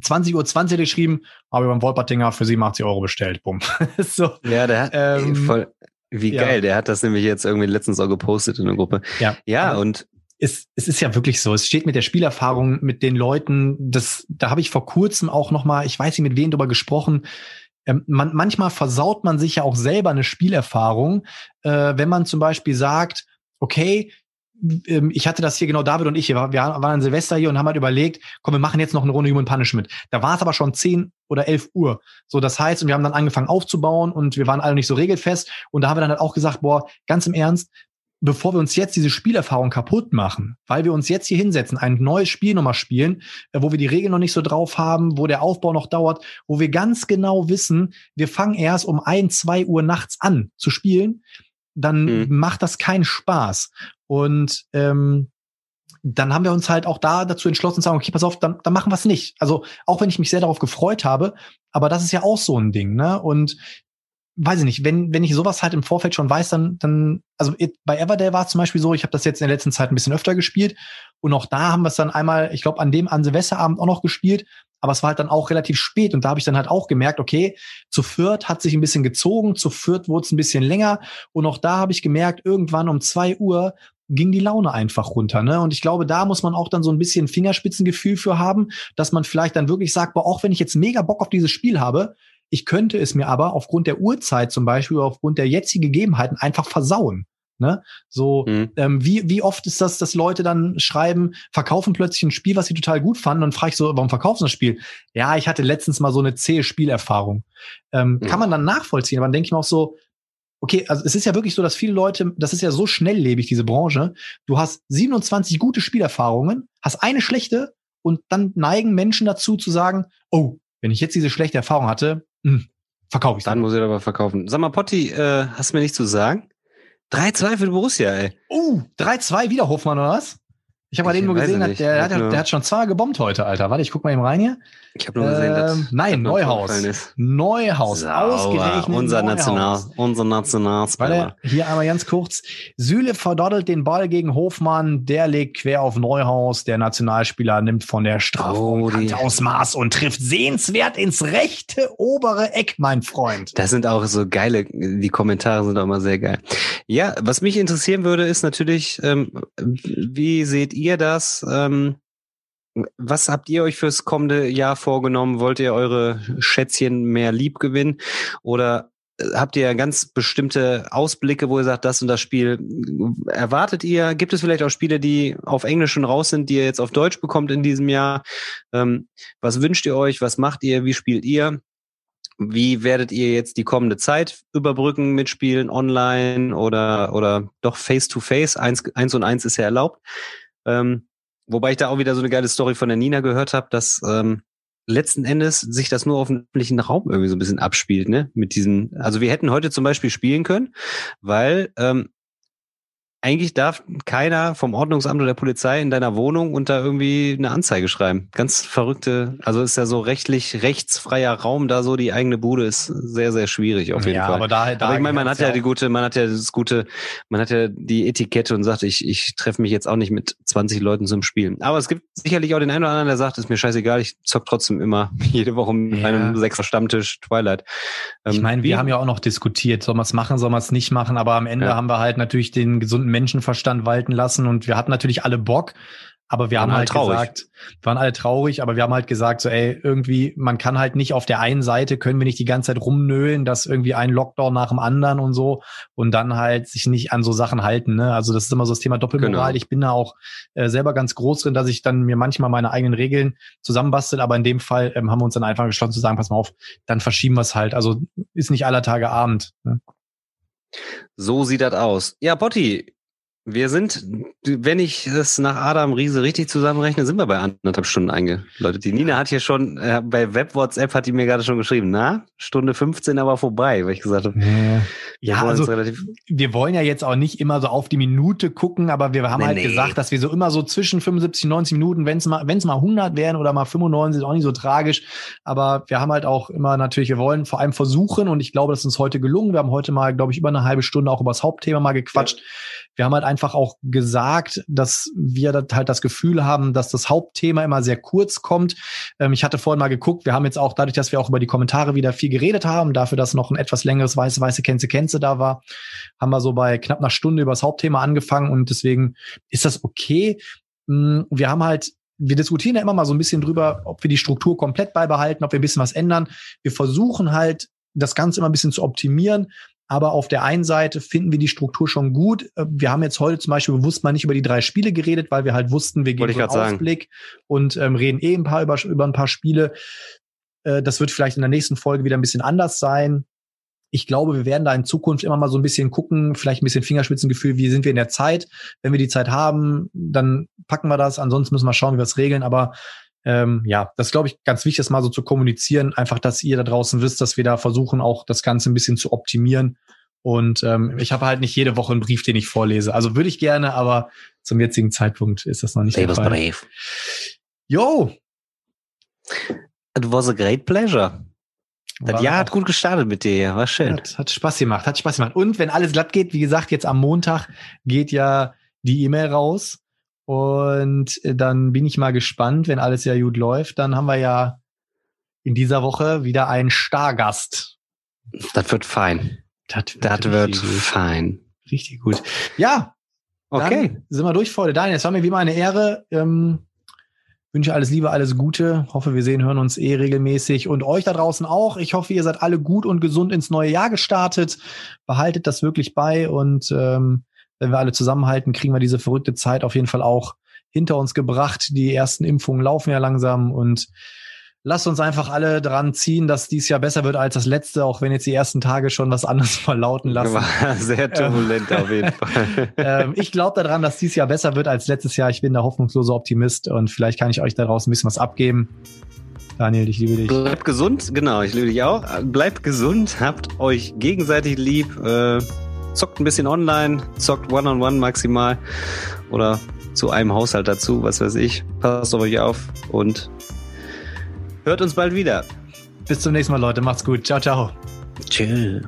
20.20 Uhr 20 geschrieben, habe ich beim Wolpertinger für 87 Euro bestellt. Bumm. so, ja, der hat ähm, voll, wie ja. geil, der hat das nämlich jetzt irgendwie letztens auch gepostet in der Gruppe. Ja, ja und es, es ist ja wirklich so. Es steht mit der Spielerfahrung, mit den Leuten. Das, da habe ich vor kurzem auch noch mal, ich weiß nicht mit wem drüber gesprochen. Ähm, man, manchmal versaut man sich ja auch selber eine Spielerfahrung, äh, wenn man zum Beispiel sagt, okay, ich hatte das hier genau, David und ich, wir waren an Silvester hier und haben halt überlegt, komm, wir machen jetzt noch eine Runde Human Punishment. Da war es aber schon 10 oder 11 Uhr. So, das heißt, und wir haben dann angefangen aufzubauen und wir waren alle nicht so regelfest und da haben wir dann halt auch gesagt, boah, ganz im Ernst, bevor wir uns jetzt diese Spielerfahrung kaputt machen, weil wir uns jetzt hier hinsetzen, ein neues Spiel nochmal spielen, äh, wo wir die Regeln noch nicht so drauf haben, wo der Aufbau noch dauert, wo wir ganz genau wissen, wir fangen erst um ein, zwei Uhr nachts an zu spielen, dann mhm. macht das keinen Spaß. Und ähm, dann haben wir uns halt auch da dazu entschlossen zu sagen, okay, pass auf, dann, dann machen wir es nicht. Also auch wenn ich mich sehr darauf gefreut habe, aber das ist ja auch so ein Ding, ne? Und weiß ich nicht, wenn, wenn ich sowas halt im Vorfeld schon weiß, dann, dann, also bei Everdale war es zum Beispiel so, ich habe das jetzt in der letzten Zeit ein bisschen öfter gespielt und auch da haben wir es dann einmal, ich glaube, an dem an Silvesterabend auch noch gespielt, aber es war halt dann auch relativ spät und da habe ich dann halt auch gemerkt, okay, zu Fürth hat sich ein bisschen gezogen, zu Fürth wurde es ein bisschen länger und auch da habe ich gemerkt, irgendwann um zwei Uhr ging die Laune einfach runter. Ne? Und ich glaube, da muss man auch dann so ein bisschen Fingerspitzengefühl für haben, dass man vielleicht dann wirklich sagt, boah, auch wenn ich jetzt mega Bock auf dieses Spiel habe, ich könnte es mir aber aufgrund der Uhrzeit zum Beispiel, aufgrund der jetzigen Gegebenheiten einfach versauen. Ne? So, mhm. ähm, wie, wie oft ist das, dass Leute dann schreiben, verkaufen plötzlich ein Spiel, was sie total gut fanden, und frage ich so, warum verkaufen sie das Spiel? Ja, ich hatte letztens mal so eine zähe Spielerfahrung. Ähm, mhm. Kann man dann nachvollziehen, aber dann denke ich mir auch so, okay, also es ist ja wirklich so, dass viele Leute, das ist ja so schnelllebig, diese Branche. Du hast 27 gute Spielerfahrungen, hast eine schlechte und dann neigen Menschen dazu zu sagen, oh, wenn ich jetzt diese schlechte Erfahrung hatte, hm, verkaufe ich Dann muss ich aber verkaufen. Sag mal, Potti, äh, hast du mir nichts zu sagen? 3-2 für Borussia, ey. Oh, uh, 3-2 wieder Hofmann, oder was? Ich habe gerade eben nur gesehen, der, der, hat, der hat schon zwei gebombt heute, Alter. Warte, ich guck mal eben rein hier. Ich habe nur gesehen, dass ähm, Nein, Neuhaus. Neuhaus. Sauber. Ausgerechnet unser Neuhaus. National, unser Nationalspieler. Hier einmal ganz kurz. Süle verdoddelt den Ball gegen Hofmann. Der legt quer auf Neuhaus. Der Nationalspieler nimmt von der Strafraumkante oh, aus Maß und trifft sehenswert ins rechte obere Eck, mein Freund. Das sind auch so geile, die Kommentare sind auch immer sehr geil. Ja, was mich interessieren würde, ist natürlich, ähm, wie seht ihr das? Ähm, was habt ihr euch fürs kommende Jahr vorgenommen? Wollt ihr eure Schätzchen mehr lieb gewinnen? Oder äh, habt ihr ganz bestimmte Ausblicke, wo ihr sagt, das und das Spiel erwartet ihr? Gibt es vielleicht auch Spiele, die auf Englisch schon raus sind, die ihr jetzt auf Deutsch bekommt in diesem Jahr? Ähm, was wünscht ihr euch? Was macht ihr? Wie spielt ihr? Wie werdet ihr jetzt die kommende Zeit überbrücken mit Spielen online oder, oder doch face to face? Eins, eins und eins ist ja erlaubt. Ähm, Wobei ich da auch wieder so eine geile Story von der Nina gehört habe, dass ähm, letzten Endes sich das nur auf dem öffentlichen Raum irgendwie so ein bisschen abspielt, ne? Mit diesen, also wir hätten heute zum Beispiel spielen können, weil ähm, eigentlich darf keiner vom Ordnungsamt oder der Polizei in deiner Wohnung unter irgendwie eine Anzeige schreiben. Ganz verrückte, also ist ja so rechtlich rechtsfreier Raum, da so die eigene Bude ist sehr, sehr schwierig auf jeden ja, Fall. aber da, da Aber ich meine, man hat ja die gute, man hat ja das gute, man hat ja die Etikette und sagt, ich, ich treffe mich jetzt auch nicht mit 20 Leuten zum Spielen. Aber es gibt sicherlich auch den einen oder anderen, der sagt, ist mir scheißegal, ich zock trotzdem immer jede Woche mit Ja. einem Sechser Stammtisch Twilight. Ich Ähm, meine, wir haben ja auch noch diskutiert, soll man es machen, soll man es nicht machen, aber am Ende Ja. haben wir halt natürlich den gesunden Menschenverstand walten lassen und wir hatten natürlich alle Bock, aber wir Waren haben halt traurig. gesagt, wir waren alle traurig, aber wir haben halt gesagt, so ey, irgendwie, man kann halt nicht auf der einen Seite, können wir nicht die ganze Zeit rumnölen, dass irgendwie ein Lockdown nach dem anderen und so und dann halt sich nicht an so Sachen halten. Ne? Also das ist immer so das Thema Doppelmoral. Genau. Ich bin da auch äh, selber ganz groß drin, dass ich dann mir manchmal meine eigenen Regeln zusammenbastel, aber in dem Fall ähm, haben wir uns dann einfach geschlossen zu sagen, pass mal auf, dann verschieben wir es halt. Also ist nicht aller Tage Abend. Ne? So sieht das aus. Ja, Botti, wir sind, wenn ich es nach Adam Riese richtig zusammenrechne, sind wir bei anderthalb Stunden eingeläutet. Die Nina hat hier schon, äh, bei Web-WhatsApp hat die mir gerade schon geschrieben, na, Stunde 15 aber vorbei, weil ich gesagt habe, wir Ja, wollen also wir wollen ja jetzt auch nicht immer so auf die Minute gucken, aber wir haben Nee, halt nee. gesagt, dass wir so immer so zwischen 75 und 90 Minuten, wenn es mal, wenn es mal 100 wären oder mal 95, ist auch nicht so tragisch. Aber wir haben halt auch immer natürlich, wir wollen vor allem versuchen und ich glaube, das ist uns heute gelungen. Wir haben heute mal, glaube ich, über eine halbe Stunde auch über das Hauptthema mal gequatscht. Wir haben halt einfach auch gesagt, dass wir halt das Gefühl haben, dass das Hauptthema immer sehr kurz kommt. Ähm, ich hatte vorhin mal geguckt, wir haben jetzt auch dadurch, dass wir auch über die Kommentare wieder viel geredet haben, dafür, dass noch ein etwas längeres weiße, weiße Kenze, Kenze da war, haben wir so bei knapp einer Stunde über das Hauptthema angefangen und deswegen ist das okay. Mm, Wir haben halt wir diskutieren ja immer mal so ein bisschen drüber, ob wir die Struktur komplett beibehalten, ob wir ein bisschen was ändern. Wir versuchen halt, das Ganze immer ein bisschen zu optimieren. Aber auf der einen Seite finden wir die Struktur schon gut. Äh, Wir haben jetzt heute zum Beispiel bewusst mal nicht über die drei Spiele geredet, weil wir halt wussten, wir geben so einen grad sagen. Ausblick und ähm, reden eh ein paar über, über ein paar Spiele. Äh, das wird vielleicht in der nächsten Folge wieder ein bisschen anders sein. Ich glaube, wir werden da in Zukunft immer mal so ein bisschen gucken, vielleicht ein bisschen Fingerspitzengefühl, wie sind wir in der Zeit. Wenn wir die Zeit haben, dann packen wir das. Ansonsten müssen wir schauen, wie wir es regeln. Aber ähm, ja, das ist, glaube ich, ganz wichtig, das mal so zu kommunizieren. Einfach, dass ihr da draußen wisst, dass wir da versuchen, auch das Ganze ein bisschen zu optimieren. Und ähm, ich habe halt nicht jede Woche einen Brief, den ich vorlese. Also würde ich gerne, aber zum jetzigen Zeitpunkt ist das noch nicht der Fall. brave. Yo! It was a great pleasure. Das War Jahr hat gut gestartet mit dir, war schön. Hat, hat Spaß gemacht, hat Spaß gemacht. Und wenn alles glatt geht, wie gesagt, jetzt am Montag geht ja die E-Mail raus. Und äh, dann bin ich mal gespannt, wenn alles ja gut läuft, dann haben wir ja in dieser Woche wieder einen Stargast. Das wird fein. Das Das wird richtig gut. fein. Richtig gut. Ja, Okay. Dann sind wir durch für heute. Daniel, es war mir wie immer eine Ehre. Ähm, wünsche alles Liebe, alles Gute. Hoffe, wir sehen, hören uns eh regelmäßig. Und euch da draußen auch. Ich hoffe, ihr seid alle gut und gesund ins neue Jahr gestartet. Behaltet das wirklich bei. Und ähm, wenn wir alle zusammenhalten, kriegen wir diese verrückte Zeit auf jeden Fall auch hinter uns gebracht. Die ersten Impfungen laufen ja langsam und lasst uns einfach alle dran ziehen, dass dies Jahr besser wird als das letzte, auch wenn jetzt die ersten Tage schon was anderes verlauten lassen. War sehr turbulent auf jeden Fall. ähm, ich glaube daran, dass dieses Jahr besser wird als letztes Jahr. Ich bin der hoffnungslose Optimist und vielleicht kann ich euch daraus ein bisschen was abgeben. Daniel, ich liebe dich. Bleibt gesund, genau, ich liebe dich auch. Bleibt gesund, habt euch gegenseitig lieb, äh, zockt ein bisschen online, zockt One-on-One maximal oder zu einem Haushalt dazu, was weiß ich. Passt auf euch auf und hört uns bald wieder. Bis zum nächsten Mal, Leute. Macht's gut. Ciao, ciao. Tschüss.